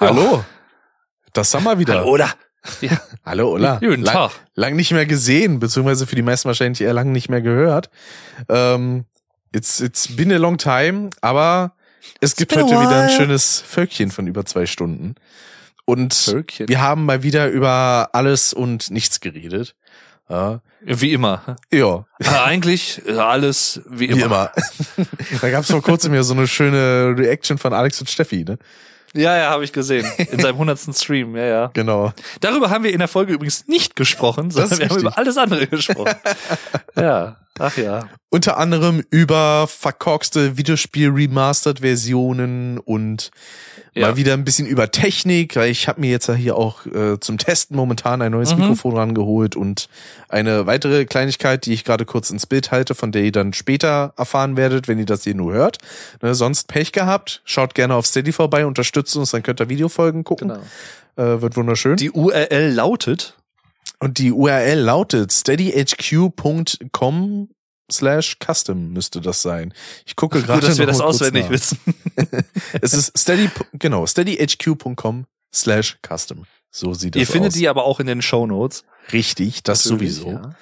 Hallo. Das haben wir wieder. Hallo, oder? Ja. Hallo, Ola. Guten lang, Tag. lang nicht mehr gesehen, beziehungsweise für die meisten wahrscheinlich eher lang nicht mehr gehört. Ähm, it's, it's been a long time, aber es gibt heute wieder ein schönes Völkchen von über zwei Stunden. Und Völkchen. wir haben mal wieder über alles und nichts geredet. Ja. Wie immer. ja. Aber eigentlich äh, alles wie immer. Wie immer. da gab es vor kurzem ja so eine schöne Reaction von Alex und Steffi, ne? Ja, ja, habe ich gesehen. In seinem hundertsten Stream, ja, ja. Genau. Darüber haben wir in der Folge übrigens nicht gesprochen, sondern wir haben richtig. über alles andere gesprochen. ja, ach ja. Unter anderem über verkorkste Videospiel-Remastered-Versionen und Ja. mal wieder ein bisschen über Technik, weil ich habe mir jetzt ja hier auch äh, zum Testen momentan ein neues Mhm. Mikrofon rangeholt und eine weitere Kleinigkeit, die ich gerade kurz ins Bild halte, von der ihr dann später erfahren werdet, wenn ihr das hier nur hört. Ne, sonst Pech gehabt, schaut gerne auf Steady vorbei, unterstützt uns, dann könnt ihr Videofolgen gucken. Genau. Äh, wird wunderschön. Die URL lautet Und die URL lautet steadyhq.com slash custom müsste das sein. Ich gucke gerade Gut, dass wir das auswendig nach. wissen. Es ist steady, genau, steadyhq.com slash custom. So sieht das Ihr findet aus. die aber auch in den Show Notes. Richtig, das sowieso. Ja.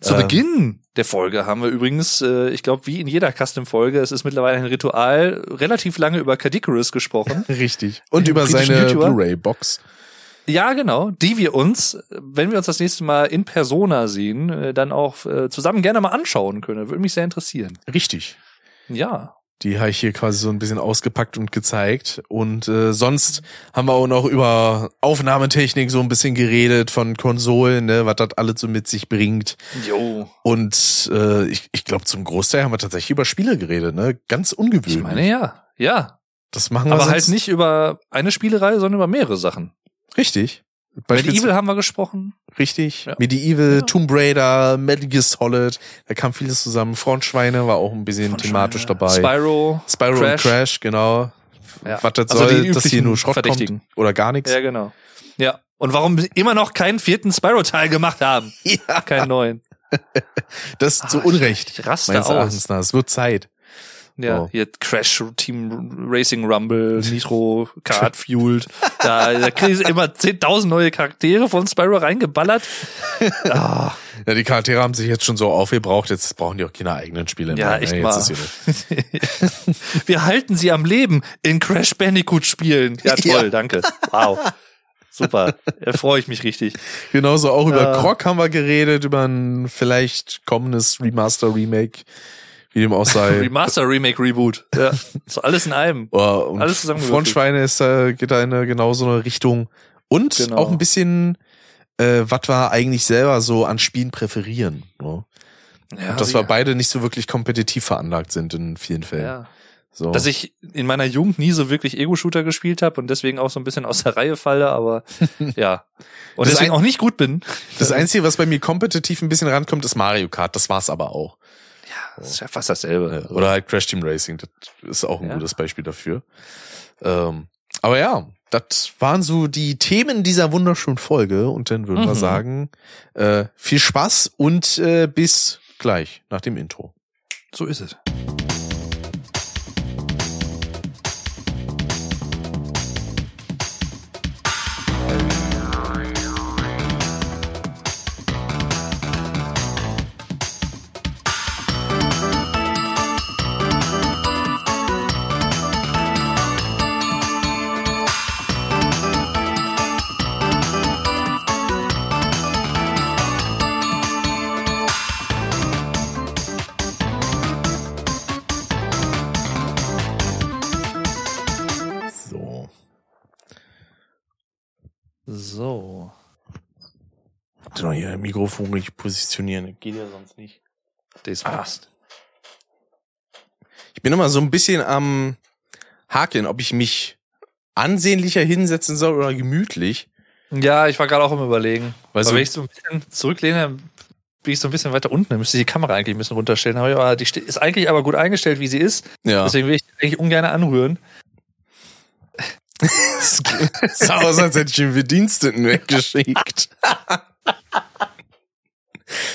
Zu Ähm, Beginn der Folge haben wir übrigens, äh, ich glaube, wie in jeder Custom-Folge, es ist mittlerweile ein Ritual, relativ lange über Cadicarus gesprochen. Richtig. Und Den über seine? Blu-ray-Box. Ja, genau, die wir uns, wenn wir uns das nächste Mal in Persona sehen, äh, dann auch äh, zusammen gerne mal anschauen können. Würde mich sehr interessieren. Richtig. Ja. Die habe ich hier quasi so ein bisschen ausgepackt und gezeigt. Und äh, sonst haben wir auch noch über Aufnahmetechnik so ein bisschen geredet von Konsolen, ne, was das alles so mit sich bringt. Jo. Und äh, ich, ich glaube, zum Großteil haben wir tatsächlich über Spiele geredet, ne? Ganz ungewöhnlich. Ich meine ja. Ja. das machen wir Aber halt nicht über eine Spielereihe, sondern über mehrere Sachen. Richtig. Medieval haben wir gesprochen. Richtig. Ja. Medieval, Ja. Tomb Raider, Metal Gear Solid, da kam vieles zusammen. Frontschweine war auch ein bisschen thematisch dabei. Spyro. Spyro Crash. und Crash, genau. Ja. Was das Also soll, dass hier nur Schrott kommt oder gar nichts. Ja, genau. Ja. Und warum immer noch keinen vierten Spyro-Teil gemacht haben? Ja. Keinen neuen. Das ist zu Ah, Unrecht. Ich raste Meines aus. Erachtens nach. Es wird Zeit. Ja, Oh. hier Crash Team Racing Rumble, Nitro, Kart Fueled. Da, da kriegen sie immer 10.000 neue Charaktere von Spyro reingeballert. Ah, Ja, die Charaktere haben sich jetzt schon so aufgebraucht, jetzt brauchen die auch keine eigenen Spiele Ja, mehr. echt ne? mal. Ist hier wir halten sie am Leben in Crash Bandicoot Spielen. Ja, toll, Ja. danke. Wow. Super. Da freue ich mich richtig. Genauso auch über Ja. Croc haben wir geredet, über ein vielleicht kommendes Remaster, Remake, wie dem auch sei. Remaster, Remake, Reboot. Ja. So alles in einem. Oh, Alles zusammengewürfelt. Frontschweine ist da, geht da in eine genau so eine Richtung. Und Genau. auch ein bisschen, äh, was wir eigentlich selber so an Spielen präferieren. Ne? Ja, und dass wir sicher. beide nicht so wirklich kompetitiv veranlagt sind in vielen Fällen. Ja. So. Dass ich in meiner Jugend nie so wirklich Ego-Shooter gespielt habe und deswegen auch so ein bisschen aus der Reihe falle, aber ja. Und Das deswegen ein- auch nicht gut bin. das Einzige, was bei mir kompetitiv ein bisschen rankommt, ist Mario Kart. Das war's aber auch. Das ist ja fast dasselbe. Oder halt Crash Team Racing. Das ist auch ein Ja. gutes Beispiel dafür. Ähm, aber ja, das waren so die Themen dieser wunderschönen Folge. Und dann würden wir Mhm. sagen, äh, viel Spaß und äh, bis gleich nach dem Intro. So ist es. Mikrofon richtig positionieren. Das geht ja sonst nicht. Das passt. Ich bin immer so ein bisschen am Hakeln, ob ich mich ansehnlicher hinsetzen soll oder gemütlich. Ja, ich war gerade auch im Überlegen. Weil Aber so- wenn ich so ein bisschen zurücklehne, bin ich so ein bisschen weiter unten. Dann müsste ich die Kamera eigentlich ein bisschen runterstellen. Aber ja, die ist eigentlich aber gut eingestellt, wie sie ist. Ja. Deswegen will ich die eigentlich ungern anrühren. Es sah aus, als hätte ich den Bediensteten weggeschickt.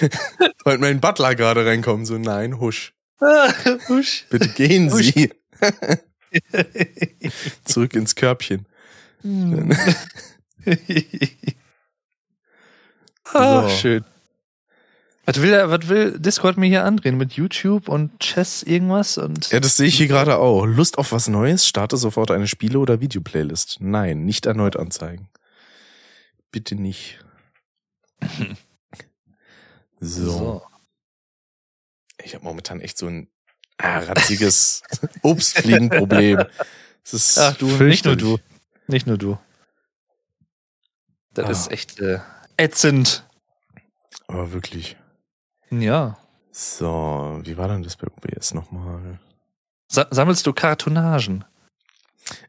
Wollte mein Butler gerade reinkommen, so nein, husch. Husch. Bitte gehen Husch. Sie. Zurück ins Körbchen. Hm. ah, So. schön. Was will, was will Discord mir hier andrehen? Mit YouTube und Chess irgendwas? Und Ja, das sehe ich hier gerade auch. Lust auf was Neues? Starte sofort eine Spiele- oder Videoplaylist. Nein, nicht erneut anzeigen. Bitte nicht. So. Ich habe momentan echt so ein ah, ratziges Obstfliegenproblem. Das ist Ach du, nicht nur du. Nicht nur du. Das Ah. ist echt äh, ätzend. Aber wirklich. Ja. So, wie war denn das bei OBS nochmal? Sa sammelst du Kartonagen?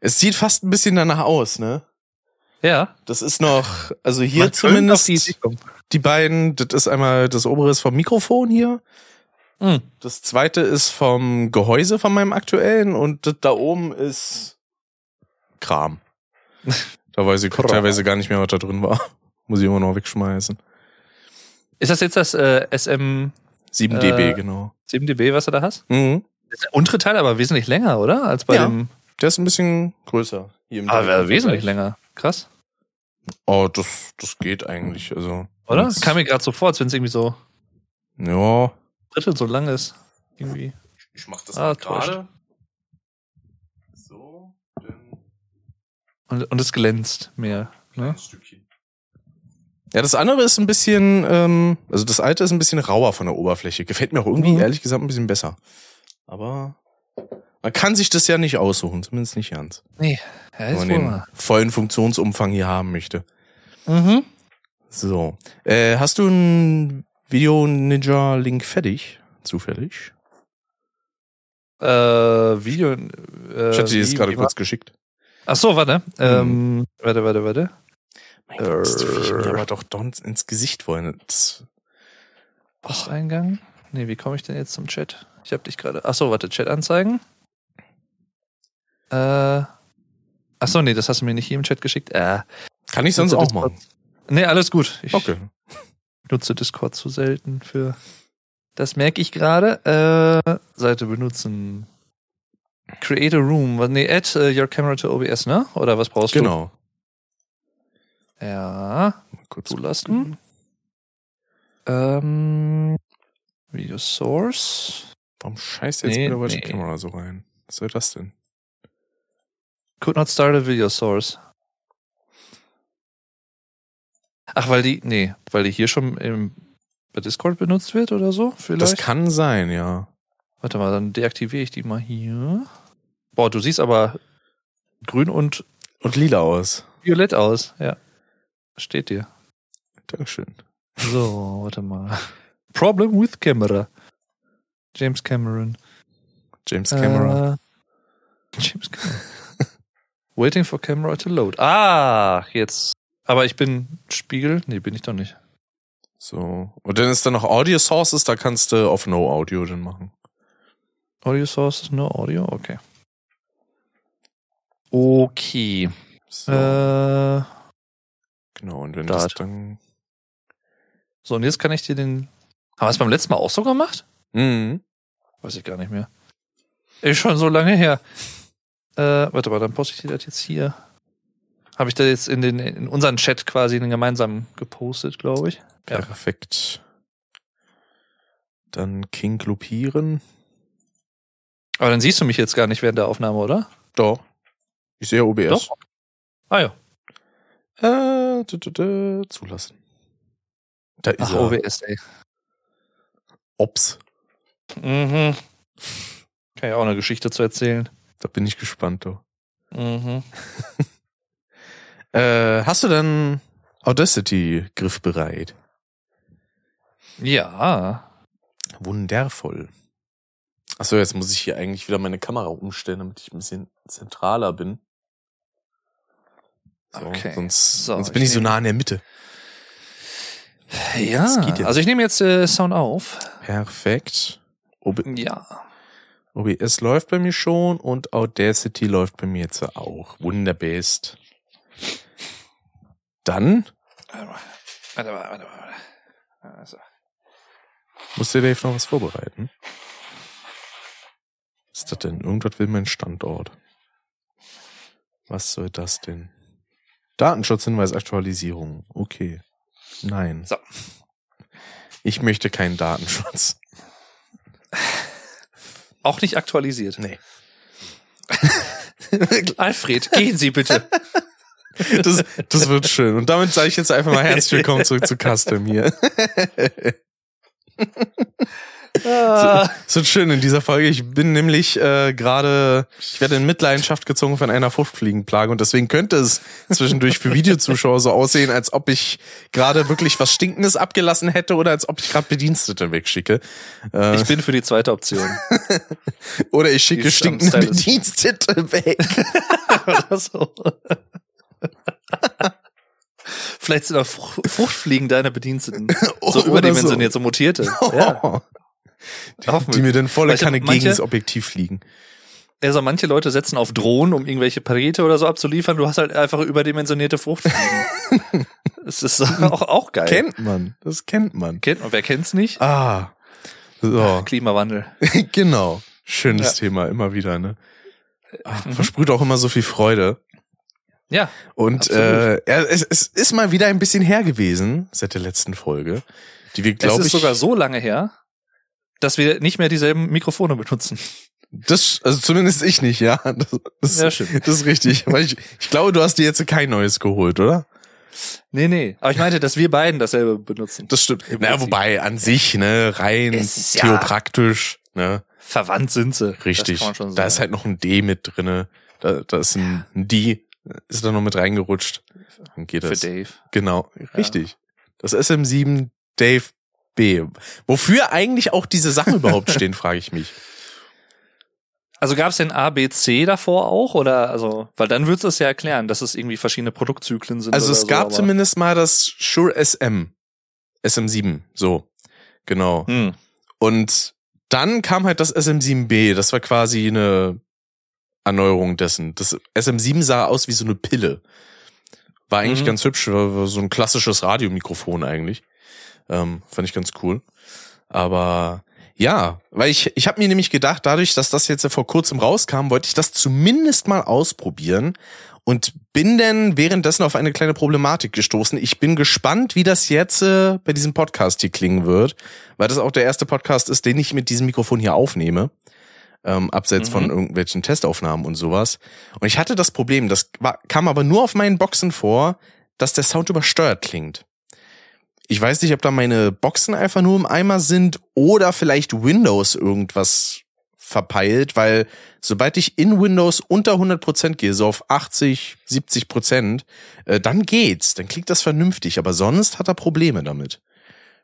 Es sieht fast ein bisschen danach aus, ne? Ja. Das ist noch, also hier Man zumindest die beiden, das ist einmal das obere ist vom Mikrofon hier. Hm. Das zweite ist vom Gehäuse von meinem aktuellen und das da oben ist Kram. Da weiß ich teilweise gar nicht mehr, was da drin war. Muss ich immer noch wegschmeißen. Ist das jetzt das äh, SM 7 dB, Äh, genau. 7dB, was du da hast? Mhm. Das ist der untere Teil aber wesentlich länger, oder? Als bei Ja. dem. Der ist ein bisschen größer. Hier im Ah, direkten wesentlich länger. Krass. Oh, das, das geht eigentlich. Also, Oder? wenn's- Kam mir gerade so vor, als wenn es irgendwie so Ja. Drittel so lang ist. Irgendwie. Ich mach das Ah, gerade. So, dann Und, und es glänzt mehr. Ne? Stückchen. Ja, das andere ist ein bisschen, ähm, also das alte ist ein bisschen rauer von der Oberfläche. Gefällt mir auch irgendwie, Mhm. ehrlich gesagt, ein bisschen besser. Aber man kann sich das ja nicht aussuchen, zumindest nicht ganz. Ja, Wenn ist man wohl den vollen Funktionsumfang hier haben möchte. Mhm. So. Äh, hast du ein Video Ninja Link fertig? Zufällig? Äh, Video. Äh, Ich hatte dir das gerade kurz geschickt. Ach so, warte. Ähm, warte, warte, warte. Mein Gott, das Viech mir Äh. aber doch dons ins Gesicht wollen. Posteingang? Nee, wie komme ich denn jetzt zum Chat? Ich habe dich gerade. Ach so, warte, Chat anzeigen. Äh. Ach so, nee, das hast du mir nicht hier im Chat geschickt. Äh. kann ich sonst auch machen. Nee, alles gut. Ich Okay. nutze Discord zu selten für. Das merke ich gerade. Äh, Seite benutzen. Create a room. Nee, add äh, your camera to OBS, ne? Oder was brauchst Genau. du? Ja. Mal kurz Zulassen. Ähm. Video Source. Warum scheißt jetzt Nee, wieder nee. Camera so rein? Was soll das denn? Could not start a video source. Ach, weil die, nee, weil die hier schon im, bei Discord benutzt wird oder so? Vielleicht? Das kann sein, ja. Warte mal, dann deaktiviere ich die mal hier. Boah, du siehst aber grün und Und lila aus. violett aus. Ja. Steht dir. Dankeschön. So, warte mal. Problem with camera. James Cameron. James Camera. Äh, James Cameron. Waiting for camera to load. Ah, jetzt. Aber ich bin Spiegel? Nee, bin ich doch nicht. So. Und dann ist da noch Audio Sources, da kannst du auf No Audio dann machen. Audio sources, no audio? Okay. Okay. So, Äh, genau. Und wenn da das dann. so, und jetzt kann ich dir den. Haben wir es beim letzten Mal auch so gemacht? Mhm. Weiß ich gar nicht mehr. Ist schon so lange her. Äh, warte mal, dann poste ich dir das jetzt hier. Habe ich da jetzt in, den, in unseren Chat quasi in den gemeinsamen gepostet, glaube ich. Ja. Perfekt. Dann King Klupieren. Aber dann siehst du mich jetzt gar nicht während der Aufnahme, oder? Doch. Ich sehe OBS. Doch. Ah ja. Äh, dü, dü, dü, zulassen. Da ist Ach, er. OBS, ey. Ops. Mhm. Kann ja auch eine Geschichte zu erzählen. Da bin ich gespannt, du. Mhm. Äh, hast du dann Audacity griffbereit? Ja. Wundervoll. Achso, jetzt muss ich hier eigentlich wieder meine Kamera umstellen, damit ich ein bisschen zentraler bin. So, Okay. Sonst, So, sonst bin ich ich so nah in der Mitte. Ja. Jetzt. Also ich nehme jetzt äh, Sound auf. Perfekt. OB Ja. OBS läuft bei mir schon und Audacity läuft bei mir jetzt auch. Wunderbest. Dann Warte mal, warte mal, warte mal. Also. muss der Dave noch was vorbereiten. Was ist das denn? Irgendwas will mein Standort. Was soll das denn? Datenschutzhinweis Aktualisierung. Okay. Nein. So. Ich möchte keinen Datenschutz. Auch nicht aktualisiert. Nee. Alfred, gehen Sie bitte. Das, das wird schön. Und damit sage ich jetzt einfach mal herzlich willkommen zurück zu Custom hier. Ah, Es wird schön in dieser Folge. Ich bin nämlich äh, gerade, ich werde in Mitleidenschaft gezogen von einer Fruchtfliegenplage und deswegen könnte es zwischendurch für Videozuschauer so aussehen, als ob ich gerade wirklich was Stinkendes abgelassen hätte oder als ob ich gerade Bedienstete wegschicke. Äh, ich bin für die zweite Option. oder ich schicke stinkende. Bedienstete weg. Oder so. Vielleicht sind auch Frucht- Fruchtfliegen deine Bediensteten. So überdimensioniert, so mutierte. Ja, Die wir. mir dann volle Weil ich hab Kanne gegen das Objektiv fliegen. Also manche Leute setzen auf Drohnen, um irgendwelche Pakete oder so abzuliefern. Du hast halt einfach überdimensionierte Fruchtfliegen. das ist auch, auch geil. Kennt man. Das kennt man. Kennt man. Wer kennt's nicht? Ah. So. Klimawandel. genau. Schönes Ja. Thema, immer wieder, ne? Ach, Mhm. Versprüht auch immer so viel Freude. Ja. Und Absolut. äh, ja, es, es ist mal wieder ein bisschen her gewesen seit der letzten Folge, die wir, Es glaube ist ich, sogar so lange her, dass wir nicht mehr dieselben Mikrofone benutzen. das, also zumindest ich nicht, ja. Das, das, Ja, stimmt. das ist richtig. Weil ich, ich glaube, du hast dir jetzt kein neues geholt, oder? Nee, nee. Aber ich meinte, dass wir beiden dasselbe benutzen. Das stimmt. Im naja, wobei an sich, ne, rein Es ist ja- theopraktisch, ne, Verwandt sind sie. richtig. Da ist halt noch ein D mit drinne. Da, da ist ein, ein D, ist da noch mit reingerutscht. Dann geht für das. Dave. Genau, richtig. Das SM7 Dave B. Wofür eigentlich auch diese Sachen überhaupt stehen, frage ich mich. Also gab es denn A, B, C davor auch? Oder also, weil dann würdest du es ja erklären, dass es irgendwie verschiedene Produktzyklen sind. Also es so, gab zumindest mal das Shure SM. SM7, so. Genau. Hm. Und dann kam halt das SM7B. Das war quasi eine Erneuerung dessen. Das SM7 sah aus wie so eine Pille. War eigentlich Mhm. ganz hübsch, war war so ein klassisches Radiomikrofon eigentlich. Ähm, fand ich ganz cool. Aber ja, weil ich, ich habe mir nämlich gedacht, dadurch, dass das jetzt ja vor kurzem rauskam, wollte ich das zumindest mal ausprobieren und bin dann währenddessen auf eine kleine Problematik gestoßen. Ich bin gespannt, wie das jetzt äh, bei diesem Podcast hier klingen wird, weil das auch der erste Podcast ist, den ich mit diesem Mikrofon hier aufnehme. Ähm, abseits Mhm. von irgendwelchen Testaufnahmen und sowas. Und ich hatte das Problem, das war, kam aber nur auf meinen Boxen vor, dass der Sound übersteuert klingt. Ich weiß nicht, ob da meine Boxen einfach nur im Eimer sind oder vielleicht Windows irgendwas verpeilt, weil sobald ich in Windows unter 100% gehe, so auf 80, 70%, äh, dann geht's, dann klingt das vernünftig, aber sonst hat er Probleme damit.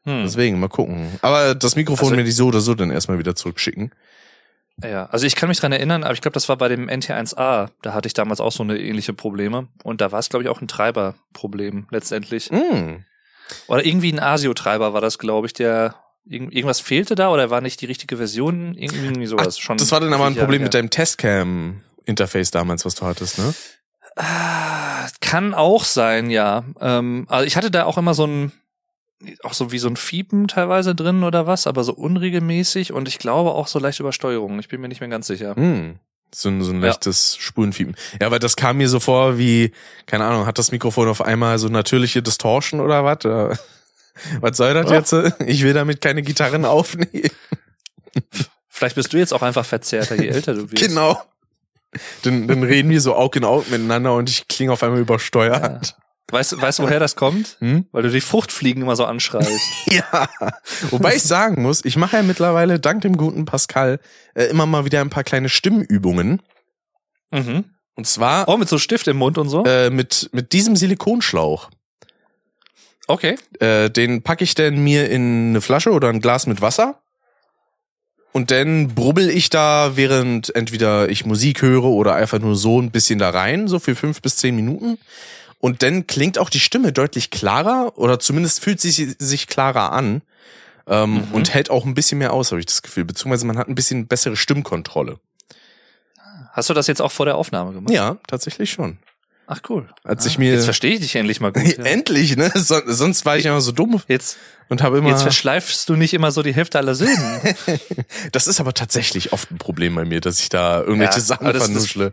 Hm. Deswegen, mal gucken. Aber das Mikrofon Also- werde ich so oder so dann erstmal wieder zurückschicken. Ja, also ich kann mich dran erinnern, aber ich glaube, das war bei dem NT1A. Da hatte ich damals auch so eine ähnliche Probleme. Und da war es, glaube ich, auch ein Treiberproblem letztendlich. Mm. Oder irgendwie ein ASIO-Treiber war das, glaube ich, der irgend- irgendwas fehlte da oder war nicht die richtige Version? Irgendwie sowas schon. Das war dann aber ein Jahre Problem her. mit deinem Testcam-Interface damals, was du hattest, ne? Ah, Kann auch sein, ja. Ähm, also ich hatte da auch immer so ein, auch so wie so ein Fiepen teilweise drin oder was, aber so unregelmäßig und ich glaube auch so leicht Übersteuerung. Ich bin mir nicht mehr ganz sicher. Hm. So ein, so ein Ja. leichtes Spurenfiepen. Ja, weil das kam mir so vor wie, keine Ahnung, hat das Mikrofon auf einmal so natürliche Distortion oder was? Was soll das Ja. jetzt? Ich will damit keine Gitarren aufnehmen. Vielleicht bist du jetzt auch einfach verzerrter, je älter du wirst. Genau. Dann, dann reden wir so Aug in Aug miteinander und ich klinge auf einmal übersteuert. Weißt, du- weißt woher das kommt? Hm? Weil du die Fruchtfliegen immer so anschreist. Ja. Wobei ich sagen muss, ich mache ja mittlerweile dank dem guten Pascal äh, immer mal wieder ein paar kleine Stimmübungen. mhm. Und zwar Auch mit so Stift im Mund und so? äh, mit, mit diesem Silikonschlauch. Okay. Äh, den packe ich dann mir in eine Flasche oder ein Glas mit Wasser. Und dann brubbel ich da, während entweder ich Musik höre oder einfach nur so ein bisschen da rein, so für fünf bis zehn Minuten. Und dann klingt auch die Stimme deutlich klarer oder zumindest fühlt sie sich, klarer an. Ähm, Mhm. Und hält auch ein bisschen mehr aus, habe ich das Gefühl. Beziehungsweise man hat ein bisschen bessere Stimmkontrolle. Hast du das jetzt auch vor der Aufnahme gemacht? Ja, tatsächlich schon. Ach cool. Als Ah, ich mir- Jetzt verstehe ich dich endlich mal gut. Ja. Endlich, ne? Son sonst war ich immer so dumm Jetzt, und habe immer. jetzt verschleifst du nicht immer so die Hälfte aller Silben. Das ist aber tatsächlich oft ein Problem bei mir, dass ich da irgendwelche Ja, Sachen aber das- vernuschle.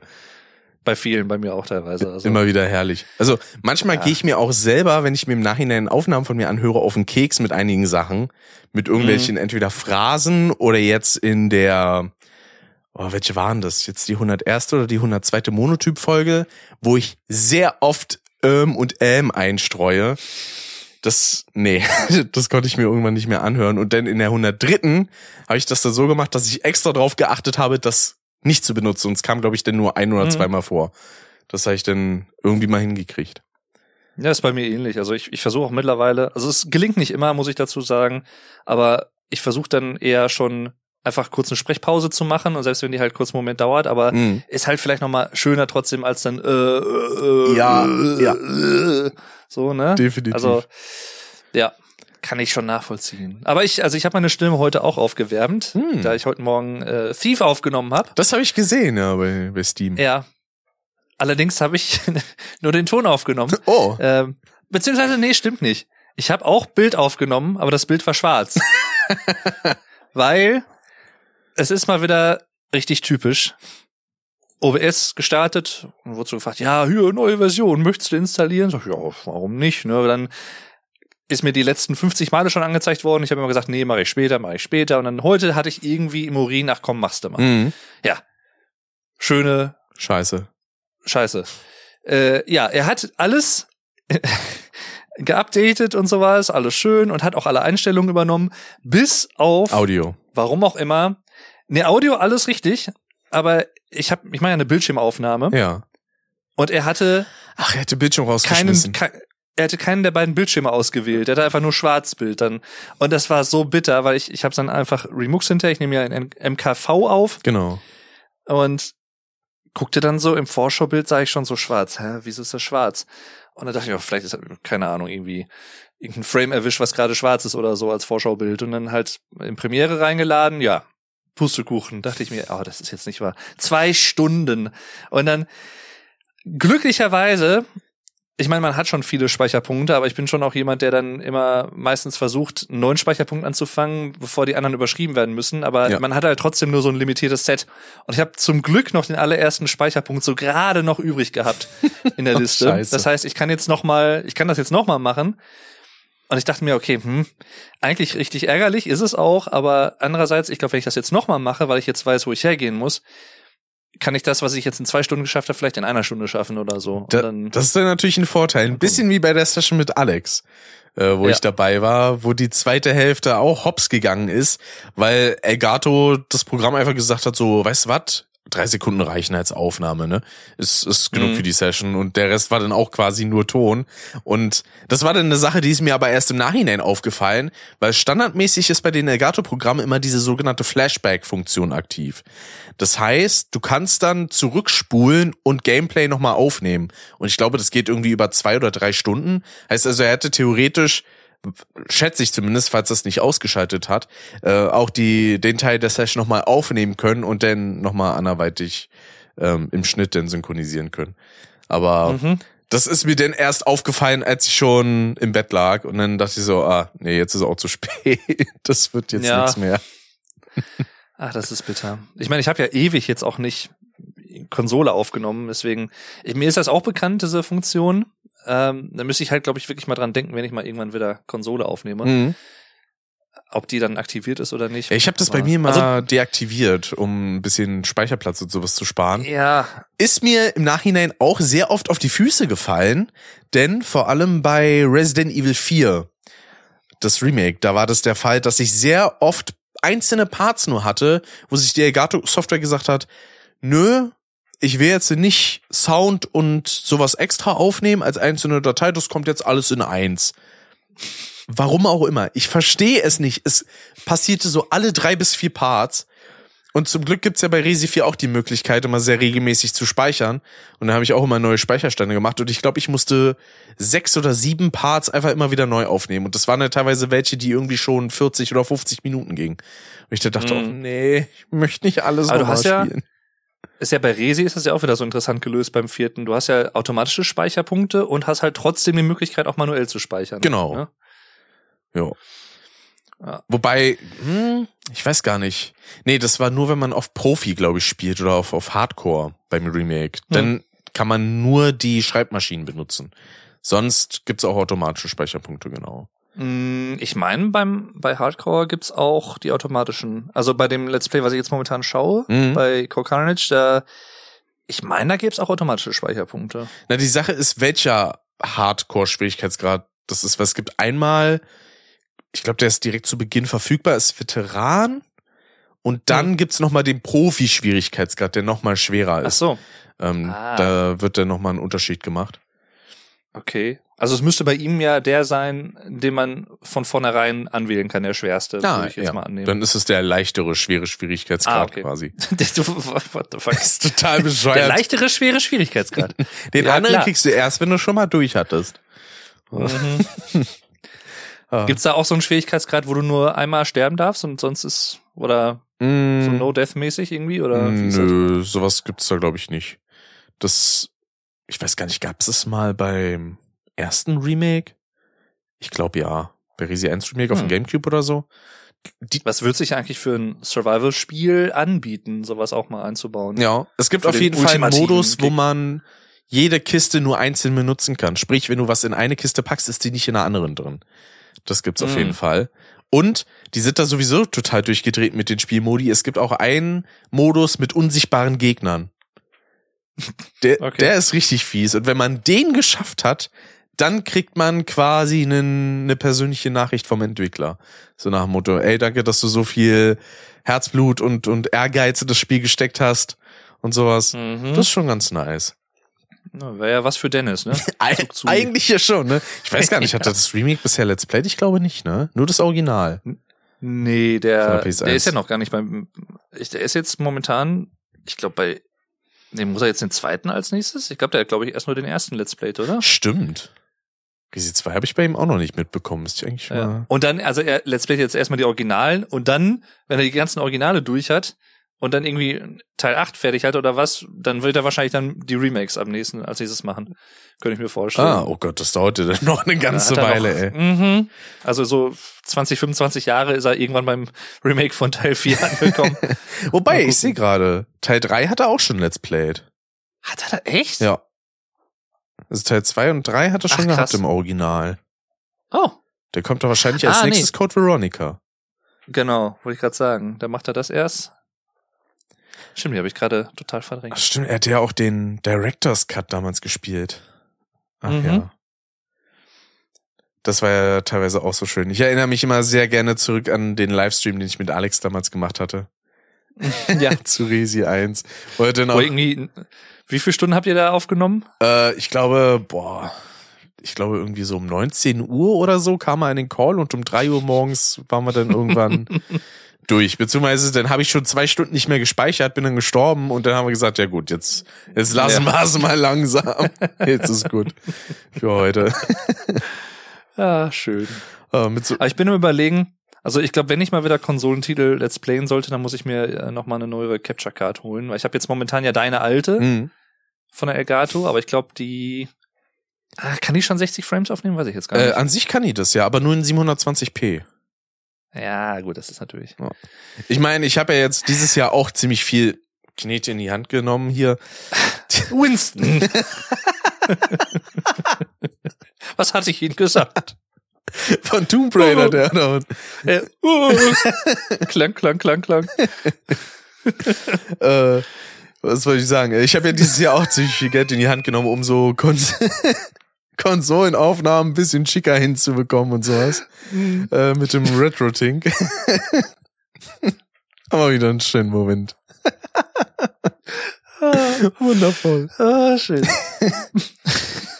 Bei vielen, bei mir auch teilweise. Also. Immer wieder herrlich. Also manchmal Ja. gehe ich mir auch selber, wenn ich mir im Nachhinein Aufnahmen von mir anhöre, auf den Keks mit einigen Sachen. Mit Mhm. irgendwelchen entweder Phrasen oder jetzt in der, oh, welche waren das? Jetzt die 101. oder die 102. Monotyp-Folge, wo ich sehr oft ähm und ähm einstreue. Das, nee, das konnte ich mir irgendwann nicht mehr anhören. Und dann in der 103. habe ich das dann so gemacht, dass ich extra drauf geachtet habe, das nicht zu benutzen. Und es kam, glaube ich, dann nur ein oder Mhm. zweimal vor. Das habe ich dann irgendwie mal hingekriegt. Ja, ist bei mir ähnlich. Also ich, ich versuche auch mittlerweile, also es gelingt nicht immer, muss ich dazu sagen, aber ich versuche dann eher schon einfach kurz eine Sprechpause zu machen und selbst wenn die halt kurz einen Moment dauert, aber Mhm. ist halt vielleicht nochmal schöner trotzdem als dann äh, äh, Ja, äh, ja. äh, so, ne? Definitiv. Also ja, kann ich schon nachvollziehen. Aber ich, also ich habe meine Stimme heute auch aufgewärmt, Hm. da ich heute Morgen äh, Thief aufgenommen habe. das habe ich gesehen, ja, bei, bei Steam. Ja. Allerdings habe ich nur den Ton aufgenommen. Oh, Ähm, beziehungsweise, nee, stimmt nicht. Ich habe auch Bild aufgenommen, aber das Bild war schwarz. Weil es ist mal wieder richtig typisch. OBS gestartet und wurde so gefragt, ja, hier, neue Version, möchtest du installieren? Sag ich, ja, warum nicht? Ne? Dann ist mir die letzten 50 Male schon angezeigt worden. Ich habe immer gesagt, nee, mache ich später, mache ich später. Und dann heute hatte ich irgendwie im Urin, ach komm, machst du mal. mhm. Schöne scheiße. Scheiße. Äh, ja, er hat alles geupdatet und sowas, alles schön und hat auch alle Einstellungen übernommen, bis auf, Audio. warum auch immer, ne, Audio alles richtig, aber ich habe, ich mache ja eine Bildschirmaufnahme Ja. und er hatte Ach, er hätte Bildschirm keinen, rausgeschmissen. ke er hatte keinen der beiden Bildschirme ausgewählt. Er hatte einfach nur Schwarzbild dann. Und das war so bitter, weil ich, ich habe dann einfach Remux hinterher, ich nehme ja ein MKV auf genau. und guckte dann so im Vorschaubild sah ich schon so schwarz. Hä, wieso ist das schwarz? Und dann dachte ich, oh, vielleicht ist keine Ahnung irgendwie irgendein Frame erwischt, was gerade schwarz ist oder so als Vorschaubild und dann halt in Premiere reingeladen. Ja, Pustekuchen. Dachte ich mir, oh, das ist jetzt nicht wahr. Zwei Stunden und dann glücklicherweise ich meine, man hat schon viele Speicherpunkte, aber ich bin schon auch jemand, der dann immer meistens versucht, einen neuen Speicherpunkt anzufangen, bevor die anderen überschrieben werden müssen. Aber Ja. man hat halt trotzdem nur so ein limitiertes Set. Und ich habe zum Glück noch den allerersten Speicherpunkt so gerade noch übrig gehabt in der Ach, Liste. scheiße. Das heißt, ich kann jetzt noch mal, ich kann das jetzt noch mal machen. Und ich dachte mir, okay, hm, eigentlich richtig ärgerlich ist es auch, aber andererseits, ich glaube, wenn ich das jetzt noch mal mache, weil ich jetzt weiß, wo ich hergehen muss, kann ich das, was ich jetzt in zwei Stunden geschafft habe, vielleicht in einer Stunde schaffen oder so. Da, dann, das ist dann natürlich ein Vorteil. Ein bisschen wie bei der Session mit Alex, äh, wo Ja. ich dabei war, wo die zweite Hälfte auch hops gegangen ist, weil Elgato das Programm einfach gesagt hat, so, weißt du was? Drei Sekunden reichen als Aufnahme, ne? Ist, ist genug Mhm. für die Session und der Rest war dann auch quasi nur Ton. Und das war dann eine Sache, die ist mir aber erst im Nachhinein aufgefallen, weil standardmäßig ist bei den Elgato-Programmen immer diese sogenannte Flashback-Funktion aktiv. Das heißt, du kannst dann zurückspulen und Gameplay nochmal aufnehmen. Und ich glaube, das geht irgendwie über zwei oder drei Stunden. Heißt also, er hätte theoretisch, schätze ich zumindest, falls das nicht ausgeschaltet hat, äh, auch die, den Teil der Session nochmal aufnehmen können und dann nochmal anderweitig ähm, im Schnitt dann synchronisieren können. Aber mhm. das ist mir dann erst aufgefallen, als ich schon im Bett lag. Und dann dachte ich so, ah, nee, jetzt ist auch zu spät. Das wird jetzt Ja. nichts mehr. Ach, das ist bitter. Ich meine, ich habe ja ewig jetzt auch nicht Konsole aufgenommen, deswegen mir ist das auch bekannt, diese Funktion. Ähm, da müsste ich halt, glaube ich, wirklich mal dran denken, wenn ich mal irgendwann wieder Konsole aufnehme, Mhm. ob die dann aktiviert ist oder nicht. Ich habe das bei mir mal Also, deaktiviert, um ein bisschen Speicherplatz und sowas zu sparen. ja, Ist mir im Nachhinein auch sehr oft auf die Füße gefallen, denn vor allem bei Resident Evil 4, das Remake, da war das der Fall, dass ich sehr oft einzelne Parts nur hatte, wo sich die Elgato Software gesagt hat, nö, ich will jetzt nicht Sound und sowas extra aufnehmen als einzelne Datei, das kommt jetzt alles in eins. Warum auch immer. Ich verstehe es nicht. Es passierte so alle drei bis vier Parts. Und zum Glück gibt's ja bei Resi 4 auch die Möglichkeit, immer sehr regelmäßig zu speichern. Und da habe ich auch immer neue Speicherstände gemacht. Und ich glaube, ich musste sechs oder sieben Parts einfach immer wieder neu aufnehmen. Und das waren ja teilweise welche, die irgendwie schon 40 oder 50 Minuten gingen. Und ich da dachte, Mhm. oh nee, ich möchte nicht alles Aber nochmal hast ja- spielen. Ist ja bei Resi ist das ja auch wieder so interessant gelöst beim vierten. Du hast ja automatische Speicherpunkte und hast halt trotzdem die Möglichkeit, auch manuell zu speichern. Genau. Ne? Ja. Ja. Wobei, hm, ich weiß gar nicht. Nee, das war nur, wenn man auf Profi, glaube ich, spielt oder auf, auf Hardcore beim Remake. Hm. Dann kann man nur die Schreibmaschinen benutzen. Sonst gibt's auch automatische Speicherpunkte, genau. Mm, Ich meine, beim bei Hardcore gibt's auch die automatischen. Also bei dem Let's Play, was ich jetzt momentan schaue, Mhm. bei Core Carnage, da ich meine, da gibt's auch automatische Speicherpunkte. Na, die Sache ist, welcher Hardcore-Schwierigkeitsgrad das ist. Weil es gibt einmal, ich glaube, der ist direkt zu Beginn verfügbar, ist Veteran. Und dann Mhm. gibt's noch mal den Profi-Schwierigkeitsgrad, der noch mal schwerer Ach ist. so, Ähm, Ah. Da wird dann noch mal ein Unterschied gemacht. Okay. Also es müsste bei ihm ja der sein, den man von vornherein anwählen kann, der schwerste, würde ich jetzt ja. mal annehmen. Dann ist es der leichtere, schwere Schwierigkeitsgrad Ah, okay. quasi. Der- What the fuck? ist total Der bescheuert. leichtere, schwere Schwierigkeitsgrad. Den Ja, anderen klar. kriegst du erst, wenn du schon mal durch hattest. mhm. Ah. Gibt's da auch so einen Schwierigkeitsgrad, wo du nur einmal sterben darfst und sonst ist, oder so Mm, No-Death-mäßig irgendwie? Oder? Nö, sowas gibt's da glaube ich nicht. Das, ich weiß gar nicht, gab's es mal beim ersten Remake? Ich glaube ja. Bei Resi 1 Remake auf dem Hm. Gamecube oder so. Die, Was wird sich eigentlich für ein Survival-Spiel anbieten, sowas auch mal einzubauen? ja, es gibt Für auf den jeden Fall einen Modus, wo man jede Kiste nur einzeln benutzen kann. Sprich, wenn du was in eine Kiste packst, ist die nicht in einer anderen drin. Das gibt's auf Hm. jeden Fall. Und die sind da sowieso total durchgedreht mit den Spielmodi. Es gibt auch einen Modus mit unsichtbaren Gegnern. Der, Okay. der ist richtig fies. Und wenn man den geschafft hat, dann kriegt man quasi einen, eine persönliche Nachricht vom Entwickler. So nach dem Motto, ey, danke, dass du so viel Herzblut und, und Ehrgeiz in das Spiel gesteckt hast und sowas. Mhm. Das ist schon ganz nice. Wäre ja was für Dennis, ne? Eigentlich ja schon, ne? Ich weiß gar nicht, hat das Remake bisher Let's Played? Ich glaube nicht, ne? Nur das Original. Nee, der, der PS1. der ist ja noch gar nicht beim. Ich, der ist jetzt momentan, ich glaube, bei. Nee, muss er jetzt den zweiten als nächstes? Ich glaube, der hat, glaube ich, erst nur den ersten Let's Play, oder? Stimmt. Resi 2 habe ich bei ihm auch noch nicht mitbekommen. Ist ich eigentlich Ja. mal. Und dann, also er Let's Play jetzt erstmal die Originalen und dann, wenn er die ganzen Originale durch hat und dann irgendwie Teil 8 fertig hat oder was, dann wird er wahrscheinlich dann die Remakes am nächsten als nächstes machen. Könnte ich mir vorstellen. Ah, oh Gott, das dauerte dann noch eine ganze Weile, noch, ey. Mhm. Also so 20, 25 Jahre ist er irgendwann beim Remake von Teil 4 angekommen. Wobei, ich sehe gerade, Teil 3 hat er auch schon Let's Played. Hat er da echt? Ja. Also Teil 2 und 3 hat er schon Ach, gehabt im Original. Oh, Der kommt doch wahrscheinlich als Ah, nee. nächstes Code Veronica. genau, wollte ich gerade sagen. Da macht er das erst. Stimmt, die habe ich gerade total Ach, verdrängt. stimmt, er hat ja auch den Director's Cut damals gespielt. Ach Mhm. ja. Das war ja teilweise auch so schön. Ich erinnere mich immer sehr gerne zurück an den Livestream, den ich mit Alex damals gemacht hatte. ja. Zu Resi 1. Wo er dann auch, irgendwie, wie viele Stunden habt ihr da aufgenommen? äh, ich glaube, boah, ich glaube irgendwie so um 19 Uhr oder so kam er in den Call und um 3 Uhr morgens waren wir dann irgendwann durch. Beziehungsweise dann habe ich schon zwei Stunden nicht mehr gespeichert, bin dann gestorben und dann haben wir gesagt, ja gut, jetzt, jetzt lassen Ja. wir es mal langsam. Jetzt ist gut für heute. Ja, schön. Äh, so, Aber ich bin im Überlegen, also ich glaube, wenn ich mal wieder Konsolentitel Let's Playen sollte, dann muss ich mir äh, noch mal eine neuere Capture Card holen, weil ich habe jetzt momentan ja deine alte Mhm. von der Elgato, aber ich glaube, die ah, kann die schon 60 Frames aufnehmen, weiß ich jetzt gar Äh, nicht. an sich kann die das ja, aber nur in 720p. Ja, gut, das ist natürlich. Ich meine, ich habe ja jetzt dieses Jahr auch ziemlich viel Knete in die Hand genommen hier. Winston. Was hatte ich Ihnen gesagt? Von Tomb Raider, der da. Äh, uh, klang, klang, klang, klang. äh, was wollte ich sagen? Ich habe ja dieses Jahr auch ziemlich viel Geld in die Hand genommen, um so Kons Konsolenaufnahmen ein bisschen schicker hinzubekommen und sowas. Äh, mit dem Retro-Tink. Aber wieder einen schönen Moment. Wundervoll. Ah, schön.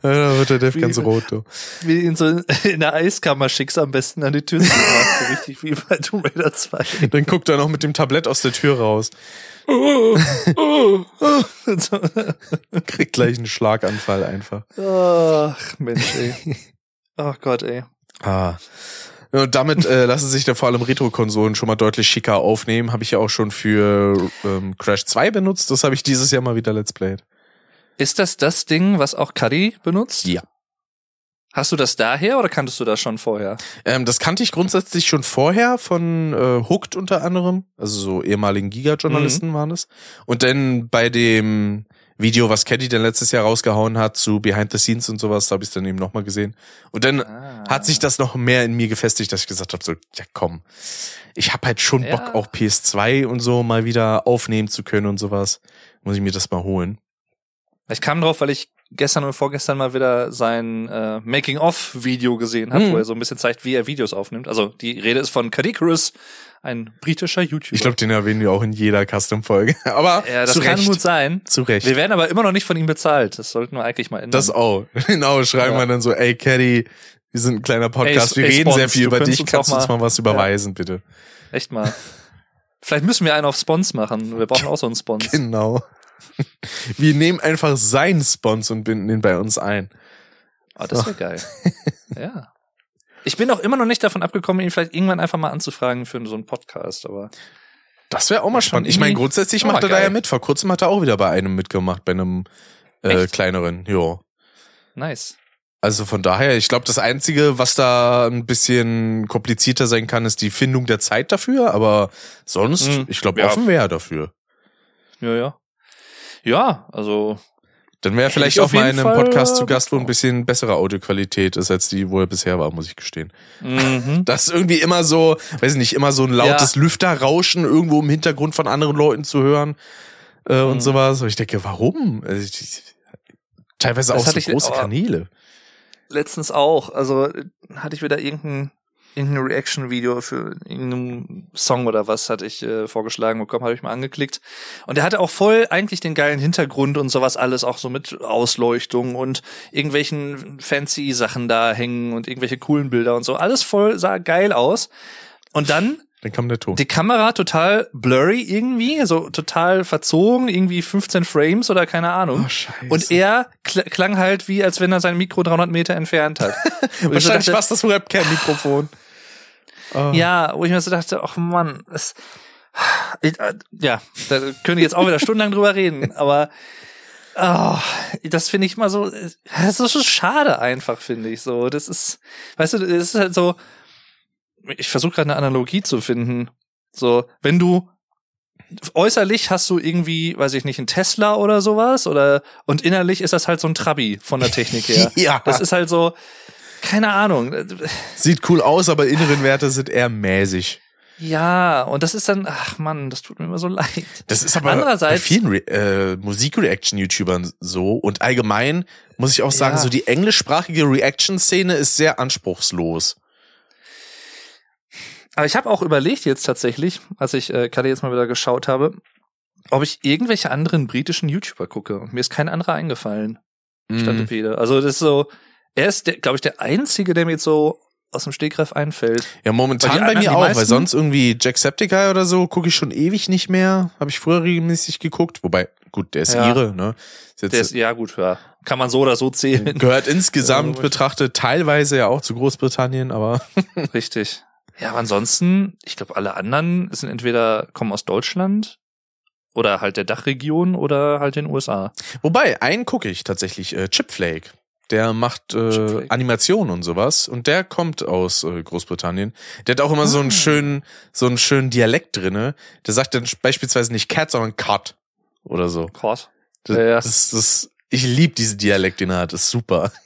Ja, da wird der Dev ganz rot. Du. Wie ihn so in der Eiskammer schickst, am besten an die Tür zu. So richtig wie bei Tomb Raider 2. Dann guckt er noch mit dem Tablett aus der Tür raus. Oh, oh, oh. Kriegt gleich einen Schlaganfall einfach. Ach, Mensch, ey. Ach Gott, ey. Ah. Und damit äh, lassen sich da vor allem Retro-Konsolen schon mal deutlich schicker aufnehmen. Habe ich ja auch schon für ähm, Crash 2 benutzt. Das habe ich dieses Jahr mal wieder Let's Played. Ist das das Ding, was auch Cuddy benutzt? Ja. Hast du das daher oder kanntest du das schon vorher? Ähm, das kannte ich grundsätzlich schon vorher von äh, Hooked unter anderem, also so ehemaligen Giga-Journalisten Mhm. waren es. Und dann bei dem Video, was Caddy dann letztes Jahr rausgehauen hat zu Behind the Scenes und sowas, da habe ich dann eben nochmal gesehen. Und dann Ah. hat sich das noch mehr in mir gefestigt, dass ich gesagt habe, so, ja komm, ich habe halt schon Ja. Bock, auch PS2 und so mal wieder aufnehmen zu können und sowas. Muss ich mir das mal holen. Ich kam drauf, weil ich gestern und vorgestern mal wieder sein äh, Making-of-Video gesehen habe, Hm. wo er so ein bisschen zeigt, wie er Videos aufnimmt. Also die Rede ist von Kadikarus, ein britischer YouTuber. Ich glaube, den erwähnen wir auch in jeder Custom-Folge. Aber ja, das zu kann Recht. gut sein. Zu Recht. Wir werden aber immer noch nicht von ihm bezahlt. Das sollten wir eigentlich mal ändern. Das auch. Genau, schreiben Ja. wir dann so, ey Caddy, wir sind ein kleiner Podcast, Ey, wir ey, reden sehr Spons, viel du über dich, kannst du uns mal- was überweisen, bitte. Echt mal. Vielleicht müssen wir einen auf Spons machen. Wir brauchen auch so einen Spons. Genau. Wir nehmen einfach seinen Spons und binden ihn bei uns ein. Oh, das wäre geil. ja. Ich bin auch immer noch nicht davon abgekommen, ihn vielleicht irgendwann einfach mal anzufragen für so einen Podcast, aber Das wäre auch mal spannend. Ich meine, grundsätzlich macht er da ja geil. mit. Vor kurzem hat er auch wieder bei einem mitgemacht, bei einem äh, Echt? kleineren. Jo. nice. Also von daher, ich glaube, das Einzige, was da ein bisschen komplizierter sein kann, ist die Findung der Zeit dafür. Aber sonst, Hm. ich glaube, Ja. offen wäre dafür. Ja, ja. Ja, also Dann wäre vielleicht ich auch auf mal in einem Fall, Podcast zu Gast, wo ein bisschen bessere Audioqualität ist, als die, wo er bisher war, muss ich gestehen. mhm. Das ist irgendwie immer so, weiß ich nicht, immer so ein lautes Lüfterrauschen irgendwo im Hintergrund von anderen Leuten zu hören äh, und Mhm. sowas. Und ich denke, warum? Also ich, teilweise Das auch so große. Kanäle. letztens auch. Also hatte ich wieder irgendein, irgendein Reaction-Video für irgendeinen Song oder was hatte ich äh, vorgeschlagen bekommen, habe ich mal angeklickt. Und der hatte auch voll eigentlich den geilen Hintergrund und sowas alles, auch so mit Ausleuchtung und irgendwelchen fancy Sachen da hängen und irgendwelche coolen Bilder und so. Alles voll sah geil aus. Und dann Dann kam der Ton. die Kamera total blurry irgendwie, so total verzogen, irgendwie 15 Frames oder keine Ahnung. Oh, scheiße. Und er kl klang halt wie, als wenn er sein Mikro 300 Meter entfernt hat. So Wahrscheinlich war es das Webcam-Mikrofon. Oh. Ja, wo ich mir so dachte, ach Mann, das, ich, äh, ja, da könnte ich jetzt auch wieder stundenlang drüber reden, aber oh, das finde ich mal so, das ist so schade einfach, finde ich so. Das ist, weißt du, das ist halt so, ich versuche gerade eine Analogie zu finden. So, wenn du äußerlich hast du irgendwie, weiß ich nicht, einen Tesla oder sowas oder und innerlich ist das halt so ein Trabi von der Technik her. Ja. Das ist halt so, keine Ahnung. Sieht cool aus, aber inneren Werte sind eher mäßig. Ja, und das ist dann, ach Mann, das tut mir immer so leid. Das ist aber bei Andererseits- vielen Re äh, Musikreaction-YouTubern so und allgemein muss ich auch sagen, Ja. so die englischsprachige Reaction-Szene ist sehr anspruchslos. Aber ich habe auch überlegt jetzt tatsächlich, als ich äh, gerade jetzt mal wieder geschaut habe, ob ich irgendwelche anderen britischen YouTuber gucke. Und mir ist kein anderer eingefallen, stand Mhm. Pede. Also das ist so, er ist, glaube ich, der Einzige, der mir jetzt so aus dem Stegreif einfällt. Ja, momentan bei mir auch, weil sonst irgendwie Jacksepticeye oder so gucke ich schon ewig nicht mehr. Habe ich früher regelmäßig geguckt. Wobei, gut, der ist Ja. ihre, ne? Ist jetzt, Der ist, ja gut, ja. Kann man so oder so zählen. gehört insgesamt betrachtet teilweise ja auch zu Großbritannien, aber Richtig. Ja, aber ansonsten, ich glaube, alle anderen sind entweder kommen aus Deutschland oder halt der Dachregion oder halt den USA. wobei, einen gucke ich tatsächlich, äh, Chipflake. Der macht äh. Animationen und sowas und der kommt aus äh, Großbritannien. Der hat auch immer so einen Ah. schönen, so einen schönen Dialekt drinne. Der sagt dann beispielsweise nicht Cat, sondern Cut oder so. Krass. Das, Ja, ja. das, das, ich liebe diesen Dialekt, den er hat. Das ist super.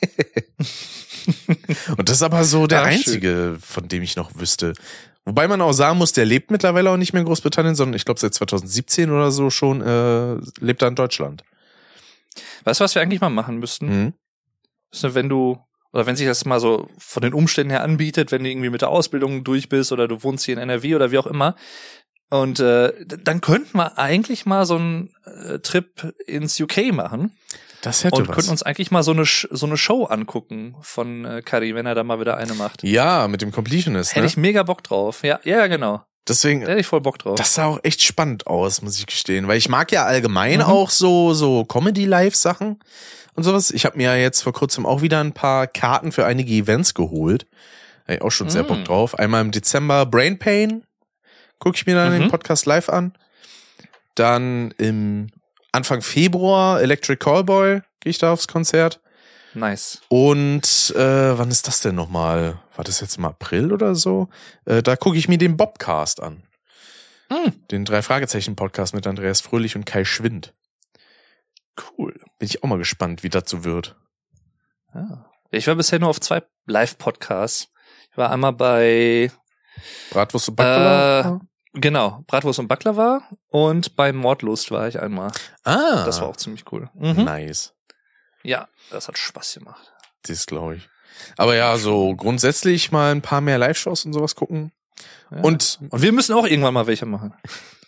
Und das ist aber so der Ach, schön. einzige, von dem ich noch wüsste. Wobei man auch sagen muss, der lebt mittlerweile auch nicht mehr in Großbritannien, sondern ich glaube seit 2017 oder so schon äh, lebt er in Deutschland. Weißt du, was wir eigentlich mal machen müssten? Mhm. Ist, wenn du, oder wenn sich das mal so von den Umständen her anbietet, wenn du irgendwie mit der Ausbildung durch bist oder du wohnst hier in NRW oder wie auch immer. Und äh, dann könnten wir eigentlich mal so einen äh, Trip ins UK machen Das hätte und was. könnten uns eigentlich mal so eine so eine Show angucken von äh, Curry, wenn er da mal wieder eine macht. ja, mit dem Completionist. Hätte Ne? ich mega Bock drauf. Ja, ja, genau. Deswegen, Da hätte ich voll Bock drauf. das sah auch echt spannend aus, muss ich gestehen. Weil ich mag ja allgemein Mhm. auch so, so Comedy-Live-Sachen und sowas. Ich habe mir ja jetzt vor kurzem auch wieder ein paar Karten für einige Events geholt. Da hab ich auch schon sehr Mhm. Bock drauf. Einmal im Dezember Brain Pain. Gucke ich mir dann Mhm. den Podcast live an. Dann im Anfang Februar Electric Callboy gehe ich da aufs Konzert. Nice. Und äh, wann ist das denn nochmal? War das jetzt im April oder so? Äh, da gucke ich mir den Bobcast an. Hm. Den drei Fragezeichen Podcast mit Andreas Fröhlich und Kai Schwind. Cool. Bin ich auch mal gespannt, wie das so wird. Ja. Ich war bisher nur auf zwei Live-Podcasts. Ich war einmal bei Bratwurst und Baklava? Genau, Bratwurst und Baklava und bei Mordlust war ich einmal. ah, Das war auch ziemlich cool. Mhm. nice. Ja, das hat Spaß gemacht. Das glaube ich. Aber ja, so grundsätzlich mal ein paar mehr Live-Shows und sowas gucken. Ja. Und und wir müssen auch irgendwann mal welche machen.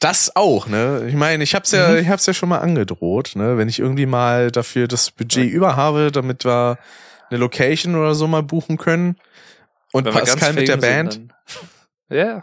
das auch, ne? Ich meine, ich hab's ja, Mhm. ich hab's ja schon mal angedroht, ne? Wenn ich irgendwie mal dafür das Budget über habe, damit wir eine Location oder so mal buchen können. Und Pascal mit der Band. sind, Ja,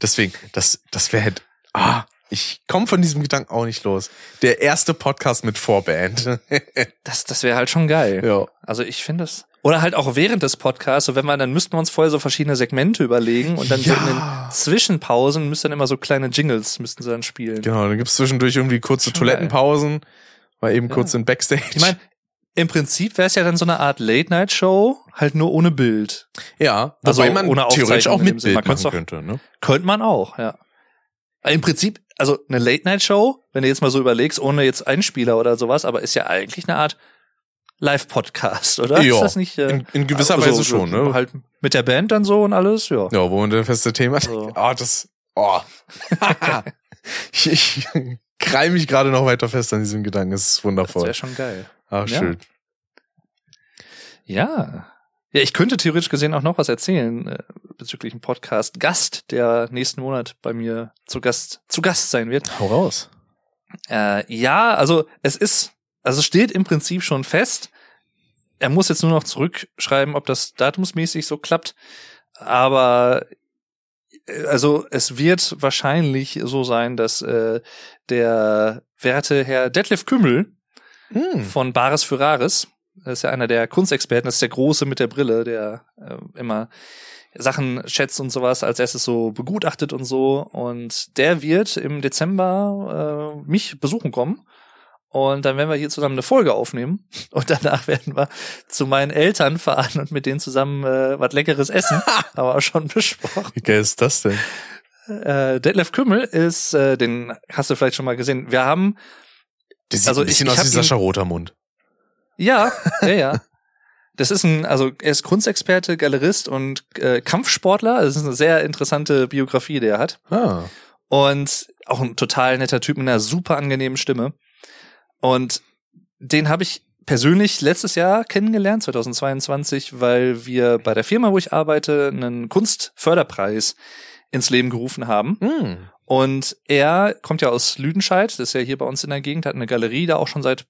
Deswegen, das, das wäre halt, ah, ich komme von diesem Gedanken auch nicht los. Der erste Podcast mit Vorband. das, das wäre halt schon geil. ja. Also ich finde es. Oder halt auch während des Podcasts, so wenn man, dann müssten wir uns vorher so verschiedene Segmente überlegen und dann so in den Ja. Zwischenpausen müssten dann immer so kleine Jingles müssten sie dann spielen. Genau, dann gibt's zwischendurch irgendwie kurze Schon Toilettenpausen, mal eben Ja. kurz in Backstage. Ich meine, im Prinzip wäre es ja dann so eine Art Late-Night-Show, halt nur ohne Bild. ja, also wobei man ohne theoretisch auch mit. Bild Man machen könnte könnte, ne? Könnte man auch, ja. Aber Im Prinzip, also eine Late-Night-Show, wenn du jetzt mal so überlegst, ohne jetzt Einspieler oder sowas, aber ist ja eigentlich eine Art Live-Podcast, oder? Ja, Ist das nicht? Äh, In, in gewisser also Weise so schon, ne? Halt mit der Band dann so und alles, ja. Ja, wo man dann feste Thema hat. So. Ah, das, oh. ich, ich krall mich gerade noch weiter fest an diesem Gedanken. Es ist Das wundervoll. wäre schon geil. Ach, Ja. schön. Ja. Ja, ich könnte theoretisch gesehen auch noch was erzählen äh, bezüglich einem Podcast Gast, der nächsten Monat bei mir zu Gast zu Gast sein wird. Hau raus. Äh, ja, also es ist, also es steht im Prinzip schon fest. Er muss jetzt nur noch zurückschreiben, ob das datumsmäßig so klappt. Aber äh, also es wird wahrscheinlich so sein, dass äh, der werte Herr Detlef Kümmel Hm. von Bares für Rares. Das ist ja einer der Kunstexperten, das ist der Große mit der Brille, der äh, immer Sachen schätzt und sowas, als erstes so begutachtet und so. Und der wird im Dezember äh, mich besuchen kommen. Und dann werden wir hier zusammen eine Folge aufnehmen. Und danach werden wir zu meinen Eltern fahren und mit denen zusammen äh, was Leckeres essen. Aber auch schon besprochen. Wie geil ist das denn? Äh, Detlef Kümmel ist, äh, den hast du vielleicht schon mal gesehen. Wir haben Der sieht Also ein bisschen ich- ich aus wie Sascha Rotermund. Ja, ja, ja. Das ist ein, also er ist Kunstexperte, Galerist und äh, Kampfsportler. Das ist eine sehr interessante Biografie, die er hat. Ah. Und auch ein total netter Typ mit einer super angenehmen Stimme. Und den habe ich persönlich letztes Jahr kennengelernt, 2022, weil wir bei der Firma, wo ich arbeite, einen Kunstförderpreis ins Leben gerufen haben. Hm. Und er kommt ja aus Lüdenscheid, das ist ja hier bei uns in der Gegend, hat eine Galerie da auch schon seit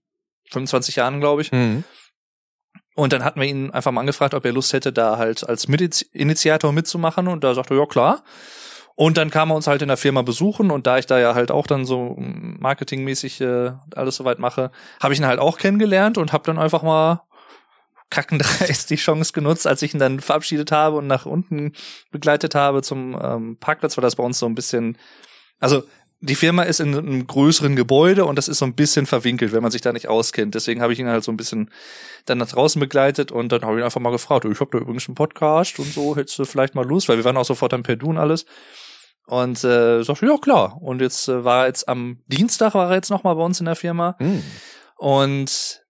25 Jahren, glaube ich. Hm. Und dann hatten wir ihn einfach mal angefragt, ob er Lust hätte, da halt als Mitinitiator mitzumachen. Und da sagte er, ja klar. Und dann kam er uns halt in der Firma besuchen. Und da ich da ja halt auch dann so marketingmäßig äh, alles soweit mache, habe ich ihn halt auch kennengelernt und habe dann einfach mal kackendreist die Chance genutzt, als ich ihn dann verabschiedet habe und nach unten begleitet habe zum ähm, Parkplatz, weil das bei uns so ein bisschen, also die Firma ist in einem größeren Gebäude und das ist so ein bisschen verwinkelt, wenn man sich da nicht auskennt. Deswegen habe ich ihn halt so ein bisschen dann nach draußen begleitet und dann habe ich ihn einfach mal gefragt, ich habe da übrigens einen Podcast und so, hättest du vielleicht mal Lust, weil wir waren auch sofort am Perdu und alles. Und äh, sagte, ja klar. Und jetzt äh, war er jetzt am Dienstag war er jetzt noch mal bei uns in der Firma Hm. und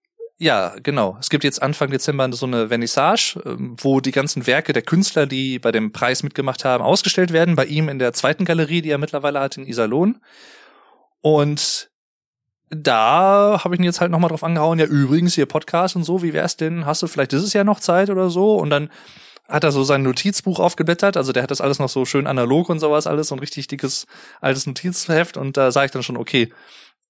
ja, genau. Es gibt jetzt Anfang Dezember so eine Vernissage, ähm, wo die ganzen Werke der Künstler, die bei dem Preis mitgemacht haben, ausgestellt werden. Bei ihm in der zweiten Galerie, die er mittlerweile hat in Iserlohn. Und da habe ich ihn jetzt halt nochmal drauf angehauen, ja übrigens hier Podcast und so, wie wär's denn? Hast du vielleicht dieses Jahr noch Zeit oder so? Und dann hat er so sein Notizbuch aufgeblättert, also der hat das alles noch so schön analog und sowas alles, so ein richtig dickes altes Notizheft und da sage ich dann schon, okay,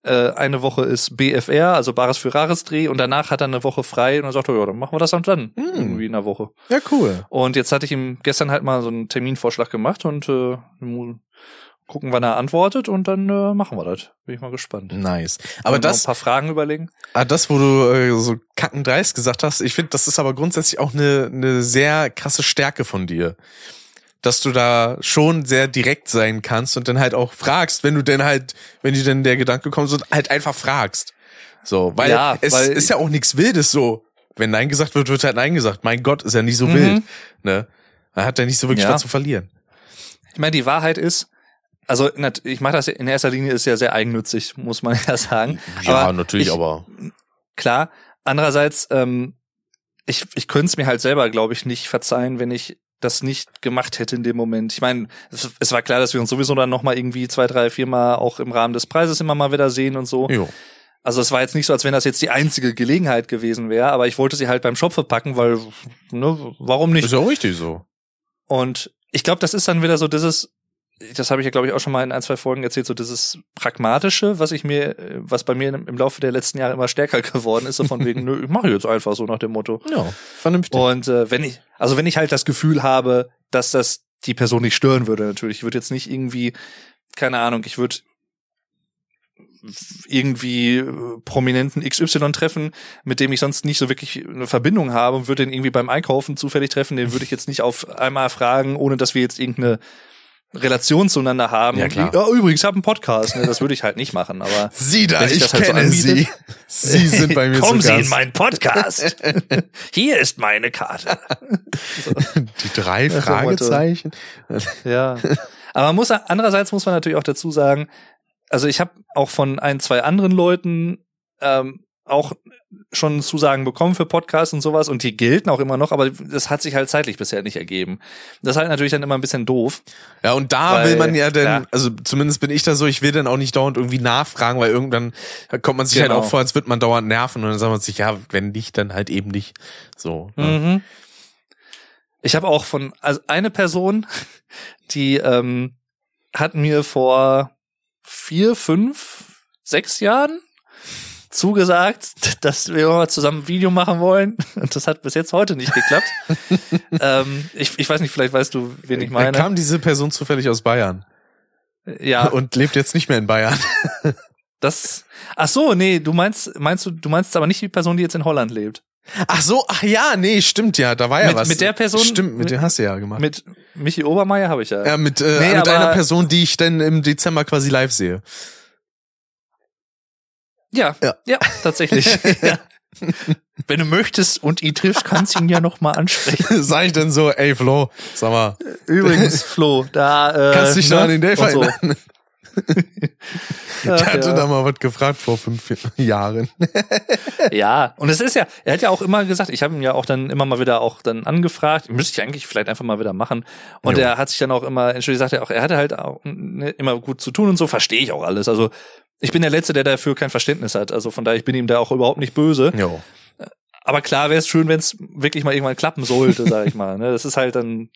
äh, eine Woche ist BFR, also Bares für Rares Dreh und danach hat er eine Woche frei und dann sagt er, ja, dann machen wir das dann dann, Hm. irgendwie in einer Woche. Ja, cool. Und jetzt hatte ich ihm gestern halt mal so einen Terminvorschlag gemacht und äh, gucken, wann er antwortet und dann äh, machen wir das. Bin ich mal gespannt. Nice. Aber das, ein paar Fragen überlegen. ah, das, wo du äh, so kackendreist gesagt hast, ich finde, das ist aber grundsätzlich auch eine, eine sehr krasse Stärke von dir. Dass du da schon sehr direkt sein kannst und dann halt auch fragst, wenn du denn halt, wenn dir denn der Gedanke kommt, so halt einfach fragst. So, weil Ja, es weil- ist ja auch nichts Wildes so. wenn Nein gesagt wird, wird halt Nein gesagt. Mein Gott, ist ja nicht so Mhm. wild. Ne? Er hat ja nicht so wirklich Ja. was zu verlieren. Ich meine, die Wahrheit ist, also ich mache das in erster Linie ist ja sehr eigennützig, muss man ja sagen. Ja, Aber natürlich, ich- aber Klar. Andererseits, ähm, ich, ich könnte es mir halt selber, glaube ich, nicht verzeihen, wenn ich das nicht gemacht hätte in dem Moment. Ich meine, es, es war klar, dass wir uns sowieso dann noch mal irgendwie zwei, drei, vier Mal auch im Rahmen des Preises immer mal wieder sehen und so. jo. Also es war jetzt nicht so, als wenn das jetzt die einzige Gelegenheit gewesen wäre, aber ich wollte sie halt beim Shop verpacken, weil, ne, warum nicht? Ist ja auch richtig so. Und ich glaube, das ist dann wieder so dieses, das habe ich ja glaube ich auch schon mal in ein, zwei Folgen erzählt, so dieses pragmatische, was ich mir, äh, was bei mir im Laufe der letzten Jahre immer stärker geworden ist, so von wegen, nö, ich mache jetzt einfach so nach dem Motto. Ja, vernünftig. Und äh, wenn ich, also wenn ich halt das Gefühl habe, dass das die Person nicht stören würde, natürlich, ich würde jetzt nicht irgendwie, keine Ahnung, ich würde irgendwie äh, prominenten XY treffen, mit dem ich sonst nicht so wirklich eine Verbindung habe und würde den irgendwie beim Einkaufen zufällig treffen, den würde ich jetzt nicht auf einmal fragen, ohne dass wir jetzt irgendeine Relation zueinander haben. Ja, klar. ja übrigens, ich habe einen Podcast, ne? das würde ich halt nicht machen, aber Sie da, ich das halt so kenne anbietet. Sie. Sie sind bei mir Kommen Sie Gast. in meinen Podcast. Hier ist meine Karte. Die drei so Fragezeichen. Ja. Aber man muss andererseits muss man natürlich auch dazu sagen, also ich habe auch von ein, zwei anderen Leuten ähm, auch schon Zusagen bekommen für Podcasts und sowas und die gelten auch immer noch, aber das hat sich halt zeitlich bisher nicht ergeben. Das ist halt natürlich dann immer ein bisschen doof. Ja, und da Weil, will man ja dann, ja. also zumindest bin ich da so, ich will dann auch nicht dauernd irgendwie nachfragen, weil irgendwann kommt man sich Genau. halt auch vor, als würde man dauernd nerven und dann sagt man sich, ja, wenn nicht, dann halt eben nicht. So. ne? Mhm. Ich habe auch von also eine Person, die ähm, hat mir vor vier, fünf, sechs Jahren zugesagt, dass wir mal zusammen ein Video machen wollen. Und das hat bis jetzt heute nicht geklappt. ähm, ich, ich weiß nicht, vielleicht weißt du, wen ich Da meine. kam diese Person zufällig aus Bayern Ja, und lebt jetzt nicht mehr in Bayern. das. Ach so, nee, du meinst, meinst du, du meinst aber nicht die Person, die jetzt in Holland lebt. Ach so, ach ja, nee, stimmt ja, da war ja Mit- was. mit der Person- Stimmt, mit der hast du ja gemacht. Mit Michi Obermeier habe ich ja. ja, mit, äh, Nee, mit einer Person, die ich dann im Dezember quasi live sehe. Ja, Ja. ja, tatsächlich. ja. Wenn du möchtest und ihn triffst, kannst du ihn ja noch mal ansprechen. Sag ich dann so, ey Flo, sag mal, Übrigens, Flo, da äh, kannst du dich ne? noch an den Dave so. erinnern? Der hatte ja. da mal was gefragt vor fünf Jahren. ja, und es ist ja, er hat ja auch immer gesagt, ich habe ihn ja auch dann immer mal wieder auch dann angefragt, müsste ich eigentlich vielleicht einfach mal wieder machen. Und Jo. er hat sich dann auch immer, entschuldigt, sagt er auch, er hatte halt auch ne, immer gut zu tun und so, verstehe ich auch alles. Also ich bin der Letzte, der dafür kein Verständnis hat. Also von daher, ich bin ihm da auch überhaupt nicht böse. Jo. Aber klar wäre es schön, wenn es wirklich mal irgendwann klappen sollte, sag ich mal. Ne? Das ist halt dann,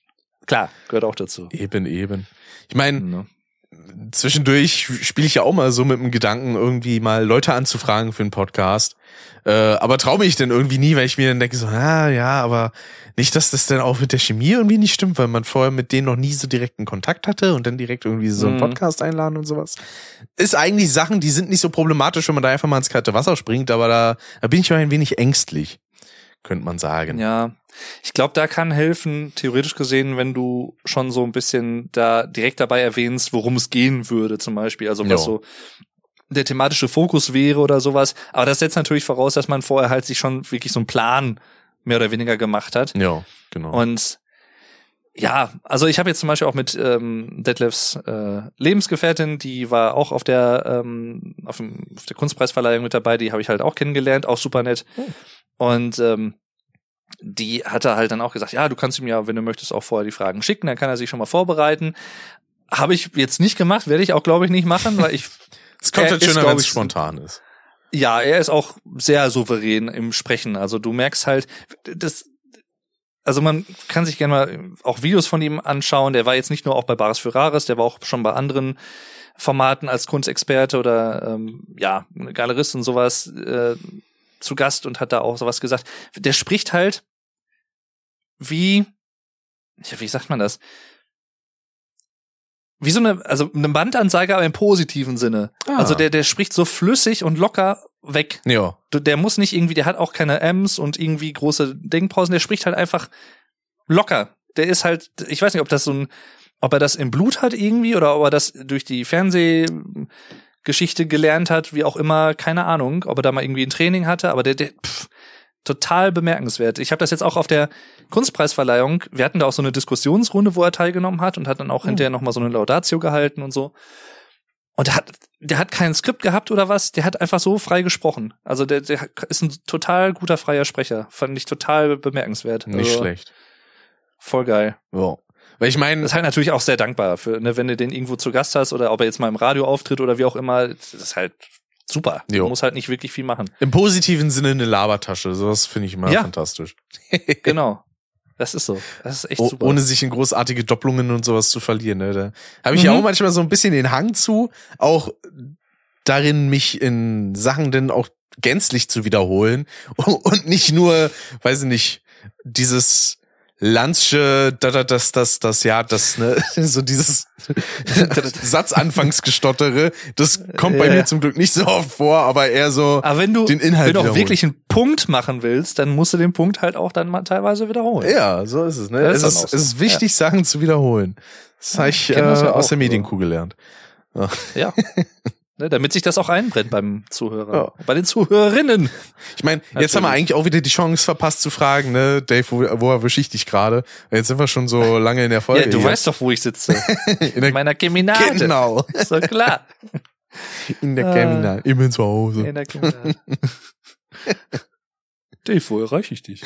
klar, gehört auch dazu. Eben, eben. Ich meine, Ne? Zwischendurch spiele ich ja auch mal so mit dem Gedanken, irgendwie mal Leute anzufragen für einen Podcast. Äh, aber traue mich dann irgendwie nie, weil ich mir dann denke so, ah, ja, aber nicht, dass das dann auch mit der Chemie irgendwie nicht stimmt, weil man vorher mit denen noch nie so direkten Kontakt hatte und dann direkt irgendwie so einen Mhm. Podcast einladen und sowas. Ist eigentlich Sachen, die sind nicht so problematisch, wenn man da einfach mal ins kalte Wasser springt, aber da, da bin ich mal ein wenig ängstlich, könnte man sagen. Ja, ich glaube, da kann helfen, theoretisch gesehen, wenn du schon so ein bisschen da direkt dabei erwähnst, worum es gehen würde, zum Beispiel. Also was Jo. so der thematische Fokus wäre oder sowas. Aber das setzt natürlich voraus, dass man vorher halt sich schon wirklich so einen Plan mehr oder weniger gemacht hat. Ja, genau. Und ja, also ich habe jetzt zum Beispiel auch mit ähm, Detlefs äh, Lebensgefährtin, die war auch auf der ähm, auf, dem, auf der Kunstpreisverleihung mit dabei, die habe ich halt auch kennengelernt, auch super nett. Und ähm, die hatte halt dann auch gesagt, ja, du kannst ihm ja, wenn du möchtest, auch vorher die Fragen schicken, dann kann er sich schon mal vorbereiten. Habe ich jetzt nicht gemacht, werde ich auch, glaube ich, nicht machen, weil ich es kommt er halt schöner, wenn es spontan ist. ja, er ist auch sehr souverän im Sprechen. Also du merkst halt, das, also man kann sich gerne mal auch Videos von ihm anschauen. Der war jetzt nicht nur auch bei Bares für Rares, der war auch schon bei anderen Formaten als Kunstexperte oder ähm, ja, Galerist und sowas äh, zu Gast und hat da auch sowas gesagt. Der spricht halt wie, ja, wie sagt man das? Wie so eine, also eine Bandanzeige, aber im positiven Sinne. Ah. Also der, der spricht so flüssig und locker weg. Ja, Der muss nicht irgendwie, der hat auch keine M's und irgendwie große Denkpausen, der spricht halt einfach locker. Der ist halt, ich weiß nicht, ob das so ein, ob er das im Blut hat irgendwie oder ob er das durch die Fernsehgeschichte gelernt hat, wie auch immer, keine Ahnung, ob er da mal irgendwie ein Training hatte, aber der, der, pff, total bemerkenswert. Ich habe das jetzt auch auf der Kunstpreisverleihung, wir hatten da auch so eine Diskussionsrunde, wo er teilgenommen hat und hat dann auch Oh. hinterher nochmal so eine Laudatio gehalten und so. Und der hat, der hat kein Skript gehabt oder was, der hat einfach so frei gesprochen. Also der, der ist ein total guter freier Sprecher. Fand ich total bemerkenswert. Nicht also, schlecht. Voll geil. Ja. Weil ich meine, Das ist halt natürlich auch sehr dankbar für, ne, wenn du den irgendwo zu Gast hast oder ob er jetzt mal im Radio auftritt oder wie auch immer, das ist halt super. Jo. Du musst halt nicht wirklich viel machen. im positiven Sinne eine Labertasche. Sowas finde ich immer Ja. fantastisch. Genau. Das ist so. Das ist echt Oh, super. ohne sich in großartige Doppelungen und sowas zu verlieren. Ne? Da habe ich ja Mhm. auch manchmal so ein bisschen den Hang zu, auch darin mich in Sachen denn auch gänzlich zu wiederholen und nicht nur, weiß ich nicht, dieses Landsche, da, da, das, das, das, ja, das, ne, so dieses Satzanfangsgestottere, das kommt bei Ja. mir zum Glück nicht so oft vor, aber eher so Aber wenn du, den Inhalt wenn du auch wiederholen. wirklich einen Punkt machen willst, dann musst du den Punkt halt auch dann mal teilweise wiederholen. Ja, so ist es. Ne? Das es, ist so. es ist wichtig, Sachen zu wiederholen. Das habe ich äh, das ja aus der so. Medienkuh gelernt. Ja. ne, damit sich das auch einbrennt beim Zuhörer. Ja. Bei den Zuhörerinnen. Ich meine, jetzt haben wir eigentlich auch wieder die Chance verpasst zu fragen, ne, Dave, wo, wo erwische ich dich gerade? Jetzt sind wir schon so lange in der Folge. Ja, du hier. weißt doch, wo ich sitze. in In der, meiner Keminade. genau, doch klar. in der Ah. Terminal, immer zu Hause. In der Keminade. Dave, wo erreiche ich dich?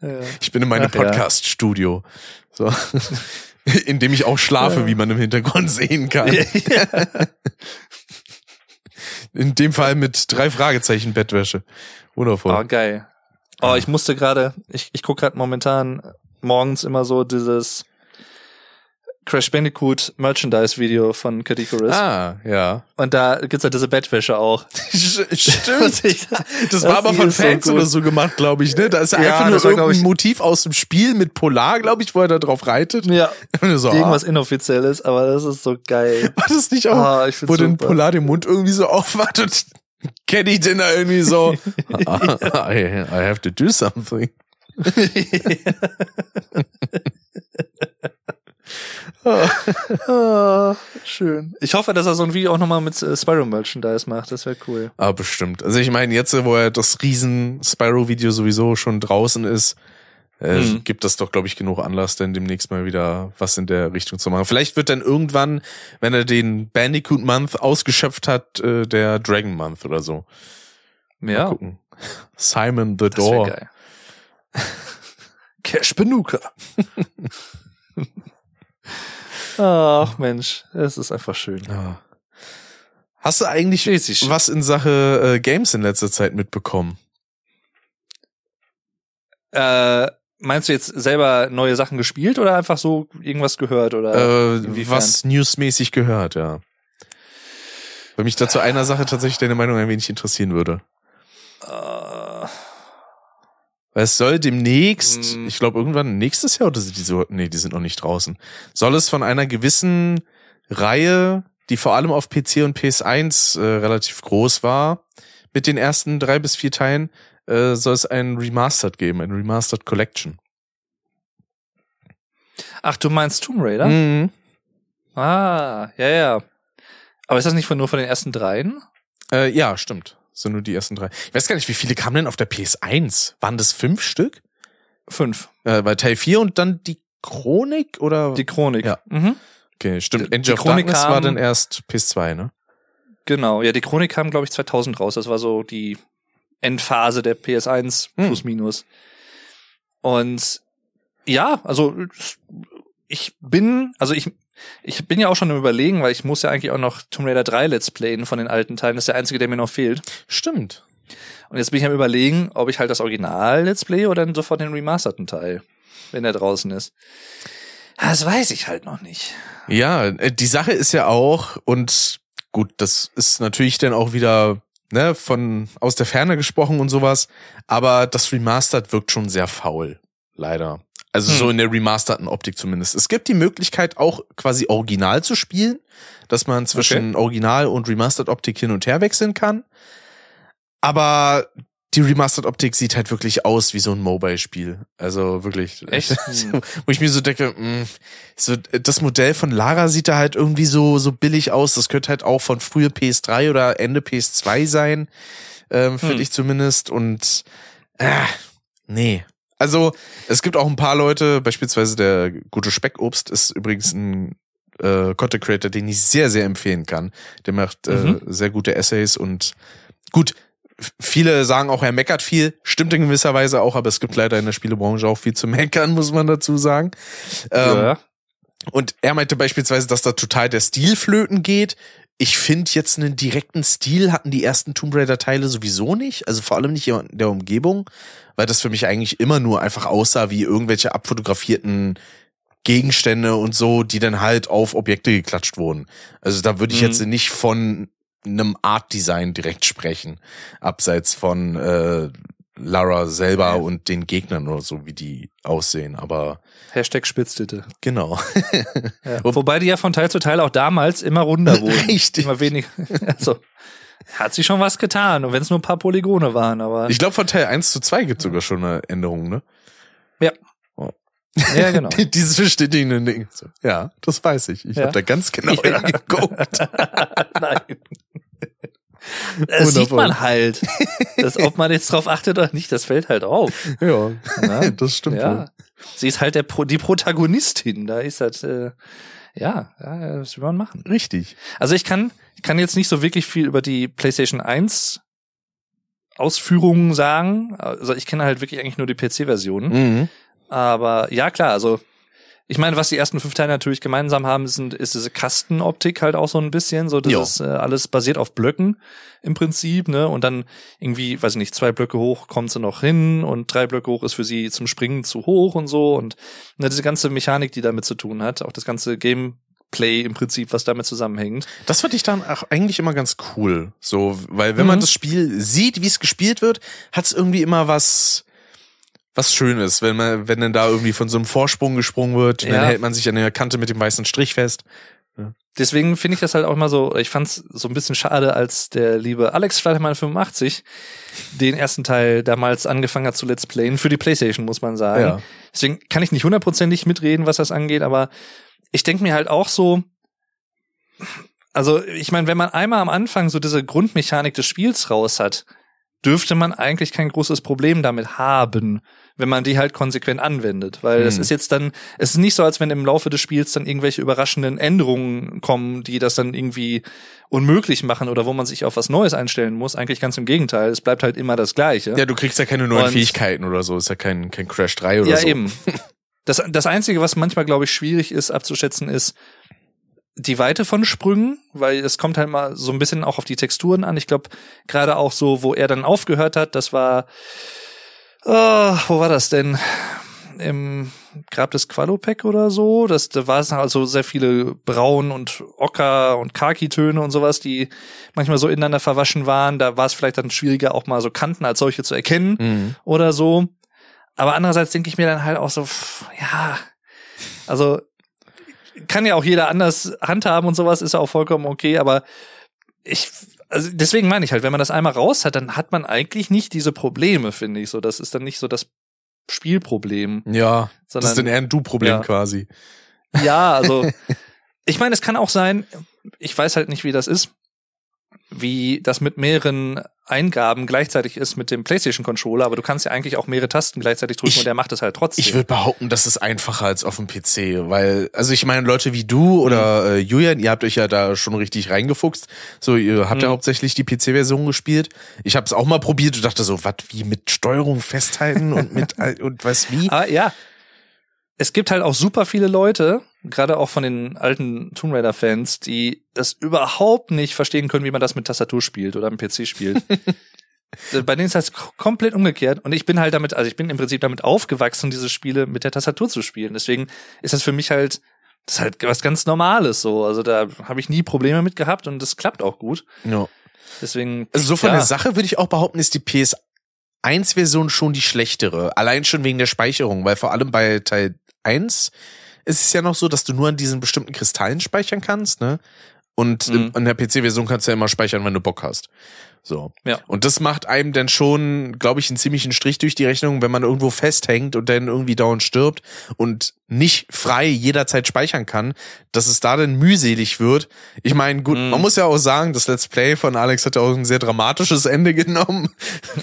Ja. Ich bin in meinem ja. Podcast-Studio. So. in dem ich auch schlafe, Ja. wie man im Hintergrund sehen kann. In dem Fall mit drei Fragezeichen Bettwäsche. Wundervoll. Oh, geil. Oh, ich musste gerade, ich, ich gucke gerade momentan morgens immer so dieses Crash Bandicoot Merchandise Video von Kadikorus. Ah, ja. Und da gibt's halt diese Bettwäsche auch. Stimmt. Ich- Das war aber von so Fans gut. oder so gemacht, glaube ich, ne? Da ist ja, Ja, einfach nur das war, irgendein ich- Motiv aus dem Spiel mit Polar, glaube ich, wo er da drauf reitet. Ja, so, irgendwas ah, inoffizielles, aber das ist so geil. war das nicht auch, Ah, ich wo den. Polar den Mund irgendwie so aufmacht und Kenny den da irgendwie so, I, I have to do something. ah, schön. Ich hoffe, dass er so ein Video auch nochmal mit äh, Spyro Merchandise macht. Das wäre cool. Ah, bestimmt. Also ich meine, jetzt, wo er das riesen Spyro-Video sowieso schon draußen ist, äh, Mhm. gibt das doch, glaube ich, genug Anlass, dann demnächst mal wieder was in der Richtung zu machen. Vielleicht wird dann irgendwann, wenn er den Bandicoot Month ausgeschöpft hat, äh, der Dragon Month oder so. Mal Ja, gucken. Simon the das Door. geil. Cash Benuka. Ach Mensch, es ist einfach schön. Ja. Hast du eigentlich Richtig. was in Sache äh, Games in letzter Zeit mitbekommen? Äh, meinst du jetzt selber neue Sachen gespielt oder einfach so irgendwas gehört oder Äh, was newsmäßig gehört, ja. Weil mich dazu einer Sache tatsächlich deine Meinung ein wenig interessieren würde. Äh, Weil es soll demnächst, Hm. ich glaube irgendwann nächstes Jahr oder sind die so, nee, die sind noch nicht draußen, soll es von einer gewissen Reihe, die vor allem auf PC und PS1 äh, relativ groß war, mit den ersten drei bis vier Teilen, äh, soll es ein Remastered geben, ein Remastered Collection. ach, du meinst Tomb Raider? Mhm. Ah, ja, ja. Aber ist das nicht von, nur von den ersten dreien? Äh, ja, stimmt. Sind nur die ersten drei. Ich weiß gar nicht, wie viele kamen denn auf der PS1? Waren das fünf Stück? Fünf. Äh, bei Teil 4 und dann die Chronik oder? Die Chronik. Ja. Mhm. okay, stimmt. die Angel of Chronik Darkness kam- war dann erst PS2, ne? Genau. Ja, die Chronik kam, glaube ich, 2000 raus. Das war so die Endphase der PS1 Hm. plus minus. Und ja, also ich bin, also ich, ich bin ja auch schon im Überlegen, weil ich muss ja eigentlich auch noch Tomb Raider 3 Let's Playen von den alten Teilen. Das ist der einzige, der mir noch fehlt. Stimmt. Und jetzt bin ich am überlegen, ob ich halt das Original Let's Play oder dann sofort den remasterten Teil, wenn der draußen ist. Das weiß ich halt noch nicht. Ja, äh, die Sache ist ja auch, und gut, das ist natürlich dann auch wieder ne, von aus der Ferne gesprochen und sowas, aber das Remastered wirkt schon sehr faul, leider. Also Hm. so in der remasterten Optik zumindest. Es gibt die Möglichkeit auch quasi original zu spielen, dass man zwischen Original und Remastered Optik hin und her wechseln kann. Aber die Remastered Optik sieht halt wirklich aus wie so ein Mobile-Spiel. Also wirklich. Echt? Wo ich mir so denke, mh, so das Modell von Lara sieht da halt irgendwie so so billig aus. Das könnte halt auch von früher PS3 oder Ende PS2 sein, ähm, finde Hm. ich zumindest. Und Ah, nee. Also, es gibt auch ein paar Leute, beispielsweise der gute Speckobst ist übrigens ein äh, Content Creator, den ich sehr, sehr empfehlen kann. Der macht Mhm. äh, sehr gute Essays und gut, viele sagen auch, er meckert viel, stimmt in gewisser Weise auch, aber es gibt leider in der Spielebranche auch viel zu meckern, muss man dazu sagen. Ähm, ja. und er meinte beispielsweise, dass da total der Stil flöten geht. Ich finde jetzt einen direkten Stil hatten die ersten Tomb Raider Teile sowieso nicht, also vor allem nicht in der Umgebung, weil das für mich eigentlich immer nur einfach aussah wie irgendwelche abfotografierten Gegenstände und so, die dann halt auf Objekte geklatscht wurden. Also da würde ich Mhm. jetzt nicht von einem Art Design direkt sprechen, abseits von äh, Lara selber und den Gegnern oder so, wie die aussehen, aber Hashtag Spitzditte. genau. Ja. Wobei die ja von Teil zu Teil auch damals immer runder wurden. Richtig. Immer weniger. Also, hat sich schon was getan. Und wenn es nur ein paar Polygone waren, aber. Ich glaube, von Teil 1 zu 2 gibt sogar schon eine Änderung, ne? ja, genau. Dieses bestätigende Ding. Ja, das weiß ich. Ich Ja. habe da ganz genau Ja. hingeguckt. Nein. Das sieht Wundervoll. man halt. Das, ob man jetzt drauf achtet oder nicht, das fällt halt auf. Ja, Ja. das stimmt Ja. wohl. Sie ist halt der Pro die Protagonistin. Da ist das, äh, ja, ja, das will man machen. Richtig. Also ich kann, ich kann jetzt nicht so wirklich viel über die PlayStation 1 Ausführungen sagen. Also ich kenne halt wirklich eigentlich nur die PC-Version. Mhm. Aber ja, klar, also ich meine, was die ersten fünf Teile natürlich gemeinsam haben, sind, ist diese Kastenoptik halt auch so ein bisschen, so das Jo. ist äh, alles basiert auf Blöcken im Prinzip, ne? Und dann irgendwie, weiß ich nicht, zwei Blöcke hoch kommt sie noch hin und drei Blöcke hoch ist für sie zum Springen zu hoch und so und ne, diese ganze Mechanik, die damit zu tun hat, auch das ganze Gameplay im Prinzip, was damit zusammenhängt. Das fand ich dann auch eigentlich immer ganz cool. So, weil wenn man Mhm. das Spiel sieht, wie es gespielt wird, hat es irgendwie immer was, was Schönes, wenn man, wenn dann da irgendwie von so einem Vorsprung gesprungen wird, Ja. dann hält man sich an der Kante mit dem weißen Strich fest. Deswegen finde ich das halt auch immer so, ich fand's so ein bisschen schade, als der liebe Alex Flattermann 85 den ersten Teil damals angefangen hat zu Let's Playen für die Playstation, muss man sagen. Ja. Deswegen kann ich nicht hundertprozentig mitreden, was das angeht, aber ich denke mir halt auch so, also ich meine, wenn man einmal am Anfang so diese Grundmechanik des Spiels raus hat, dürfte man eigentlich kein großes Problem damit haben, wenn man die halt konsequent anwendet. Weil es Hm. ist jetzt dann, es ist nicht so, als wenn im Laufe des Spiels dann irgendwelche überraschenden Änderungen kommen, die das dann irgendwie unmöglich machen oder wo man sich auf was Neues einstellen muss. Eigentlich ganz im Gegenteil. Es bleibt halt immer das Gleiche. Ja, du kriegst ja keine neuen Und- Fähigkeiten oder so. Ist ja kein, kein Crash 3 oder ja, so. eben. Das, das Einzige, was manchmal, glaube ich, schwierig ist abzuschätzen, ist die Weite von Sprüngen, weil es kommt halt mal so ein bisschen auch auf die Texturen an. Ich glaube, gerade auch so, wo er dann aufgehört hat, das war, oh, wo war das denn? Im Grab des Qualopec oder so. Das, da war es also sehr viele Braun und Ocker und Khaki-Töne und sowas, die manchmal so ineinander verwaschen waren. Da war es vielleicht dann schwieriger, auch mal so Kanten als solche zu erkennen Mhm. oder so. Aber andererseits denke ich mir dann halt auch so, pff, ja, also kann ja auch jeder anders handhaben und sowas, ist ja auch vollkommen okay, aber ich, also deswegen meine ich halt, wenn man das einmal raus hat, dann hat man eigentlich nicht diese Probleme, finde ich so. Das ist dann nicht so das Spielproblem, Ja, das sondern ist dann eher ein Du-Problem Ja. quasi. ja, also ich meine, es kann auch sein, ich weiß halt nicht, wie das ist, wie das mit mehreren Eingaben gleichzeitig ist mit dem PlayStation Controller, aber du kannst ja eigentlich auch mehrere Tasten gleichzeitig drücken Ich- und der macht es halt trotzdem. Ich würde behaupten, das ist einfacher als auf dem PC, weil, also ich meine, Leute wie du oder äh, Julian, ihr habt euch ja da schon richtig reingefuchst. So, ihr habt ja Mhm. hauptsächlich die PC-Version gespielt. Ich habe es auch mal probiert und dachte so, was wie mit Steuerung festhalten und mit und was wie? Aber ja, es gibt halt auch super viele Leute, gerade auch von den alten Tomb Raider Fans, die das überhaupt nicht verstehen können, wie man das mit Tastatur spielt oder am PC spielt. Bei denen ist das komplett umgekehrt und ich bin halt damit, also ich bin im Prinzip damit aufgewachsen, diese Spiele mit der Tastatur zu spielen. Deswegen ist das für mich halt, das ist halt was ganz Normales so. Also da habe ich nie Probleme mit gehabt und das klappt auch gut. Ja. Deswegen. Also so von ja, der Sache würde ich auch behaupten, ist die PS1-Version schon die schlechtere. Allein schon wegen der Speicherung, weil vor allem bei Teil 1 ist es ja noch so, dass du nur an diesen bestimmten Kristallen speichern kannst, ne? Und Mhm. in der PC-Version kannst du ja immer speichern, wenn du Bock hast. So. Ja. Und das macht einem dann schon, glaube ich, einen ziemlichen Strich durch die Rechnung, wenn man irgendwo festhängt und dann irgendwie dauernd stirbt und nicht frei jederzeit speichern kann, dass es da dann mühselig wird. Ich meine, gut, Mhm. man muss ja auch sagen, das Let's Play von Alex hat ja auch ein sehr dramatisches Ende genommen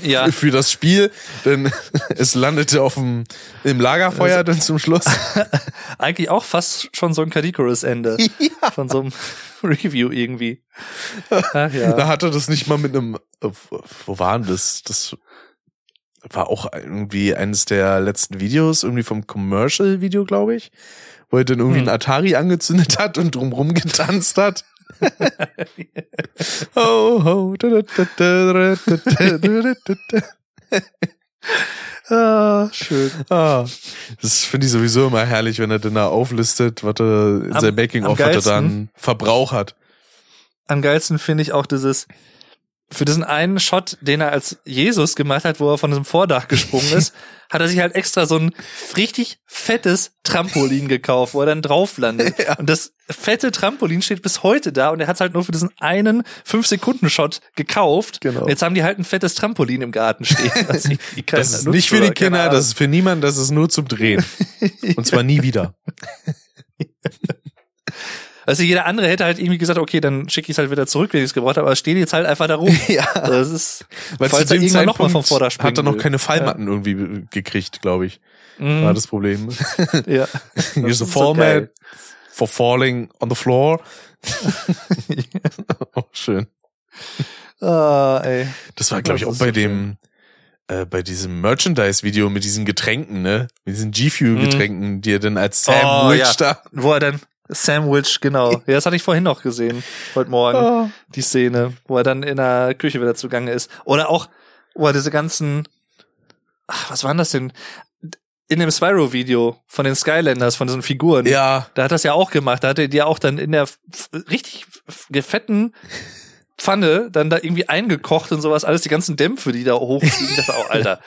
Ja. für, das Spiel, denn es landete auf dem, im Lagerfeuer dann zum Schluss. Eigentlich auch fast schon so ein Kadikorus-Ende. Von so einem Review irgendwie. Ach Da ja. hat er das nicht mal mit einem, äh, wo war denn das? Das war auch irgendwie eines der letzten Videos, irgendwie vom Commercial-Video, glaube ich, wo er dann irgendwie hm. einen Atari angezündet hat und drumrum getanzt hat. oh, oh. Ah, schön. Ah, das finde ich sowieso immer herrlich, wenn er denn da auflistet, was er in seinem Making-of, was er dann Verbrauch hat. Am geilsten finde ich auch dieses, für diesen einen Shot, den er als Jesus gemacht hat, wo er von diesem Vordach gesprungen ist, hat er sich halt extra so ein richtig fettes Trampolin gekauft, wo er dann drauf landet. Und das fette Trampolin steht bis heute da und er hat es halt nur für diesen einen 5-Sekunden-Shot gekauft. Genau. Und jetzt haben die halt ein fettes Trampolin im Garten stehen. was die- die Das ist nicht für die Kinder, das ist für niemanden, das ist nur zum Drehen. Und zwar nie wieder. Also jeder andere hätte halt irgendwie gesagt, okay, dann schicke ich es halt wieder zurück, wenn ich es gebraucht habe, aber steht jetzt halt einfach da rum. Ja. Das ist, Weil falls zu er dem irgendwann noch mal vom Zeitpunkt Vorder springen hat er noch keine Fallmatten irgendwie gekriegt, glaube ich. Mhm. War das Problem. ja. Ist so format for falling on the floor. oh, schön. Ah, ey. Das war, glaube ich, auch bei so dem, äh, bei diesem Merchandise-Video mit diesen Getränken, ne? Mit diesen G-Fuel-Getränken, die er dann als Mhm. Oh, ja. da. Wo er dann Sandwich, genau. Ja, das hatte ich vorhin noch gesehen. Heute Morgen. Oh. Die Szene, wo er dann in der Küche wieder zugange ist. Oder auch, wo er diese ganzen, ach, was waren das denn? In dem Spyro-Video von den Skylanders, von diesen Figuren. Ja, Da hat das ja auch gemacht. Da hat er die ja auch dann in der richtig f- fetten Pfanne dann da irgendwie eingekocht und sowas. Alles die ganzen Dämpfe, die da hochfliegen. Dachte auch, Alter,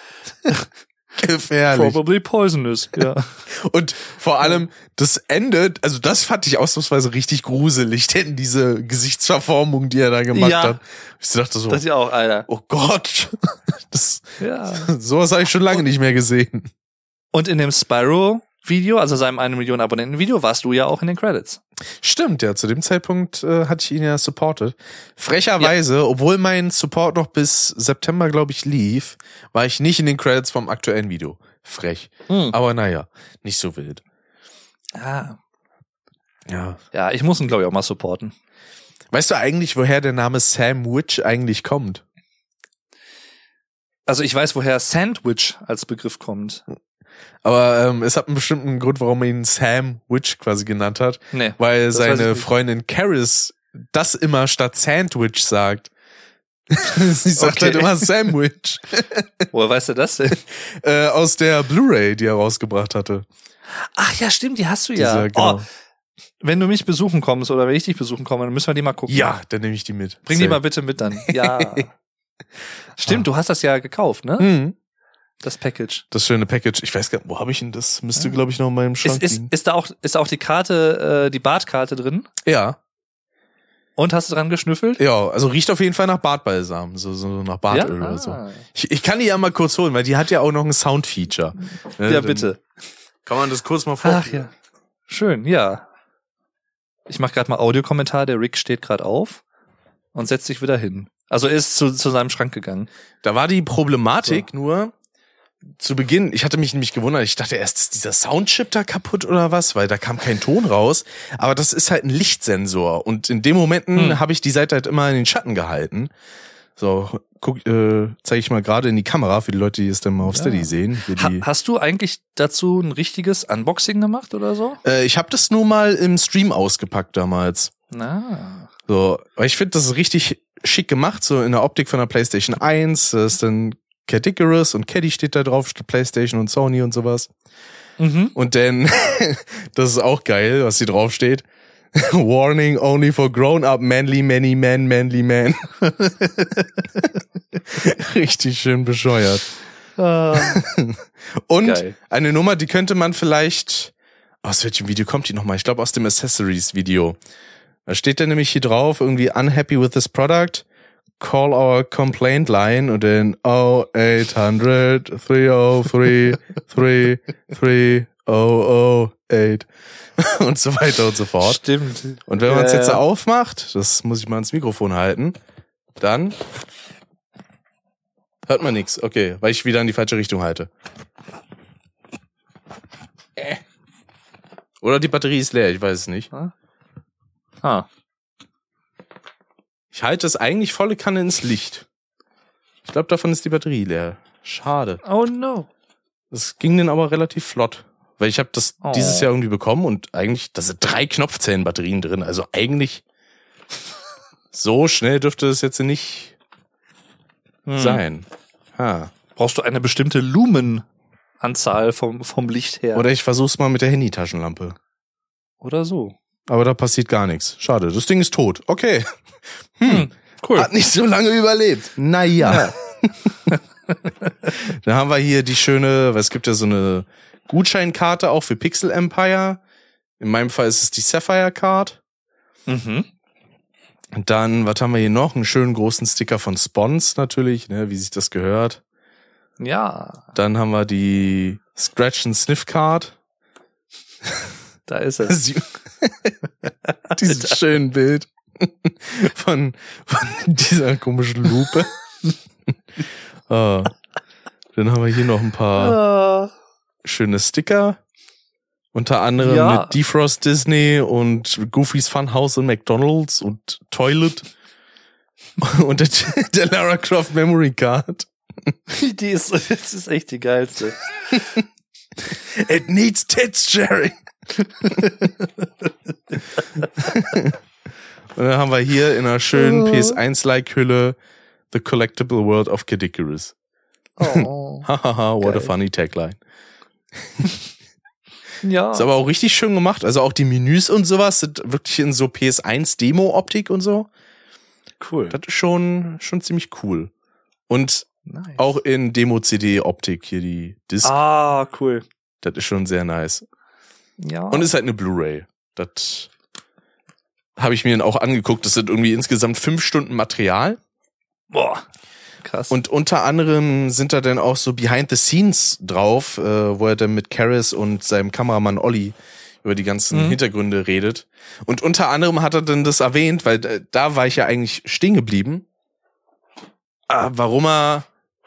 gefährlich. probably poisonous. Ja. Und vor allem das Ende, also das fand ich ausnahmsweise richtig gruselig, denn diese Gesichtsverformung, die er da gemacht Ja. hat. Ich dachte so, Das ist ja auch, Alter. oh Gott, das, Ja. sowas habe ich schon lange nicht mehr gesehen. Und in dem Spyro-Video, also seinem 1 Million Abonnenten-Video, warst du ja auch in den Credits. Stimmt, ja, zu dem Zeitpunkt äh, hatte ich ihn ja supported. Frecherweise, obwohl mein Support noch bis September, glaube ich, lief, war ich nicht in den Credits vom aktuellen Video. Frech. Aber naja, nicht so wild. Ah. Ja. Ja, ich muss ihn, glaube ich, auch mal supporten. Weißt du eigentlich, woher der Name Sam Witch eigentlich kommt? Also ich weiß, woher Sandwich als Begriff kommt. Aber ähm, es hat einen bestimmten Grund, warum man ihn Sam Witch quasi genannt hat. Nee. Weil seine. Freundin Caris das immer statt Sandwich sagt. Sie sagt Okay. halt immer Sandwich. Woher weißt du das denn? äh, aus der Blu-ray, die er rausgebracht hatte. Ach ja, stimmt, die hast du ja. Diese, genau. Oh, wenn du mich besuchen kommst oder wenn ich dich besuchen komme, dann müssen wir die mal gucken. Ja, dann nehme ich die mit. Bring die Safe. mal bitte mit dann. Ja. Stimmt, du hast das ja gekauft, ne? Mhm. Das Package. Das schöne Package. Ich weiß gar nicht, wo habe ich denn das? Müsste, glaube ich, noch in meinem Schrank Ist, ist, liegen. ist da auch, ist da auch die Karte, äh, die Bartkarte drin? Ja, Und hast du dran geschnüffelt? ja, also riecht auf jeden Fall nach Bartbalsam, so, so nach Bartöl oder so. Ah. Ich, ich kann die ja mal kurz holen, weil die hat ja auch noch ein Soundfeature. Ne, Ja, bitte. Kann man das kurz mal vor? Ach ja. Schön, ja. Ich mache gerade mal Audiokommentar. Der Rick steht gerade auf und setzt sich wieder hin. Also er ist zu, zu seinem Schrank gegangen. Da war die Problematik nur zu Beginn, ich hatte mich nämlich gewundert, ich dachte erst, ist dieser Soundchip da kaputt oder was, weil da kam kein Ton raus. Aber das ist halt ein Lichtsensor und in den Momenten Hm. habe ich die Seite halt immer in den Schatten gehalten. So, guck, äh, zeige ich mal gerade in die Kamera für die Leute, die es dann mal auf Ja. Steady sehen. Ha hast du eigentlich dazu ein richtiges Unboxing gemacht oder so? äh, ich habe das nur mal im Stream ausgepackt damals. Na. So, weil ich finde, das ist richtig schick gemacht, so in der Optik von der PlayStation 1. Da ist dann Cat Icarus und Caddy steht da drauf, PlayStation und Sony und sowas. Mhm. Und dann, das ist auch geil, was hier drauf steht. Warning only for grown-up manly many man manly man. Richtig schön bescheuert. Ah, Und Geil. eine Nummer, die könnte man vielleicht, aus welchem Video kommt die nochmal? Ich glaube aus dem Accessories Video. Da steht dann nämlich hier drauf, irgendwie unhappy with this product. Call our complaint line und dann 0800 303 33008 und so weiter und so fort. Stimmt. Und wenn man es Ja, jetzt aufmacht, das muss ich mal ins Mikrofon halten, dann hört man nichts. Okay, weil ich wieder in die falsche Richtung halte. Äh. Oder die Batterie ist leer, ich weiß es nicht. Ah. Ich halte es eigentlich volle Kanne ins Licht. Ich glaube, davon ist die Batterie leer. Schade. Oh no. Das ging dann aber relativ flott. Weil ich habe das Oh. dieses Jahr irgendwie bekommen und eigentlich, da sind drei Knopfzellenbatterien drin. Also eigentlich so schnell dürfte es jetzt nicht Hm. sein. Ha. Brauchst du eine bestimmte Lumenanzahl vom, vom Licht her? Oder ich versuch's mal mit der Handytaschenlampe. Oder so. Aber da passiert gar nichts. Schade. Das Ding ist tot. Okay. Hm. Cool. Hat nicht so lange überlebt. Naja. Dann haben wir hier die schöne, weil es gibt ja so eine Gutscheinkarte auch für Pixel Empire. In meinem Fall ist es die Sapphire Card. Mhm. Und dann, was haben wir hier noch? Einen schönen großen Sticker von Spons natürlich, ne, wie sich das gehört. Ja, Dann haben wir die Scratch and Sniff Card. Da ist es. Sie- Dieses schönen Bild von, von dieser komischen Lupe. ah. Dann haben wir hier noch ein paar Ah. schöne Sticker. Unter anderem Ja. mit Defrost Disney und Goofy's Funhouse und McDonald's und Toilet. und der, der Lara Croft Memory Card. Die ist, das ist echt die geilste. It needs tits, Jerry. und dann haben wir hier in einer schönen Oh. PS1-like Hülle The Collectible World of Kid Icarus. Oh. Hahaha, what a Geil. funny tagline. Ja. Ist aber auch richtig schön gemacht. Also auch die Menüs und sowas sind wirklich in so PS1 Demo-Optik und so. cool. Das ist schon, schon ziemlich cool. Und Nice. auch in Demo-CD-Optik hier die Disc. Ah, cool. Das ist schon sehr nice. Ja. Und ist halt eine Blu-ray. Das habe ich mir dann auch angeguckt. Das sind irgendwie insgesamt fünf Stunden Material. Boah. Krass. Und unter anderem sind da dann auch so Behind the Scenes drauf, äh, wo er dann mit Karis und seinem Kameramann Olli über die ganzen Mhm. Hintergründe redet. Und unter anderem hat er dann das erwähnt, weil äh, da war ich ja eigentlich stehen geblieben, äh, warum er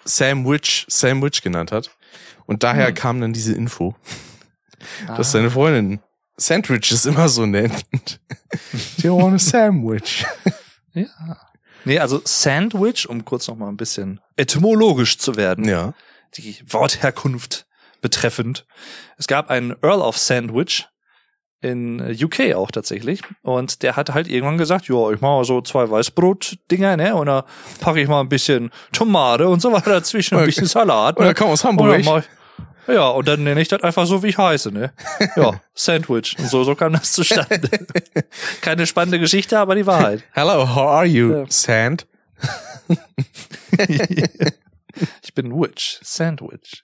Sam Witch genannt hat. Und daher Mhm. kam dann diese Info, Ah. dass seine Freundin Sandwiches immer so nennt. Do you want a sandwich? Ja. Nee, also Sandwich, um kurz noch mal ein bisschen etymologisch zu werden, Ja. die Wortherkunft betreffend. Es gab einen Earl of Sandwich in äh, UK auch tatsächlich und der hat halt irgendwann gesagt, ja, ich mache mal so zwei Weißbrot-Dinger, ne, und da packe ich mal ein bisschen Tomate und so weiter dazwischen, ein bisschen Salat. Oder Ne? kam aus Und Hamburg. dann ich- ja, und dann nenne ich das einfach so, wie ich heiße, ne? Ja, Sandwich. Und so, so kam das zustande. Keine spannende Geschichte, aber die Wahrheit. Hello, how are you? Ja. Sand? Ich bin Witch. Sandwich.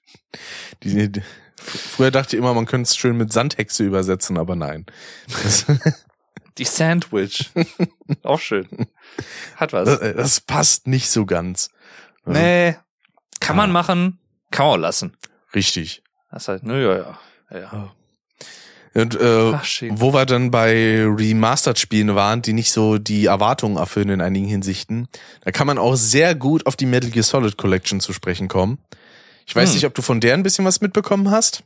Die, die, früher dachte ich immer, man könnte es schön mit Sandhexe übersetzen, aber nein. Die Sandwich. Auch schön. Hat was. das, das passt nicht so ganz. Nee. Kann man Ah. machen, kann man lassen. Richtig. Das ist halt, ne, ja, ja. ja, ja. Und äh, Ach, wo wir dann bei Remastered-Spielen waren, die nicht so die Erwartungen erfüllen in einigen Hinsichten, da kann man auch sehr gut auf die Metal Gear Solid Collection zu sprechen kommen. Ich weiß Hm. nicht, ob du von der ein bisschen was mitbekommen hast.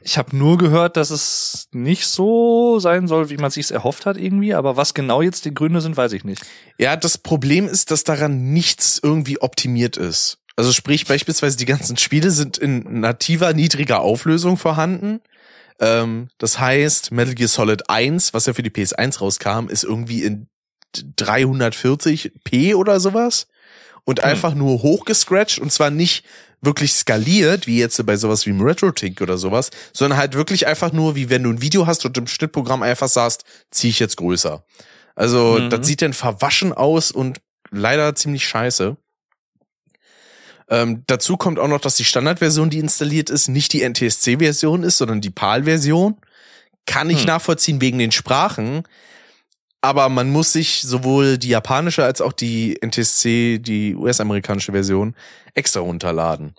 Ich habe nur gehört, dass es nicht so sein soll, wie man sich's erhofft hat irgendwie, aber was genau jetzt die Gründe sind, weiß ich nicht. Ja, das Problem ist, dass daran nichts irgendwie optimiert ist. Also sprich beispielsweise die ganzen Spiele sind in nativer, niedriger Auflösung vorhanden. Ähm, das heißt, Metal Gear Solid 1, was ja für die PS1 rauskam, ist irgendwie in 340p oder sowas. Und Hm. einfach nur hochgescratcht und zwar nicht wirklich skaliert, wie jetzt bei sowas wie im RetroTink oder sowas, sondern halt wirklich einfach nur, wie wenn du ein Video hast und im Schnittprogramm einfach sagst, zieh ich jetzt größer. Also, Mhm. das sieht dann verwaschen aus und leider ziemlich scheiße. Ähm, dazu kommt auch noch, dass die Standardversion, die installiert ist, nicht die NTSC-Version ist, sondern die PAL-Version. Kann ich Hm. nachvollziehen wegen den Sprachen. aber man muss sich sowohl die japanische als auch die NTSC, die US-amerikanische Version, extra runterladen.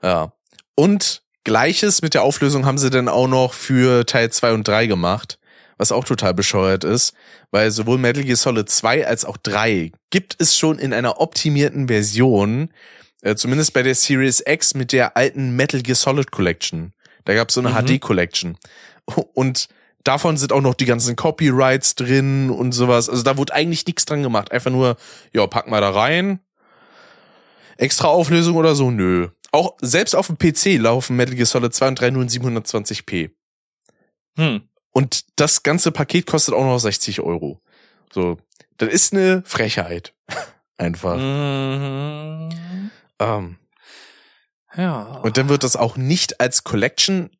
Ja. Und gleiches mit der Auflösung haben sie dann auch noch für Teil 2 und 3 gemacht, was auch total bescheuert ist, weil sowohl Metal Gear Solid 2 als auch 3 gibt es schon in einer optimierten Version, äh, zumindest bei der Series X mit der alten Metal Gear Solid Collection. Da gab es so eine Mhm. HD Collection. Und davon sind auch noch die ganzen Copyrights drin und sowas. Also da wurde eigentlich nichts dran gemacht. Einfach nur, ja, pack mal da rein. Extra Auflösung oder so? Nö. Auch selbst auf dem PC laufen Metal Gear Solid 2 und 3 nur in 720p. Hm. Und das ganze Paket kostet auch noch 60 Euro. So, das ist eine Frechheit. Einfach. Mhm. Ähm, Ja. und dann wird das auch nicht als Collection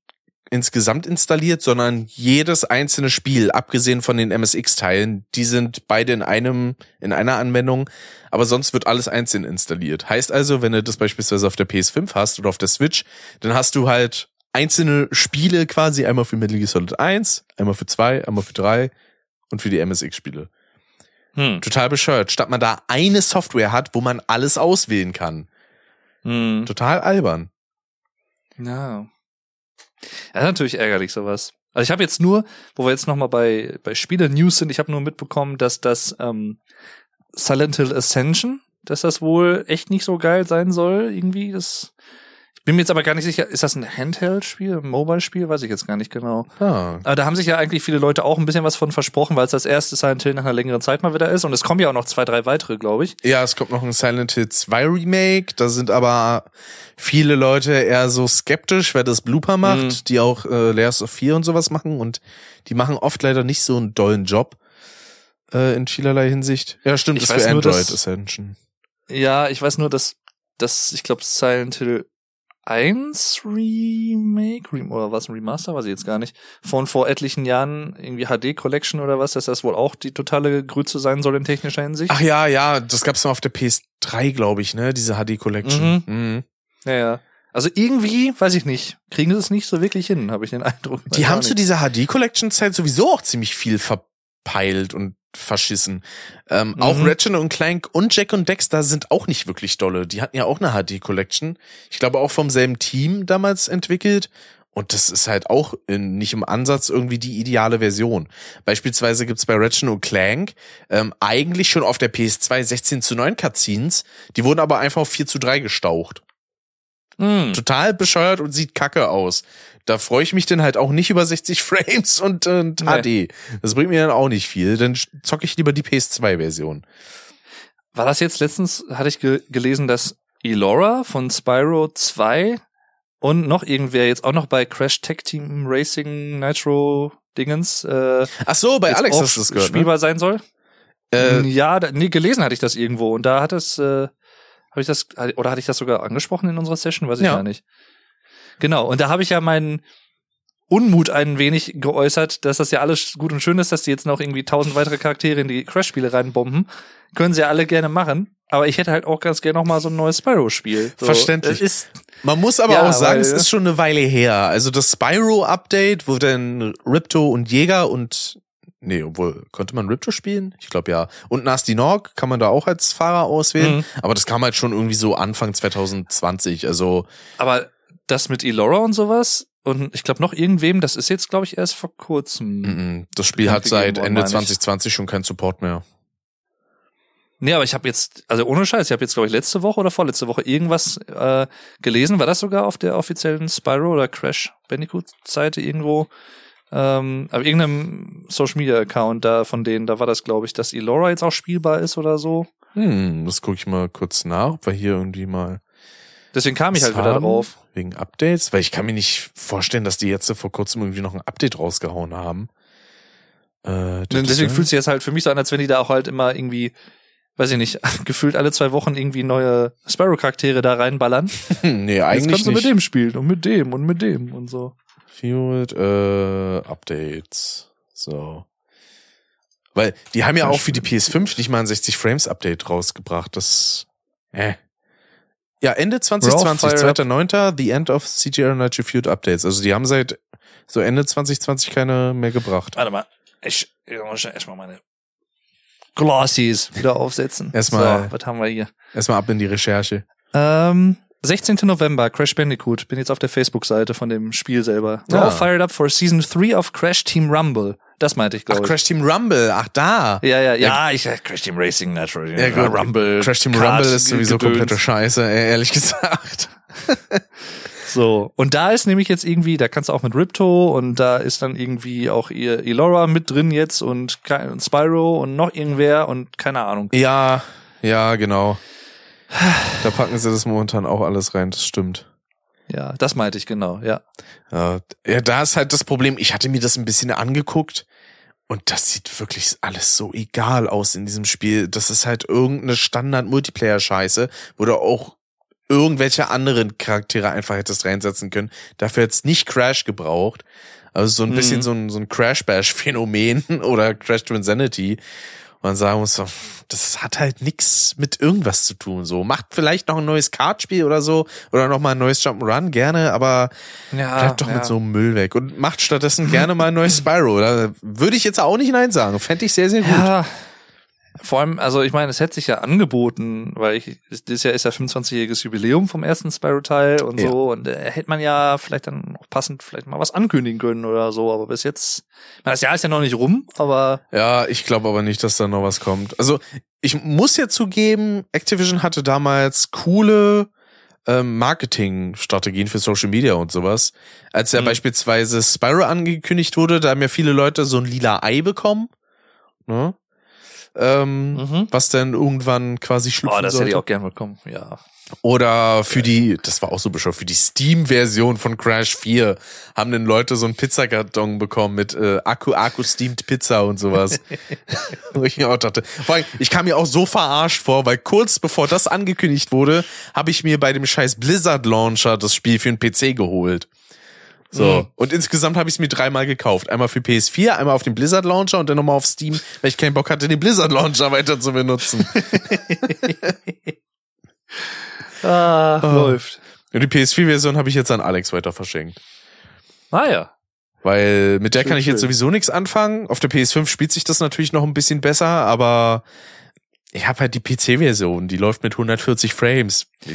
insgesamt installiert, sondern jedes einzelne Spiel, abgesehen von den MSX-Teilen, die sind beide in einem, in einer Anwendung, aber sonst wird alles einzeln installiert. Heißt also, wenn du das beispielsweise auf der PS5 hast oder auf der Switch, dann hast du halt einzelne Spiele quasi, einmal für Metal Gear Solid 1, einmal für 2, einmal für 3 und für die MSX-Spiele. hm. Total bescheuert, statt man da eine Software hat, wo man alles auswählen kann. Hm. Total albern. Ja. Ja, natürlich ärgerlich sowas. Also ich habe jetzt nur, wo wir jetzt noch mal bei bei Spiele-News sind, ich habe nur mitbekommen, dass das ähm, Silent Hill Ascension, dass das wohl echt nicht so geil sein soll. Irgendwie das. Bin mir jetzt aber gar nicht sicher, ist das ein Handheld-Spiel, ein Mobile-Spiel? Weiß ich jetzt gar nicht genau. Ah, Aber da haben sich ja eigentlich viele Leute auch ein bisschen was von versprochen, weil es das erste Silent Hill nach einer längeren Zeit mal wieder ist. Und es kommen ja auch noch zwei, drei weitere, glaube ich. Ja, es kommt noch ein Silent Hill 2 Remake. Da sind aber viele Leute eher so skeptisch, wer das Blooper macht, Mhm. die auch äh, Layers of Fear und sowas machen. Und die machen oft leider nicht so einen dollen Job äh, in vielerlei Hinsicht. Ja, stimmt, Ich ist für nur, Android dass- Ascension. Ja, ich weiß nur, dass, dass ich glaube, Silent Hill 1 Remake Rem oder was ein Remaster, weiß ich jetzt gar nicht, von vor etlichen Jahren irgendwie HD Collection oder was, dass das wohl auch die totale Grütze sein soll in technischer Hinsicht. Ach ja, ja, das gab's noch auf der PS3, glaube ich, ne? Diese HD Collection. Mhm. Ja, ja. Also irgendwie, weiß ich nicht, kriegen sie es nicht so wirklich hin, habe ich den Eindruck. Die haben zu dieser HD Collection Zeit sowieso auch ziemlich viel verpeilt und verschissen. Ähm, Auch Mhm. Ratchet und Clank und Jack und Dexter sind auch nicht wirklich dolle. Die hatten ja auch eine HD Collection. Ich glaube auch vom selben Team damals entwickelt. Und das ist halt auch in, nicht im Ansatz irgendwie die ideale Version. Beispielsweise gibt's bei Ratchet und Clank ähm, eigentlich schon auf der PS2 16 zu 9 Cutscenes. Die wurden aber einfach auf 4 zu 3 gestaucht Hm. total bescheuert und sieht kacke aus. Da freue ich mich dann halt auch nicht über 60 Frames und, und HD. Das bringt mir dann auch nicht viel. Dann zocke ich lieber die PS2-Version. War das jetzt letztens, hatte ich ge gelesen, dass Elora von Spyro 2 und noch irgendwer jetzt auch noch bei Crash Tech Team Racing Nitro Dingens äh, Ach so, bei Alex hast du das gehört, ne? spielbar sein soll? Äh, ja, da, nee, gelesen hatte ich das irgendwo und da hat es, äh, habe ich das, oder hatte ich das sogar angesprochen in unserer Session? Weiß ich Ja. gar nicht. Genau, und da habe ich ja meinen Unmut ein wenig geäußert, dass das ja alles gut und schön ist, dass die jetzt noch irgendwie tausend weitere Charaktere in die Crash-Spiele reinbomben. Können sie ja alle gerne machen. Aber ich hätte halt auch ganz gerne noch mal so ein neues Spyro-Spiel. So, Verständlich. Ist, Man muss aber Ja, auch sagen, es ist schon eine Weile her. Also das Spyro-Update, wo dann Ripto und Jäger und Nee, obwohl, konnte man Ripto spielen? Ich glaube ja. Und Nasty Nog kann man da auch als Fahrer auswählen. Mhm. Aber das kam halt schon irgendwie so Anfang 2020. Also, aber das mit Elora und sowas und ich glaube noch irgendwem, das ist jetzt, glaube ich, erst vor kurzem. mm, das Spiel hat seit Ende meine ich. 2020 schon keinen Support mehr. Nee, aber ich habe jetzt, also ohne Scheiß, ich habe jetzt, glaube ich, letzte Woche oder vorletzte Woche irgendwas äh, gelesen. War das sogar auf der offiziellen Spyro oder Crash Bandicoot-Seite irgendwo? Ähm, auf irgendeinem Social Media Account da von denen, da war das, glaube ich, dass Elora jetzt auch spielbar ist oder so. Hm, das gucke ich mal kurz nach, ob wir hier irgendwie mal Deswegen kam ich halt wieder haben, drauf. Wegen Updates, weil ich kann mir nicht vorstellen, dass die jetzt vor kurzem irgendwie noch ein Update rausgehauen haben. Äh, Und deswegen fühlt sich jetzt halt für mich so an, als wenn die da auch halt immer irgendwie, weiß ich nicht, gefühlt alle zwei Wochen irgendwie neue Spyro-Charaktere da reinballern. nee, Jetzt eigentlich kannst du mit nicht. dem spielen und mit dem und mit dem und so. Field, äh, Updates. So. Weil die haben ja auch für die PS5 nicht mal ein 60 Frames Update rausgebracht. Das, äh. Ja, Ende 2020, Raw, Fire Up. 2.9., The End of CGR Nitro Feud Updates. Also die haben seit so Ende 2020 keine mehr gebracht. Warte mal, ich, ich muss erstmal meine Glossies wieder aufsetzen. Erstmal- So, was haben wir hier? Erstmal ab in die Recherche. Ähm, 16. November, Crash Bandicoot. Bin jetzt auf der Facebook-Seite von dem Spiel selber. Ah. all fired up for Season 3 of Crash Team Rumble. Das meinte ich, Ach, glaube ich. Crash Team Rumble, ach da. Ja, ja, ja. ich Crash Team Racing natürlich. Ja, gut. Rumble. Crash Team Kart, Rumble ist sowieso Gedöns. komplette Scheiße, e- ehrlich gesagt. So. Und da ist nämlich jetzt irgendwie, da kannst du auch mit Ripto und da ist dann irgendwie auch ihr Elora mit drin jetzt und, und Spyro und noch irgendwer und keine Ahnung. Ja, ja, genau. Da packen sie das momentan auch alles rein, das stimmt. Ja, das meinte ich genau, ja. Ja, da ist halt das Problem, ich hatte mir das ein bisschen angeguckt und das sieht wirklich alles so egal aus in diesem Spiel. Das ist halt irgendeine Standard-Multiplayer-Scheiße, wo du auch irgendwelche anderen Charaktere einfach hättest reinsetzen können. Dafür hättest nicht Crash gebraucht. Also so ein Mhm. bisschen so ein, so ein Crash-Bash-Phänomen oder Crash to Insanity. Und man sagen muss, so, das hat halt nix mit irgendwas zu tun. So macht vielleicht noch ein neues Kartspiel oder so oder noch mal ein neues Jump'n'Run gerne, aber Ja, bleibt doch ja. mit so einem Müll weg und macht stattdessen gerne mal ein neues Spyro. Da würde ich jetzt auch nicht nein sagen. Fände ich sehr sehr gut. Ja. Vor allem, also ich meine, es hätte sich ja angeboten, weil ich, dieses Jahr ist ja 25-jähriges Jubiläum vom ersten Spyro-Teil und Ja. so und äh, hätte man ja vielleicht dann auch passend vielleicht mal was ankündigen können oder so, aber bis jetzt, meine, das Jahr ist ja noch nicht rum, aber Ja, ich glaube aber nicht, dass da noch was kommt. Also ich muss ja zugeben, Activision hatte damals coole ähm, Marketingstrategien für Social Media und sowas. Als ja Mhm. beispielsweise Spyro angekündigt wurde, da haben ja viele Leute so ein lila Ei bekommen. Ne? Ähm, Mhm. Was dann irgendwann quasi schlüpfen oh, das sollte. hätte ich auch gern bekommen, ja. Oder für die, das war auch so bescheuert, für die Steam-Version von Crash 4 haben dann Leute so einen Pizzakarton bekommen mit äh, Akku, Akku steamed Pizza und sowas. Wo ich mir auch dachte, vor allem, ich kam mir auch so verarscht vor, weil kurz bevor das angekündigt wurde, habe ich mir bei dem scheiß Blizzard Launcher das Spiel für den PC geholt. So. Mhm. Und insgesamt habe ich es mir dreimal gekauft. Einmal für PS4, einmal auf dem Blizzard Launcher und dann nochmal auf Steam, weil ich keinen Bock hatte, den Blizzard Launcher weiter zu benutzen. Ah, Ah. läuft. Und die PS4-Version habe ich jetzt an Alex weiter verschenkt. Ah ja. Weil mit der Schön, kann ich jetzt schön. sowieso nichts anfangen. Auf der PS5 spielt sich das natürlich noch ein bisschen besser, aber ich habe halt die PC-Version, die läuft mit 140 Frames. Die,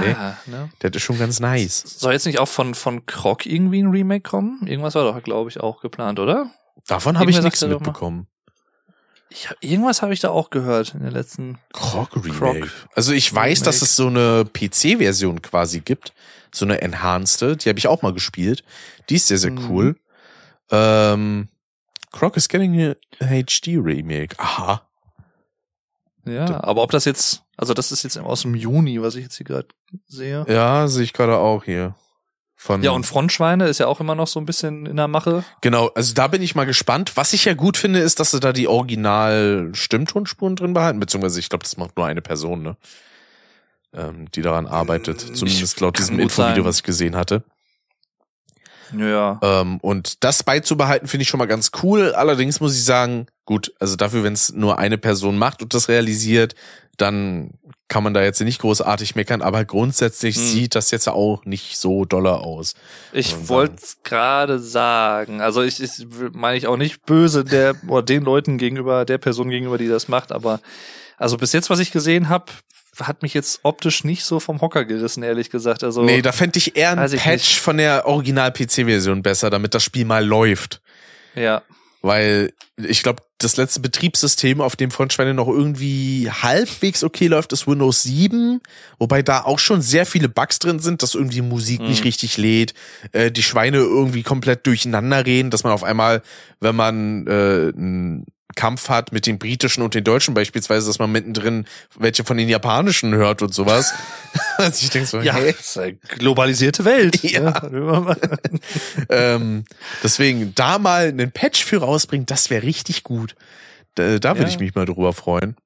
nee, Ja, ne? das ist schon ganz nice. Soll jetzt nicht auch von, von Croc irgendwie ein Remake kommen? Irgendwas war doch, glaube ich, auch geplant, oder? Davon habe ich nichts mitbekommen. Ich hab, irgendwas habe ich da auch gehört in der letzten. Croc Remake. Croc Also ich weiß, dass Remake. es so eine PC-Version quasi gibt. So eine enhanced. Die habe ich auch mal gespielt. Die ist sehr, sehr Mhm. cool. Ähm, Croc is getting a HD Remake. Aha. Ja, aber ob das jetzt, also das ist jetzt aus dem Juni, was ich jetzt hier gerade sehe. Ja, sehe ich gerade auch hier. Von Ja, und Frontschweine ist ja auch immer noch so ein bisschen in der Mache. Genau, also da bin ich mal gespannt. Was ich ja gut finde, ist, dass sie da die Original-Stimmtonspuren drin behalten, beziehungsweise ich glaube, das macht nur eine Person, ne? Ähm, die daran arbeitet. Ich- Zumindest laut kann diesem Infovideo, sein. was ich gesehen hatte. Ja. Ähm, und das beizubehalten, finde ich schon mal ganz cool. Allerdings muss ich sagen, gut, also dafür, wenn es nur eine Person macht und das realisiert, dann kann man da jetzt nicht großartig meckern, aber grundsätzlich Hm. sieht das jetzt auch nicht so doller aus. Ich wollte gerade sagen, also ich, ich meine ich auch nicht böse der oder den Leuten gegenüber, der Person gegenüber, die das macht, aber also bis jetzt, was ich gesehen habe, hat mich jetzt optisch nicht so vom Hocker gerissen, ehrlich gesagt. Also Nee, da fände ich eher ein Patch nicht. von der Original-PC-Version besser, damit das Spiel mal läuft. ja, Weil ich glaube, das letzte Betriebssystem, auf dem Frontschweine noch irgendwie halbwegs okay läuft, ist Windows 7. Wobei da auch schon sehr viele Bugs drin sind, dass irgendwie Musik Mhm. nicht richtig lädt, äh, die Schweine irgendwie komplett durcheinander reden, dass man auf einmal, wenn man äh, einen Kampf hat mit den britischen und den deutschen beispielsweise, dass man mittendrin welche von den japanischen hört und sowas. also ich denke so, ja, hey, ist eine globalisierte Welt. Ja. ähm, deswegen da mal einen Patch für rausbringen, das wäre richtig gut. Da, da würde Ja. ich mich mal drüber freuen.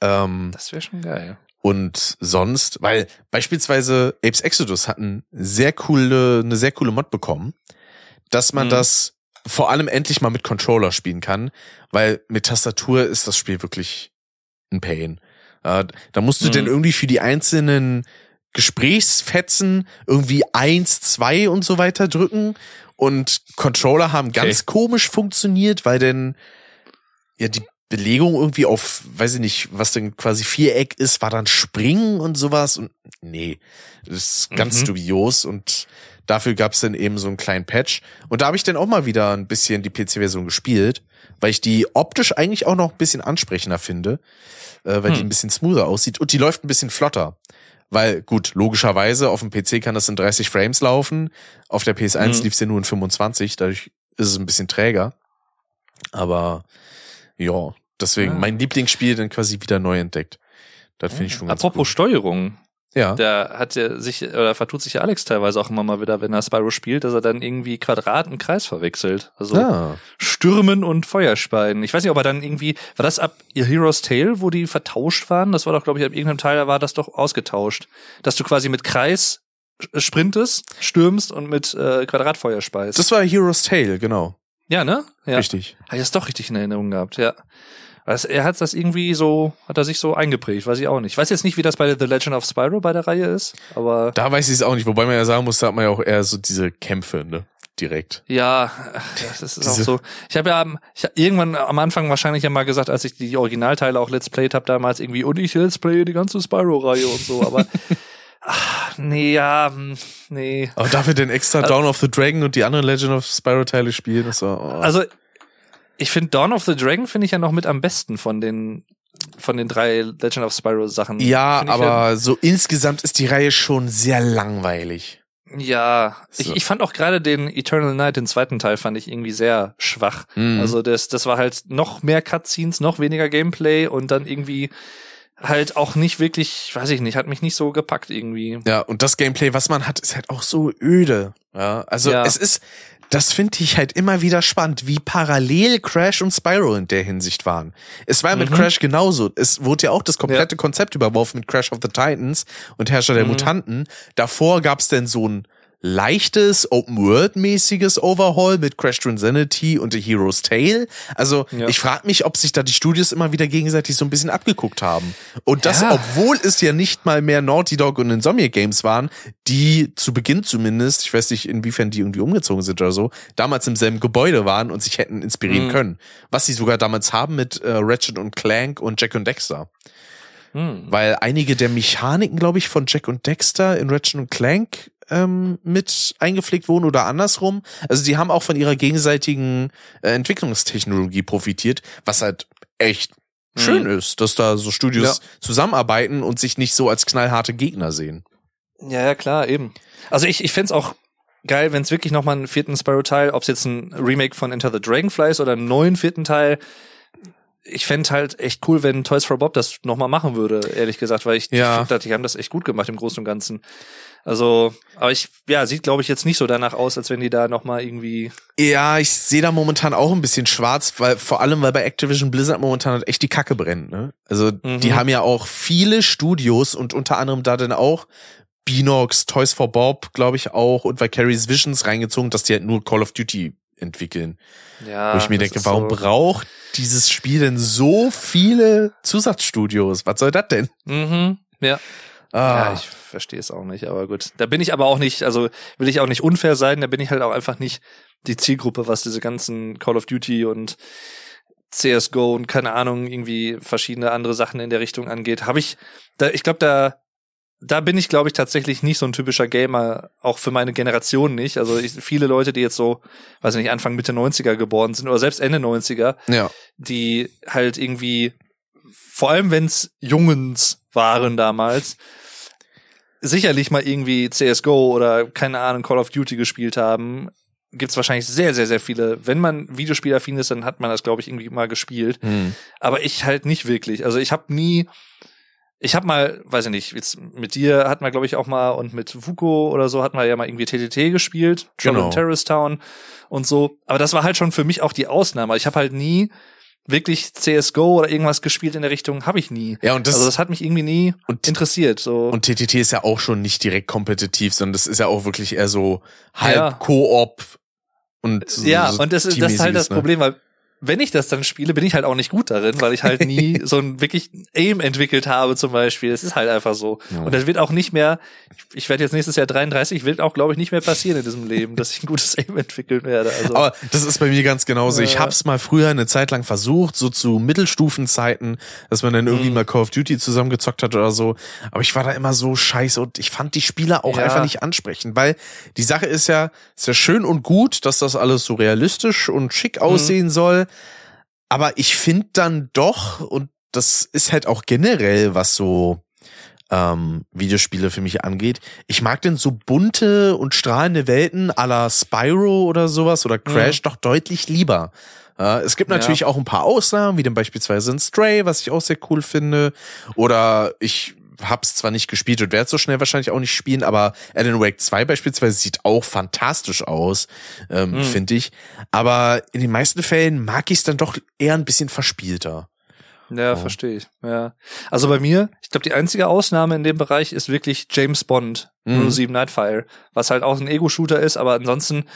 Ähm, Das wäre schon geil. und sonst, weil beispielsweise Apes Exodus hatten sehr coole, eine sehr coole Mod bekommen, dass man Mhm. das vor allem endlich mal mit Controller spielen kann, weil mit Tastatur ist das Spiel wirklich ein Pain. Äh, da musst du Mhm. denn irgendwie für die einzelnen Gesprächsfetzen irgendwie eins, zwei und so weiter drücken und Controller haben ganz komisch funktioniert, weil denn ja die Belegung irgendwie auf, weiß ich nicht, was denn quasi Viereck ist, war dann Springen und sowas und nee, das ist ganz Mhm. dubios und dafür gab's dann eben so einen kleinen Patch und da habe ich dann auch mal wieder ein bisschen die PC-Version gespielt, weil ich die optisch eigentlich auch noch ein bisschen ansprechender finde, äh, weil die Hm. ein bisschen smoother aussieht und die läuft ein bisschen flotter. Weil, gut, logischerweise, auf dem PC kann das in 30 Frames laufen. Auf der PS1 Mhm. lief's ja nur in 25, dadurch ist es ein bisschen träger. Aber ja, deswegen Ah. mein Lieblingsspiel dann quasi wieder neu entdeckt. Das finde ich schon ganz Apropos Steuerung, gut. Ja. da hat ja sich, oder vertut sich ja Alex teilweise auch immer mal wieder, wenn er Spyro spielt, dass er dann irgendwie Quadrat und Kreis verwechselt. Also Ah. Stürmen und Feuerspeien. Ich weiß nicht, ob er dann irgendwie, war das ab Hero's Tale, wo die vertauscht waren? Das war doch, glaube ich, ab irgendeinem Teil war das doch ausgetauscht. Dass du quasi mit Kreis sprintest, stürmst und mit äh, Quadratfeuer speist. Das war Hero's Tale, genau. ja, ne? Ja. Richtig. Habe ich das doch richtig in Erinnerung gehabt, ja. Also er hat das irgendwie so, hat er sich so eingeprägt, weiß ich auch nicht. Ich weiß jetzt nicht, wie das bei The Legend of Spyro bei der Reihe ist, aber Da weiß ich es auch nicht, wobei man ja sagen muss, da hat man ja auch eher so diese Kämpfe, ne? Direkt. Ja, das ist auch so. Ich habe ja ich hab irgendwann am Anfang wahrscheinlich ja mal gesagt, als ich die Originalteile auch Let's Played habe damals irgendwie und ich Let's Play die ganze Spyro-Reihe und so, aber ach, nee, ja, hm, nee. Aber dafür den extra Dawn of the Dragon und die anderen Legend of Spyro Teile spielen, das war, oh. Also ich finde Dawn of the Dragon finde ich ja noch mit am besten von den von den drei Legend of Spyro Sachen. ja, aber so insgesamt ist die Reihe schon sehr langweilig. Ja, So. ich, ich fand auch gerade den Eternal Night, den zweiten Teil, fand ich irgendwie sehr schwach. Mhm. Also das, das war halt noch mehr Cutscenes, noch weniger Gameplay und dann irgendwie halt auch nicht wirklich, weiß ich nicht, hat mich nicht so gepackt irgendwie. Ja, und das Gameplay, was man hat, ist halt auch so öde. Ja, also Ja. es ist, das finde ich halt immer wieder spannend, wie parallel Crash und Spyro in der Hinsicht waren. Es war mit Mhm. Crash genauso. Es wurde ja auch das komplette Konzept überworfen mit Crash of the Titans und Herrscher der Mhm. Mutanten. Davor gab's denn so ein leichtes, Open-World-mäßiges Overhaul mit Crash Transinsanity und The Hero's Tale. Also Ja. ich frage mich, ob sich da die Studios immer wieder gegenseitig so ein bisschen abgeguckt haben. Und das, Ja. obwohl es ja nicht mal mehr Naughty Dog und Insomniac Games waren, die zu Beginn zumindest, ich weiß nicht, inwiefern die irgendwie umgezogen sind oder so, damals im selben Gebäude waren und sich hätten inspirieren Mhm. können. Was sie sogar damals haben mit äh, Ratchet und Clank und Jack und Dexter. Hm. Weil einige der Mechaniken, glaube ich, von Jack und Dexter in Ratchet und Clank ähm, mit eingepflegt wurden oder andersrum. Also die haben auch von ihrer gegenseitigen äh, Entwicklungstechnologie profitiert, was halt echt Mhm. schön ist, dass da so Studios Ja. zusammenarbeiten und sich nicht so als knallharte Gegner sehen. Ja, ja, klar, eben. Also ich, ich fänd's auch geil, wenn es wirklich nochmal einen vierten Spyro-Teil, ob es jetzt ein Remake von Enter the Dragonfly ist oder einen neuen vierten Teil. Ich fänd halt echt cool, wenn Toys for Bob das nochmal machen würde, ehrlich gesagt, weil ich Ja. ich dachte, die haben das echt gut gemacht im Großen und Ganzen. Also, aber ich, ja, sieht glaube ich jetzt nicht so danach aus, als wenn die da nochmal irgendwie. Ja, ich sehe da momentan auch ein bisschen schwarz, weil vor allem, weil bei Activision Blizzard momentan halt echt die Kacke brennt. Ne? Also Mhm. die haben ja auch viele Studios und unter anderem da dann auch Beanox, Toys for Bob, glaube ich auch und Vicarious Visions reingezogen, dass die halt nur Call of Duty entwickeln. Ja, Wo ich mir denke, warum so, braucht dieses Spiel denn so viele Zusatzstudios? Was soll das denn? Mhm, ja. Ah, Ja, ich verstehe es auch nicht, aber gut. Da bin ich aber auch nicht, also will ich auch nicht unfair sein, da bin ich halt auch einfach nicht die Zielgruppe, was diese ganzen Call of Duty und CSGO und keine Ahnung, irgendwie verschiedene andere Sachen in der Richtung angeht. Habe ich, da, ich glaube, da, da bin ich, glaube ich, tatsächlich nicht so ein typischer Gamer, auch für meine Generation nicht. Also ich, viele Leute, die jetzt so, weiß ich nicht, Anfang Mitte 90er geboren sind oder selbst Ende 90er, ja. die halt irgendwie, vor allem wenn es Jungens waren damals, sicherlich mal irgendwie CSGO oder keine Ahnung Call of Duty gespielt haben, gibt's wahrscheinlich sehr, sehr, sehr viele. Wenn man Videospielaffin ist, dann hat man das, glaube ich, irgendwie mal gespielt. Hm. Aber ich halt nicht wirklich. Also ich habe nie, ich habe mal, weiß ich nicht, jetzt mit dir hat man, glaube ich, auch mal und mit Vuko oder so hat man ja mal irgendwie TTT gespielt, Trouble Genau. Terrorist Town und so. Aber das war halt schon für mich auch die Ausnahme. Ich habe halt nie wirklich CSGO oder irgendwas gespielt in der Richtung, habe ich nie. Ja, und das, also das hat mich irgendwie nie und, interessiert. So. und TTT ist ja auch schon nicht direkt kompetitiv, sondern das ist ja auch wirklich eher so halb Ja. Koop und so, ja, so und das, ist- das ist halt das ne? Problem, weil wenn ich das dann spiele, bin ich halt auch nicht gut darin, weil ich halt nie so ein wirklich Aim entwickelt habe zum Beispiel. Es ist halt einfach so. Ja. Und das wird auch nicht mehr, ich werde jetzt nächstes Jahr 33, wird auch, glaube ich, nicht mehr passieren in diesem Leben, dass ich ein gutes Aim entwickeln werde. Also, Aber das ist bei mir ganz genauso. Ich Ja. hab's mal früher eine Zeit lang versucht, so zu Mittelstufenzeiten, dass man dann irgendwie Mhm. mal Call of Duty zusammengezockt hat oder so. Aber ich war da immer so scheiße und ich fand die Spieler auch Ja. einfach nicht ansprechend, weil die Sache ist ja, ist ja schön und gut, dass das alles so realistisch und Mhm. schick aussehen soll. Aber ich finde dann doch, und das ist halt auch generell, was so ähm, Videospiele für mich angeht. Ich mag denn so bunte und strahlende Welten à la Spyro oder sowas oder Crash doch deutlich lieber. Äh, es gibt Ja. natürlich auch ein paar Ausnahmen, wie dann beispielsweise ein Stray, was ich auch sehr cool finde. Oder ich hab's zwar nicht gespielt und werde so schnell wahrscheinlich auch nicht spielen, aber Alan Wake 2 beispielsweise sieht auch fantastisch aus, ähm, Mhm. finde ich. Aber in den meisten Fällen mag ich es dann doch eher ein bisschen verspielter. Ja, Oh. verstehe ich. Ja. Also bei mir, ich glaube, die einzige Ausnahme in dem Bereich ist wirklich James Bond, Mhm. 07 Nightfire, was halt auch ein Ego-Shooter ist, aber ansonsten,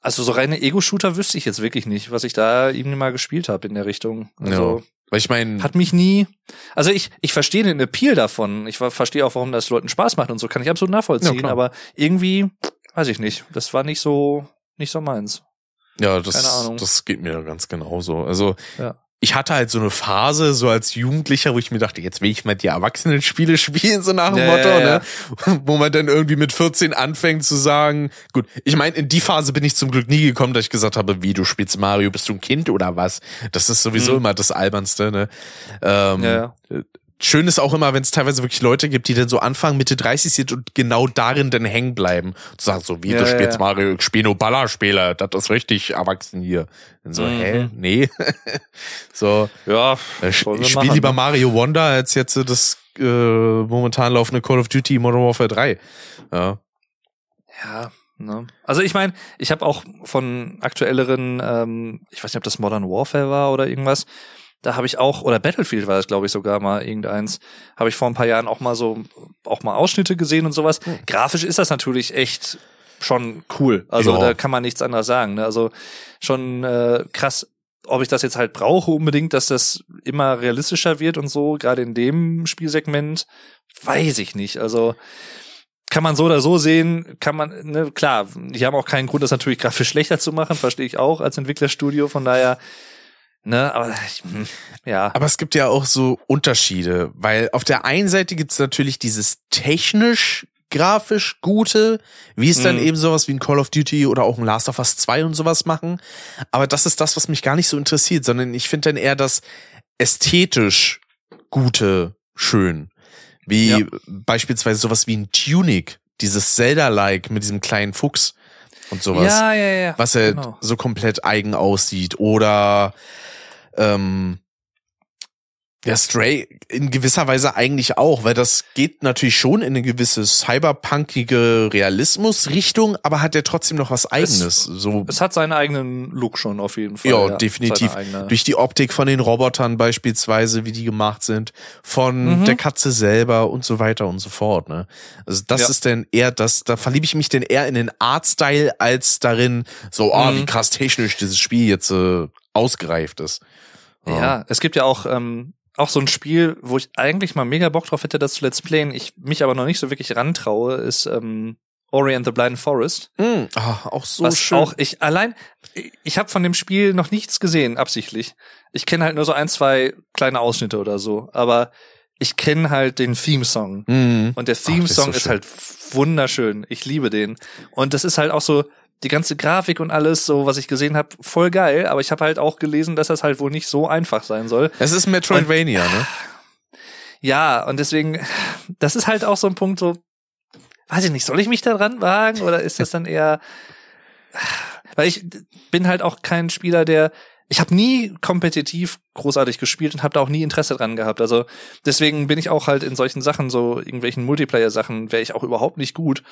also so reine Ego-Shooter wüsste ich jetzt wirklich nicht, was ich da irgendwie mal gespielt habe in der Richtung. Also Weil ich meine, hat mich nie, also ich, ich verstehe den Appeal davon. Ich ver- verstehe auch, warum das Leuten Spaß macht und so, kann ich absolut Ja, nachvollziehen, klar. aber irgendwie, weiß ich nicht, das war nicht so, nicht so meins. Ja, das, das geht mir ganz genauso. Also Ja. Ich hatte halt so eine Phase, so als Jugendlicher, wo ich mir dachte, jetzt will ich mal die Erwachsenen-Spiele spielen, so nach dem Ja, Motto, ja, ne? Wo man dann irgendwie mit 14 anfängt zu sagen, gut, ich meine, in die Phase bin ich zum Glück nie gekommen, dass ich gesagt habe, wie, du spielst Mario, bist du ein Kind oder was? Das ist sowieso Mhm. immer das Albernste, ne? Ähm, Ja, ja. Schön ist auch immer, wenn es teilweise wirklich Leute gibt, die dann so Anfang Mitte 30 sind und genau darin dann hängen bleiben. Und sagen so, wie, Ja, du ja, spielst ja. Mario, ich spiel nur Ballerspieler, das ist richtig erwachsen hier. Und so, Mhm. hä? Nee. so, Ja, äh, ich spiele machen, lieber ne? Mario Wonder als jetzt äh, das äh, momentan laufende Call of Duty Modern Warfare 3. Ja. Ja, ne? Also ich meine, ich habe auch von aktuelleren, ähm, ich weiß nicht, ob das Modern Warfare war oder irgendwas, da habe ich auch, oder Battlefield war es, glaube ich, sogar mal irgendeins, habe ich vor ein paar Jahren auch mal so, auch mal Ausschnitte gesehen und sowas. Hm. Grafisch ist das natürlich echt schon cool. Also Ja. da kann man nichts anderes sagen. Ne? Also schon äh, krass, ob ich das jetzt halt brauche unbedingt, dass das immer realistischer wird und so, gerade in dem Spielsegment, weiß ich nicht. Also kann man so oder so sehen, kann man, ne, klar, die haben auch keinen Grund, das natürlich grafisch schlechter zu machen, verstehe ich auch als Entwicklerstudio, von daher, ne, aber ich, hm, ja. Aber es gibt ja auch so Unterschiede, weil auf der einen Seite gibt's natürlich dieses technisch grafisch gute, wie es dann Mhm. eben sowas wie ein Call of Duty oder auch ein Last of Us 2 und sowas machen. Aber das ist das, was mich gar nicht so interessiert, sondern ich finde dann eher das ästhetisch gute schön. Wie Ja. beispielsweise sowas wie ein Tunic, dieses Zelda-like mit diesem kleinen Fuchs und sowas ja, ja, ja. was halt genau. so komplett eigen aussieht. Oder ähm, ja, Stray in gewisser Weise eigentlich auch, weil das geht natürlich schon in eine gewisse cyberpunkige Realismus-Richtung, aber hat ja trotzdem noch was Eigenes. so Es hat seinen eigenen Look schon auf jeden Fall. ja, definitiv. Seine eigene- Durch die Optik von den Robotern beispielsweise, wie die gemacht sind, von Mhm. der Katze selber und so weiter und so fort. Ne? Also das Ja. ist denn eher das, da verliebe ich mich denn eher in den Artstyle als darin, so, ah, Mhm. wie krass technisch dieses Spiel jetzt äh, ausgereift ist. Ja, es gibt ja auch, ähm, auch so ein Spiel, wo ich eigentlich mal mega Bock drauf hätte, das zu Let's Playen, ich mich aber noch nicht so wirklich rantraue, ist ähm, Ori and the Blind Forest. Mhm. Ah, auch so was schön. auch ich allein, ich habe von dem Spiel noch nichts gesehen, absichtlich. Ich kenne halt nur so ein, zwei kleine Ausschnitte oder so, aber ich kenne halt den Theme-Song. Mhm. Und der das ist Theme-Song so ist halt wunderschön. Ich liebe den. Und das ist halt auch so, die ganze Grafik und alles, so was ich gesehen habe, voll geil. Aber ich habe halt auch gelesen, dass das halt wohl nicht so einfach sein soll. Es ist Metroidvania, ne? Ja, und deswegen, das ist halt auch so ein Punkt, so, weiß ich nicht, soll ich mich da dran wagen oder ist das dann eher, weil ich bin halt auch kein Spieler, der, ich habe nie kompetitiv großartig gespielt und habe da auch nie Interesse dran gehabt. Also deswegen bin ich auch halt in solchen Sachen, so irgendwelchen Multiplayer-Sachen, wäre ich auch überhaupt nicht gut.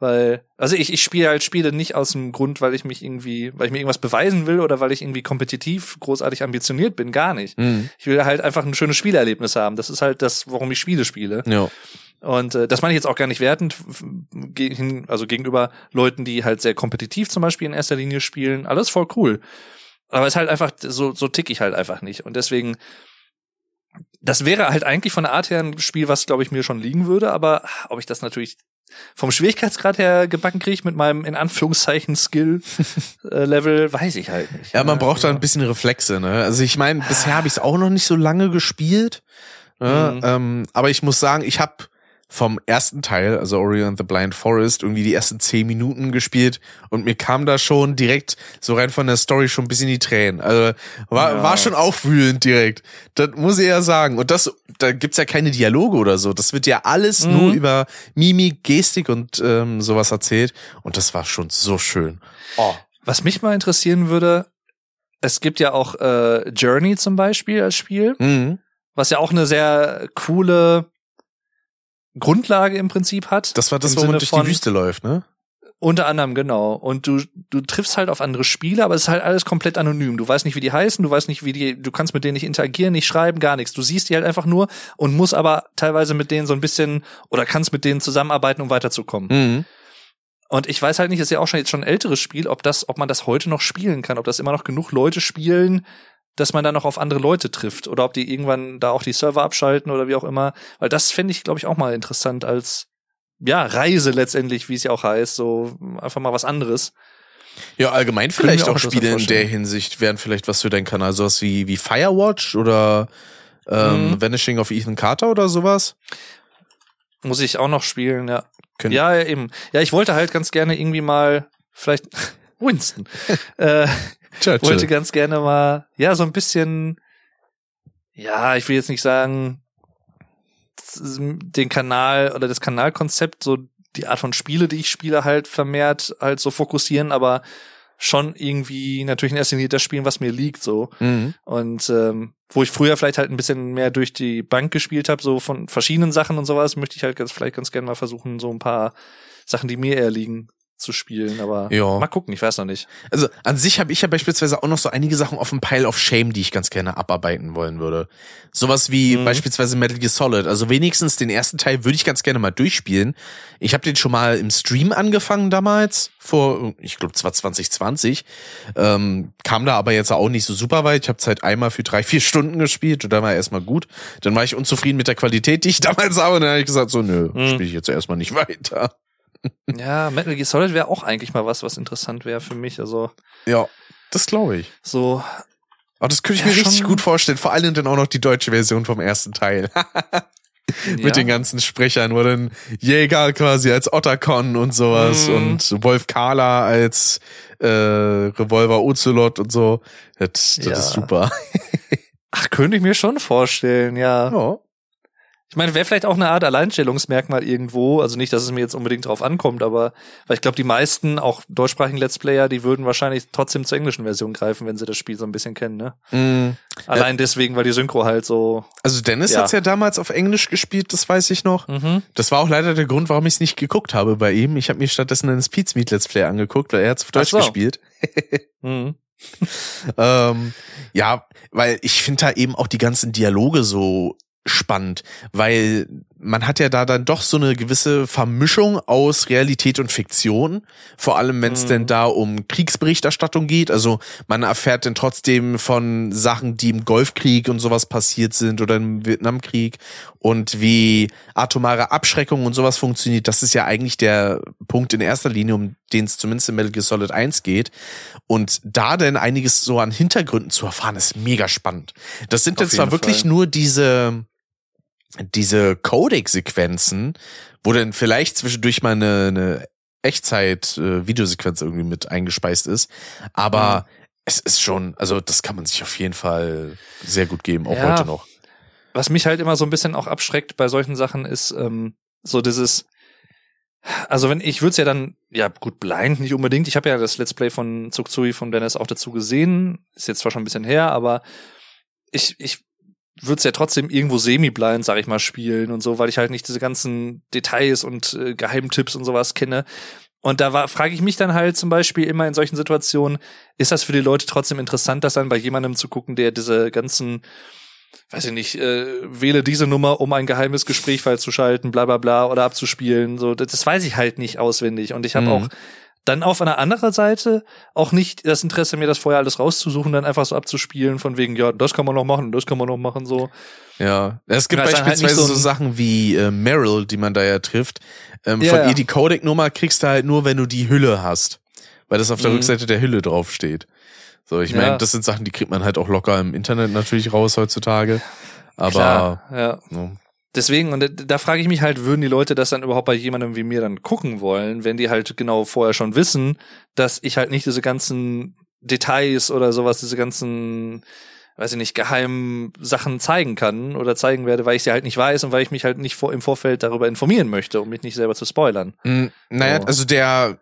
Weil, also ich, ich spiele halt Spiele nicht aus dem Grund, weil ich mich irgendwie, weil ich mir irgendwas beweisen will oder weil ich irgendwie kompetitiv großartig ambitioniert bin, gar nicht. Mhm. Ich will halt einfach ein schönes Spielerlebnis haben. Das ist halt das, warum ich Spiele spiele. Ja. Und äh, das meine ich jetzt auch gar nicht wertend, gegen, also gegenüber Leuten, die halt sehr kompetitiv zum Beispiel in erster Linie spielen. Alles voll cool. Aber es ist halt einfach, so, so tick ich halt einfach nicht. Und deswegen, das wäre halt eigentlich von der Art her ein Spiel, was, glaube ich, mir schon liegen würde, aber ob ich das natürlich vom Schwierigkeitsgrad her gebacken kriege mit meinem in Anführungszeichen Skill-Level, weiß ich halt nicht. Ja, man braucht da ein bisschen Reflexe, ne? Also ich meine, bisher habe ich es auch noch nicht so lange gespielt. Ne? Mhm. Ähm, aber ich muss sagen, ich habe vom ersten Teil, also Ori and the Blind Forest, irgendwie die ersten zehn Minuten gespielt und mir kam da schon direkt so rein von der Story schon ein bisschen die Tränen. Also war, Ja. war schon aufwühlend direkt. Das muss ich ja sagen. Und das, da gibt's ja keine Dialoge oder so. Das wird ja alles Mhm. nur über Mimik, Gestik und ähm, sowas erzählt. Und das war schon so schön. Oh. Was mich mal interessieren würde, es gibt ja auch äh, Journey zum Beispiel als Spiel, Mhm. was ja auch eine sehr coole Grundlage im Prinzip hat. Das war das, wo man durch die Wüste läuft, ne? Unter anderem, genau. Und du, du triffst halt auf andere Spiele, aber es ist halt alles komplett anonym. Du weißt nicht, wie die heißen, du weißt nicht, wie die, du kannst mit denen nicht interagieren, nicht schreiben, gar nichts. Du siehst die halt einfach nur und musst aber teilweise mit denen so ein bisschen oder kannst mit denen zusammenarbeiten, um weiterzukommen. Mhm. Und ich weiß halt nicht, ist ja auch schon jetzt schon ein älteres Spiel, ob das, ob man das heute noch spielen kann, ob das immer noch genug Leute spielen, dass man dann noch auf andere Leute trifft oder ob die irgendwann da auch die Server abschalten oder wie auch immer. Weil das fände ich, glaube ich, auch mal interessant als ja, Reise letztendlich, wie es ja auch heißt, so einfach mal was anderes. Ja, allgemein vielleicht auch auch Spiele in der Hinsicht wären vielleicht was für deinen Kanal, sowas wie, wie Firewatch oder ähm, Mhm. Vanishing of Ethan Carter oder sowas. Muss ich auch noch spielen, ja. Können- Ja, ja, eben. Ja, ich wollte halt ganz gerne irgendwie mal, vielleicht Winston. äh, Tja. wollte ganz gerne mal, ja, so ein bisschen, ja, ich will jetzt nicht sagen, den Kanal oder das Kanalkonzept, so die Art von Spiele, die ich spiele, halt vermehrt halt so fokussieren, aber schon irgendwie natürlich in erster Linie das spielen, was mir liegt, so. Mhm. Und ähm, wo ich früher vielleicht halt ein bisschen mehr durch die Bank gespielt habe, so von verschiedenen Sachen und sowas, möchte ich halt ganz, vielleicht ganz gerne mal versuchen, so ein paar Sachen, die mir eher liegen, zu spielen. Aber Ja. mal gucken, ich weiß noch nicht. Also an sich habe ich ja beispielsweise auch noch so einige Sachen auf dem Pile of Shame, die ich ganz gerne abarbeiten wollen würde. Sowas wie Mhm. beispielsweise Metal Gear Solid. Also wenigstens den ersten Teil würde ich ganz gerne mal durchspielen. Ich habe den schon mal im Stream angefangen damals, vor, ich glaube, zwar 2020. Ähm, kam da aber jetzt auch nicht so super weit. Ich habe Zeit einmal für drei, vier Stunden gespielt und dann war erstmal gut. Dann war ich unzufrieden mit der Qualität, die ich damals habe. Und dann habe ich gesagt, so, nö, Mhm. spiele ich jetzt erstmal nicht weiter. Ja, Metal Gear Solid wäre auch eigentlich mal was, was interessant wäre für mich. Also Ja, das glaube ich. so, Aber das könnte ich Ja, mir richtig gut vorstellen. Vor allem dann auch noch die deutsche Version vom ersten Teil. Mit ja. den ganzen Sprechern, wo dann Jäger quasi als Ottercon und sowas Mhm. und Wolf Kahler als äh, Revolver Ocelot und so. Das, das Ja. ist super. Ach, könnte ich mir schon vorstellen, ja. Ja. Ich meine, wäre vielleicht auch eine Art Alleinstellungsmerkmal irgendwo. Also nicht, dass es mir jetzt unbedingt drauf ankommt, aber weil ich glaube, die meisten, auch deutschsprachigen Let's Player, die würden wahrscheinlich trotzdem zur englischen Version greifen, wenn sie das Spiel so ein bisschen kennen, ne? Mm. Allein deswegen, weil die Synchro halt so. Also Dennis Ja. hat's ja damals auf Englisch gespielt, das weiß ich noch. Mhm. Das war auch leider der Grund, warum ich es nicht geguckt habe bei ihm. Ich habe mir stattdessen einen Speedsmeet Let's Play angeguckt, weil er hat's auf Deutsch so. gespielt. Mhm. Ähm, ja, weil ich finde da eben auch die ganzen Dialoge so spannend, weil man hat ja da dann doch so eine gewisse Vermischung aus Realität und Fiktion, vor allem wenn es Mhm. denn da um Kriegsberichterstattung geht. Also man erfährt dann trotzdem von Sachen, die im Golfkrieg und sowas passiert sind oder im Vietnamkrieg und wie atomare Abschreckung und sowas funktioniert. Das ist ja eigentlich der Punkt in erster Linie, um den es zumindest in Metal Gear Solid 1 geht. Und da denn einiges so an Hintergründen zu erfahren, ist mega spannend. Das sind Auf jetzt zwar wirklich Fall. nur diese, diese Codec-Sequenzen, wo dann vielleicht zwischendurch mal eine, eine Echtzeit-Videosequenz irgendwie mit eingespeist ist. Aber es ist schon, also das kann man sich auf jeden Fall sehr gut geben, auch Ja. heute noch. Was mich halt immer so ein bisschen auch abschreckt bei solchen Sachen ist ähm, so dieses, also wenn ich würde es ja dann, ja gut, blind nicht unbedingt. Ich habe ja das Let's Play von Tsuktsui von Dennis auch dazu gesehen. Ist jetzt zwar schon ein bisschen her, aber ich, ich würde es ja trotzdem irgendwo semi-blind, sag ich mal, spielen und so, weil ich halt nicht diese ganzen Details und äh, Geheimtipps und sowas kenne. Und da frage ich mich dann halt zum Beispiel immer in solchen Situationen, ist das für die Leute trotzdem interessant, das dann bei jemandem zu gucken, der diese ganzen weiß ich nicht, äh, wähle diese Nummer, um ein geheimes Gespräch freizuschalten, bla bla bla oder abzuspielen. So, das, das weiß ich halt nicht auswendig. Und ich habe Mhm. auch dann auf einer anderen Seite auch nicht das Interesse, mir das vorher alles rauszusuchen, dann einfach so abzuspielen, von wegen, ja, das kann man noch machen, das kann man noch machen, so. Ja, es gibt Ja, halt beispielsweise nicht so so, Sachen wie äh, Meryl, die man da ja trifft. Ähm, Ja, von ja. ihr die Codec-Nummer kriegst du halt nur, wenn du die Hülle hast. Weil das auf der Mhm. Rückseite der Hülle draufsteht. So, ich Ja. meine, das sind Sachen, die kriegt man halt auch locker im Internet natürlich raus heutzutage. Aber Klar, ja. no. Deswegen, und da, da frage ich mich halt, würden die Leute das dann überhaupt bei jemandem wie mir dann gucken wollen, wenn die halt genau vorher schon wissen, dass ich halt nicht diese ganzen Details oder sowas, diese ganzen, weiß ich nicht, geheimen Sachen zeigen kann oder zeigen werde, weil ich sie halt nicht weiß und weil ich mich halt nicht vor, im Vorfeld darüber informieren möchte, um mich nicht selber zu spoilern. Mm, Naja, So. also der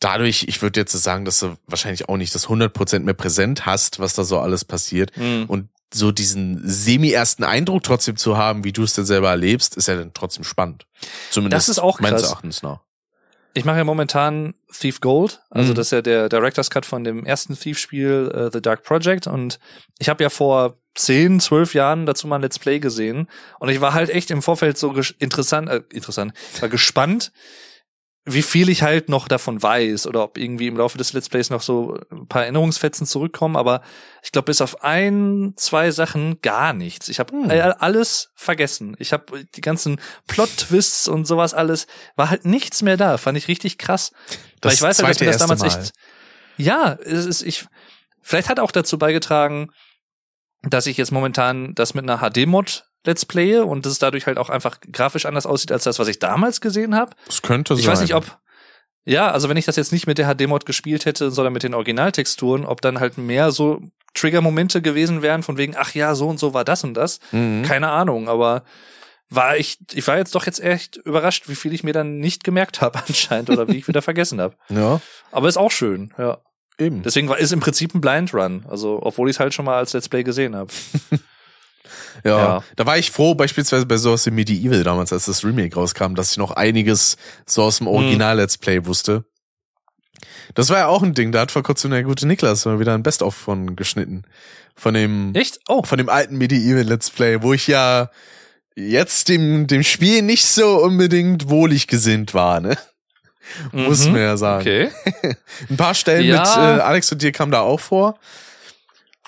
dadurch, ich würde jetzt sagen, dass du wahrscheinlich auch nicht das 100% mehr präsent hast, was da so alles passiert. Mhm. Und so diesen semi-ersten Eindruck trotzdem zu haben, wie du es denn selber erlebst, ist ja dann trotzdem spannend. Zumindest Das ist auch meines krass. Erachtens nach. Ich mache ja momentan Thief Gold, also Mhm. das ist ja der Director's Cut von dem ersten Thief-Spiel äh, The Dark Project und ich habe ja vor zehn, zwölf Jahren dazu mal ein Let's Play gesehen und ich war halt echt im Vorfeld so interessant, äh, interessant, war gespannt, wie viel ich halt noch davon weiß oder ob irgendwie im Laufe des Let's Plays noch so ein paar Erinnerungsfetzen zurückkommen, aber ich glaube bis auf ein, zwei Sachen gar nichts. Ich habe Hm. alles vergessen. Ich habe die ganzen Plot-Twists und sowas alles, war halt nichts mehr da. Fand ich richtig krass. Weil ich weiß halt, dass mir das damals Mal. echt. Ja, es ist, ich, vielleicht hat auch dazu beigetragen, dass ich jetzt momentan das mit einer HD-Mod Let's Playe und dass es dadurch halt auch einfach grafisch anders aussieht als das, was ich damals gesehen habe. Das könnte Ich sein. weiß nicht, ob. Ja, also wenn ich das jetzt nicht mit der HD-Mod gespielt hätte, sondern mit den Originaltexturen, ob dann halt mehr so Trigger-Momente gewesen wären, von wegen, ach ja, so und so war das und das. Mhm. Keine Ahnung, aber war ich, ich war jetzt doch jetzt echt überrascht, wie viel ich mir dann nicht gemerkt habe anscheinend oder wie ich wieder vergessen habe. Ja, Aber ist auch schön, ja. eben. Deswegen war ist im Prinzip ein Blind Run, also obwohl ich es halt schon mal als Let's Play gesehen habe. Ja, Ja. da war ich froh, beispielsweise bei sowas wie Medieval damals, als das Remake rauskam, dass ich noch einiges so aus dem. Original-Let's Play wusste. Das war ja auch ein Ding, da hat vor kurzem der gute Niklas mal wieder ein Best-of von geschnitten. Von dem, Echt? Oh, von dem alten Medieval Let's Play, wo ich ja jetzt dem, dem Spiel nicht so unbedingt wohlig gesinnt war, ne? Muss Mhm. man ja sagen. okay. Ein paar Stellen Ja. mit äh, Alex und dir kam da auch vor.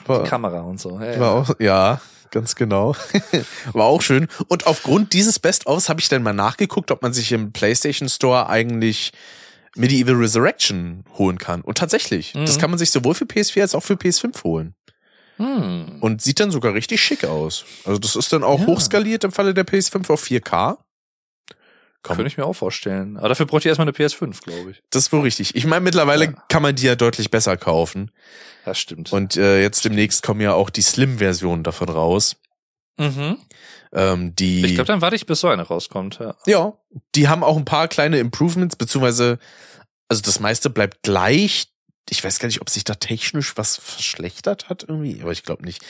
War, Kamera und so. Ja, war auch, ja, ganz genau. War auch schön. Und aufgrund dieses Best-ofs habe ich dann mal nachgeguckt, ob man sich im PlayStation Store eigentlich Medieval Resurrection holen kann. Und tatsächlich, Mhm. das kann man sich sowohl für PS4 als auch für PS5 holen. Hm. Und sieht dann sogar richtig schick aus. Also das ist dann auch Ja. hochskaliert im Falle der PS5 auf 4K. Komm, Könnte ich mir auch vorstellen. Aber dafür bräuchte ich erstmal eine PS5, glaube ich. das ist wohl richtig. Ich meine, mittlerweile Ja. kann man die ja deutlich besser kaufen. Das stimmt. Und äh, jetzt demnächst kommen ja auch die Slim-Versionen davon raus. mhm. Ähm, die Ich glaube, dann warte ich, bis so eine rauskommt. Ja. Ja, die haben auch ein paar kleine Improvements, beziehungsweise, also das meiste bleibt gleich. Ich weiß gar nicht, ob sich da technisch was verschlechtert hat irgendwie, aber ich glaube nicht.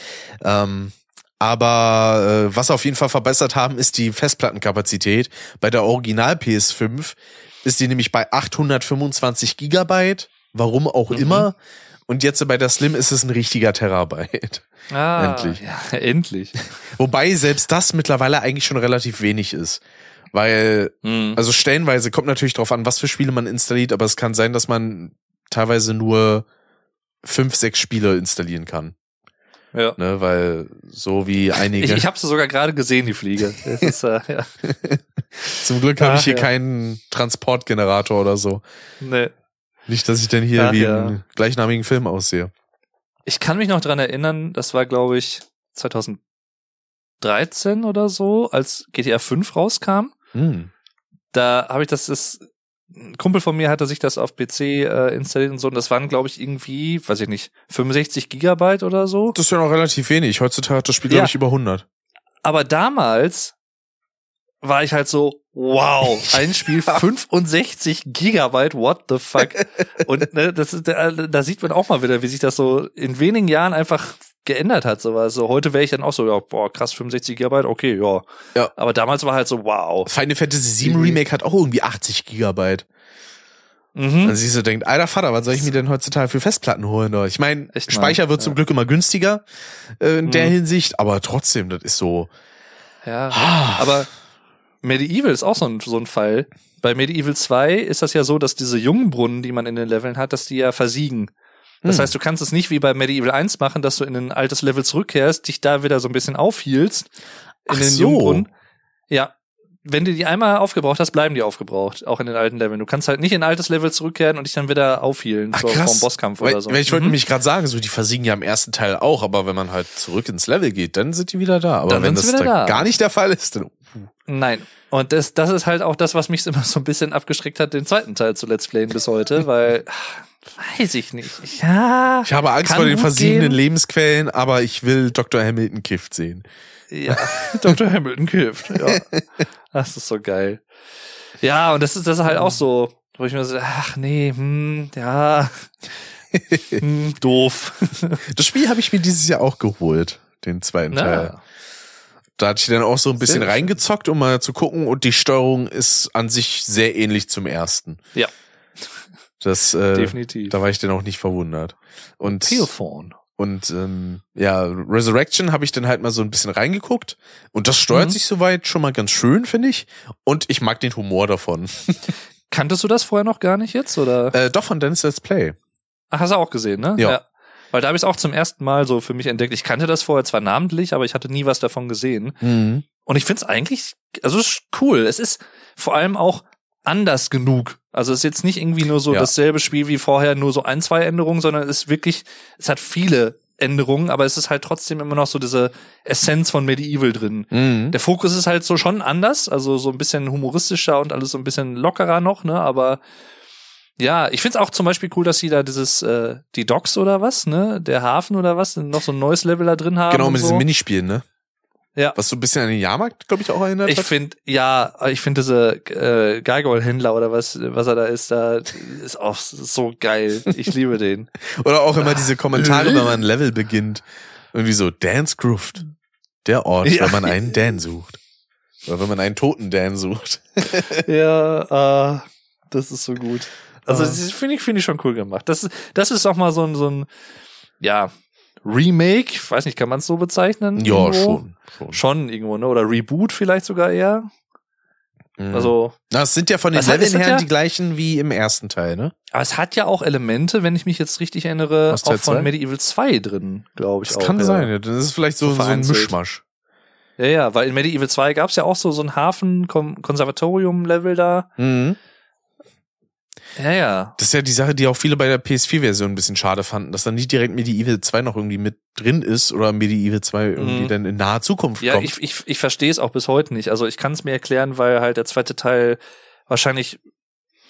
Ähm, aber äh, was auf jeden Fall verbessert haben, ist die Festplattenkapazität. Bei der Original PS5 ist die nämlich bei 825 Gigabyte, warum auch Mhm. immer. Und jetzt bei der Slim ist es ein richtiger Terabyte. Ah, Endlich. Ja, endlich. Wobei selbst das mittlerweile eigentlich schon relativ wenig ist. Weil Mhm. also stellenweise kommt natürlich drauf an, was für Spiele man installiert, aber es kann sein, dass man teilweise nur fünf, sechs Spiele installieren kann. Ja. Ne, weil so wie einige. Ich, ich habe sie sogar gerade gesehen, die Fliege. Ist, äh, ja. Zum Glück habe ich hier ja. keinen Transportgenerator oder so. Nee. Nicht, dass ich denn hier Ach, wie ja. im gleichnamigen Film aussehe. Ich kann mich noch dran erinnern, das war, glaube ich, 2013 oder so, als GTA 5 rauskam. Hm. Da habe ich das, das ein Kumpel von mir hatte sich das auf PC äh, installiert und so, und das waren, glaube ich, irgendwie, weiß ich nicht, 65 Gigabyte oder so. Das ist ja noch relativ wenig. Heutzutage hat das Spiel, Ja. glaube ich, über 100. Aber damals war ich halt so, wow, ein Spiel 65 Gigabyte, what the fuck? Und ne, das ist, da, da sieht man auch mal wieder, wie sich das so in wenigen Jahren einfach geändert hat. So, also heute wäre ich dann auch so, ja, boah, krass, 65 Gigabyte, okay, ja. Ja. Aber damals war halt so, wow. Final Fantasy VII Mhm. Remake hat auch irgendwie 80 Gigabyte. Mhm. Dann siehst du, denkt, alter Vater, was soll ich mir denn heutzutage für Festplatten holen? Oder? Ich meine, mal, Speicher wird zum ja. Glück immer günstiger äh, in der Mhm. Hinsicht, aber trotzdem, das ist so. Ja. Ah, Aber Medieval ist auch so ein, so ein Fall. bei Medieval 2 ist das ja so, dass diese Jungbrunnen, die man in den Leveln hat, dass die ja versiegen. Das Hm. heißt, du kannst es nicht wie bei Medieval 1 machen, dass du in ein altes Level zurückkehrst, dich da wieder so ein bisschen aufhielst in Ach den so. Jungbrunnen. Ja. Wenn du die einmal aufgebraucht hast, bleiben die aufgebraucht, auch in den alten Leveln. Du kannst halt nicht in ein altes Level zurückkehren und dich dann wieder aufhielen Ach, so, vom Bosskampf Weil, oder so. weil ich wollte Mhm. nämlich gerade sagen, so die versiegen ja im ersten Teil auch, aber wenn man halt zurück ins Level geht, dann sind die wieder da. Aber Dann wenn das da da. gar nicht der Fall ist, dann Nein. Und das, das ist halt auch das, was mich immer so ein bisschen abgeschreckt hat, den zweiten Teil zu Let's Playen bis heute, weil, ach, weiß ich nicht. Ja. ich habe Angst vor den versiegenden gehen. Lebensquellen, aber ich will Dr. Hamilton kifft sehen. Ja, Dr. Hamilton kifft. Ja. Das ist so geil. Ja, und das ist, das ist halt auch so, wo ich mir so, ach nee, hm, ja, hm, doof. Das Spiel habe ich mir dieses Jahr auch geholt, den zweiten Teil. Na, Da hatte ich dann auch so ein bisschen Sehr reingezockt, um mal zu gucken und die Steuerung ist an sich sehr ähnlich zum ersten. Ja. Das, äh, definitiv. da war ich dann auch nicht verwundert. Und, Telephone. und ähm, ja, Resurrection habe ich dann halt mal so ein bisschen reingeguckt und das steuert Mhm. sich soweit schon mal ganz schön, finde ich. Und ich mag den Humor davon. Kanntest du das vorher noch gar nicht jetzt, oder? Äh, doch von Dennis Let's Play. Ach, hast du auch gesehen, ne? Ja. Weil da habe ich es auch zum ersten Mal so für mich entdeckt. Ich kannte das vorher zwar namentlich, aber ich hatte nie was davon gesehen. Mhm. Und ich find's eigentlich, also es ist cool. Es ist vor allem auch anders genug. Also es ist jetzt nicht irgendwie nur so Ja. dasselbe Spiel wie vorher, nur so ein, zwei Änderungen, sondern es ist wirklich, es hat viele Änderungen, aber es ist halt trotzdem immer noch so diese Essenz von Medieval drin. Mhm. Der Fokus ist halt so schon anders, also so ein bisschen humoristischer und alles so ein bisschen lockerer noch, ne? Aber ja, ich find's auch zum Beispiel cool, dass sie da dieses, äh, die Docks oder was, ne? Der Hafen oder was, noch so ein neues Level da drin haben. Genau, mit so. diesen Minispielen, ne? Ja. Was so ein bisschen an den Jahrmarkt, glaube ich, auch erinnert Ich hat. finde, ja, ich finde diese äh, Gargoyle-Händler oder was, was er da ist, da ist auch so geil. Ich liebe den. Oder auch immer diese Kommentare, wenn man ein Level beginnt. Irgendwie so, Dance Grooved. Der Ort, Ja. wenn man einen Dan sucht. Oder wenn man einen toten Dan sucht. ja, äh, das ist so gut. Also Ah. das finde ich, finde ich schon cool gemacht. Das ist, das ist auch mal so ein, so ein, ja, Remake. Weiß nicht, kann man es so bezeichnen? Ja, schon. schon. Schon irgendwo, ne? Oder Reboot vielleicht sogar eher. Mhm. Also, Na, es sind ja von den Leveln her ja- die gleichen wie im ersten Teil, ne? aber es hat ja auch Elemente, wenn ich mich jetzt richtig erinnere, Aus auch von zwei? Medieval 2 drin, glaube ich Das auch. kann ja. sein, ja. Das ist vielleicht so, So so ein. Mischmasch. Ja, ja, weil in Medieval 2 gab es ja auch so, so ein Hafen-Konservatorium-Level da. Mhm. Ja, ja. Das ist ja die Sache, die auch viele bei der PS4-Version ein bisschen schade fanden, dass dann nicht direkt Medieval 2 noch irgendwie mit drin ist oder Medieval 2 irgendwie Mhm. dann in naher Zukunft Ja, kommt. ich, ich, ich verstehe es auch bis heute nicht. Also ich kann es mir erklären, weil halt der zweite Teil wahrscheinlich,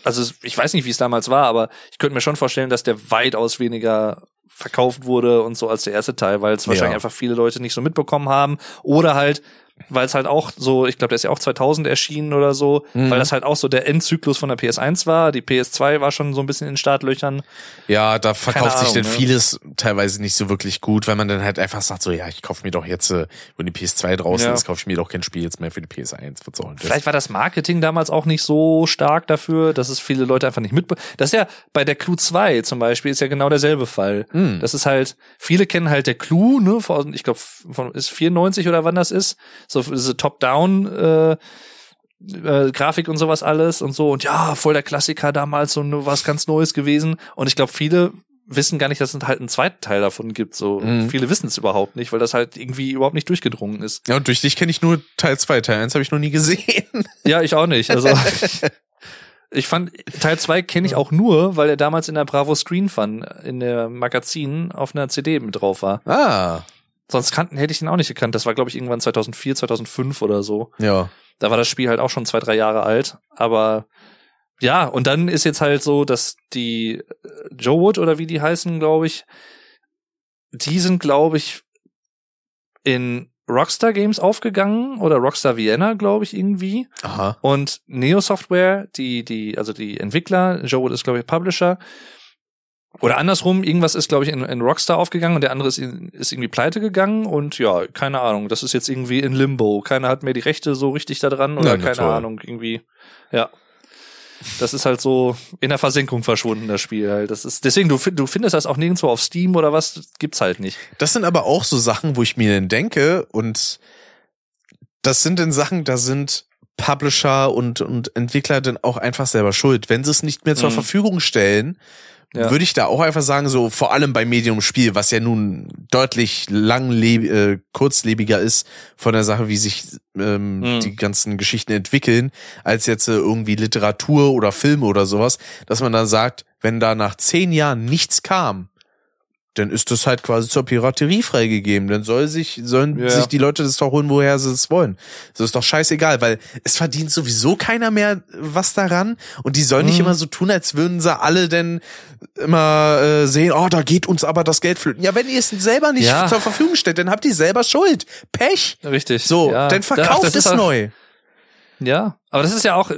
also ich weiß nicht, wie es damals war, aber ich könnte mir schon vorstellen, dass der weitaus weniger verkauft wurde und so als der erste Teil, weil es wahrscheinlich Ja. einfach viele Leute nicht so mitbekommen haben oder halt weil es halt auch so, ich glaube, der ist ja auch 2000 erschienen oder so, Mhm. weil das halt auch so der Endzyklus von der PS1 war. Die PS2 war schon so ein bisschen in den Startlöchern. Ja, da verkauft sich Ahnung, dann ne? vieles teilweise nicht so wirklich gut, weil man dann halt einfach sagt so, ja, ich kaufe mir doch jetzt, äh, wenn die PS2 draußen Ja. ist, kaufe ich mir doch kein Spiel jetzt mehr für die PS1. Was soll denn das? Vielleicht war das Marketing damals auch nicht so stark dafür, dass es viele Leute einfach nicht mitbe... Das ist ja bei der Clue 2 zum Beispiel ist ja genau derselbe Fall. Hm. Das ist halt, viele kennen halt der Clue, ne, von, ich glaube, von ist 94 oder wann das ist. So diese Top-Down äh, äh, Grafik und sowas alles und so. Und ja, voll der Klassiker damals und was ganz Neues gewesen. Und ich glaube, viele wissen gar nicht, dass es halt einen zweiten Teil davon gibt. So Mhm. viele wissen es überhaupt nicht, weil das halt irgendwie überhaupt nicht durchgedrungen ist. Ja, und durch dich kenne ich nur Teil 2. Teil 1 habe ich noch nie gesehen. Ja, ich auch nicht. Also ich fand Teil 2 kenne ich auch nur, weil er damals in der Bravo Screen Fun in der Magazin auf einer CD mit drauf war. Ah, Sonst kannten hätte ich ihn auch nicht gekannt. Das war glaube ich irgendwann 2004, 2005 oder so. ja. Da war das Spiel halt auch schon zwei, drei Jahre alt, aber ja, und dann ist jetzt halt so, dass die äh, Joe Wood oder wie die heißen, glaube ich, die sind, glaube ich, in Rockstar Games aufgegangen oder Rockstar Vienna, glaube ich, irgendwie. Aha. Und Neo Software, die, die, also die Entwickler, Joe Wood ist, glaube ich, Publisher. Oder andersrum, irgendwas ist, glaube ich, in, in Rockstar aufgegangen und der andere ist, ist irgendwie pleite gegangen und ja, keine Ahnung, das ist jetzt irgendwie in Limbo. Keiner hat mehr die Rechte so richtig da dran oder Ja, na keine toll. Ahnung, irgendwie, ja. Das ist halt so in der Versenkung verschwunden, das Spiel halt. Das ist, deswegen, du, du findest das auch nirgendwo auf Steam oder was, gibt's halt nicht. Das sind aber auch so Sachen, wo ich mir dann denke und das sind dann Sachen, da sind Publisher und, und Entwickler dann auch einfach selber schuld. Wenn sie es nicht mehr zur Mhm. Verfügung stellen, Ja. würde ich da auch einfach sagen, so vor allem bei Medium Spiel, was ja nun deutlich langleb äh, kurzlebiger ist von der Sache, wie sich ähm, Mhm. die ganzen Geschichten entwickeln, als jetzt äh, irgendwie Literatur oder Filme oder sowas, dass man dann sagt, wenn da nach zehn Jahren nichts kam, dann ist das halt quasi zur Piraterie freigegeben. Dann soll sich, sollen Ja. sich die Leute das doch holen, woher sie es wollen. Das ist doch scheißegal, weil es verdient sowieso keiner mehr was daran. Und die sollen nicht Mhm. immer so tun, als würden sie alle denn immer äh, sehen, oh, da geht uns aber das Geld flöten. Ja, wenn ihr es selber nicht Ja. zur Verfügung stellt, dann habt ihr selber Schuld. Pech. Richtig. So, ja. dann verkauft Das es ist auch- neu. Ja, aber das ist ja auch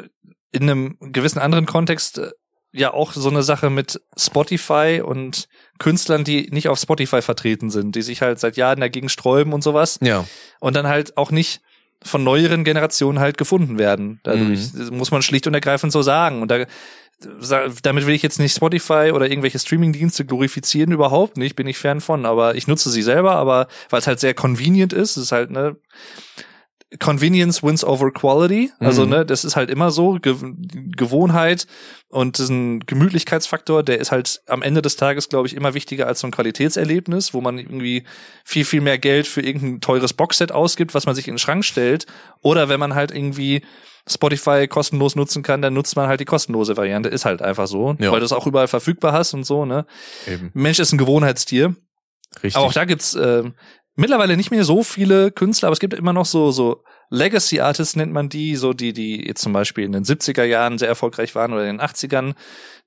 in einem gewissen anderen Kontext äh, ja auch so eine Sache mit Spotify und Künstlern, die nicht auf Spotify vertreten sind, die sich halt seit Jahren dagegen sträuben und sowas Ja. und dann halt auch nicht von neueren Generationen halt gefunden werden. Dadurch Mhm. Das muss man schlicht und ergreifend so sagen. Und da, damit will ich jetzt nicht Spotify oder irgendwelche Streamingdienste glorifizieren, überhaupt nicht, bin ich fern von. Aber ich nutze sie selber, aber weil es halt sehr convenient ist, ist halt ne Convenience wins over quality. Also Mhm. ne, das ist halt immer so Ge Gewohnheit und diesen Gemütlichkeitsfaktor, der ist halt am Ende des Tages, glaube ich, immer wichtiger als so ein Qualitätserlebnis, wo man irgendwie viel viel mehr Geld für irgendein teures Boxset ausgibt, was man sich in den Schrank stellt, oder wenn man halt irgendwie Spotify kostenlos nutzen kann, dann nutzt man halt die kostenlose Variante. Ist halt einfach so, Ja. weil du es auch überall verfügbar hast und so. Ne, Eben. Mensch ist ein Gewohnheitstier. Richtig. Aber auch da gibt's äh, mittlerweile nicht mehr so viele Künstler, aber es gibt immer noch so so Legacy Artists nennt man die, so die die jetzt zum Beispiel in den 70er Jahren sehr erfolgreich waren oder in den 80ern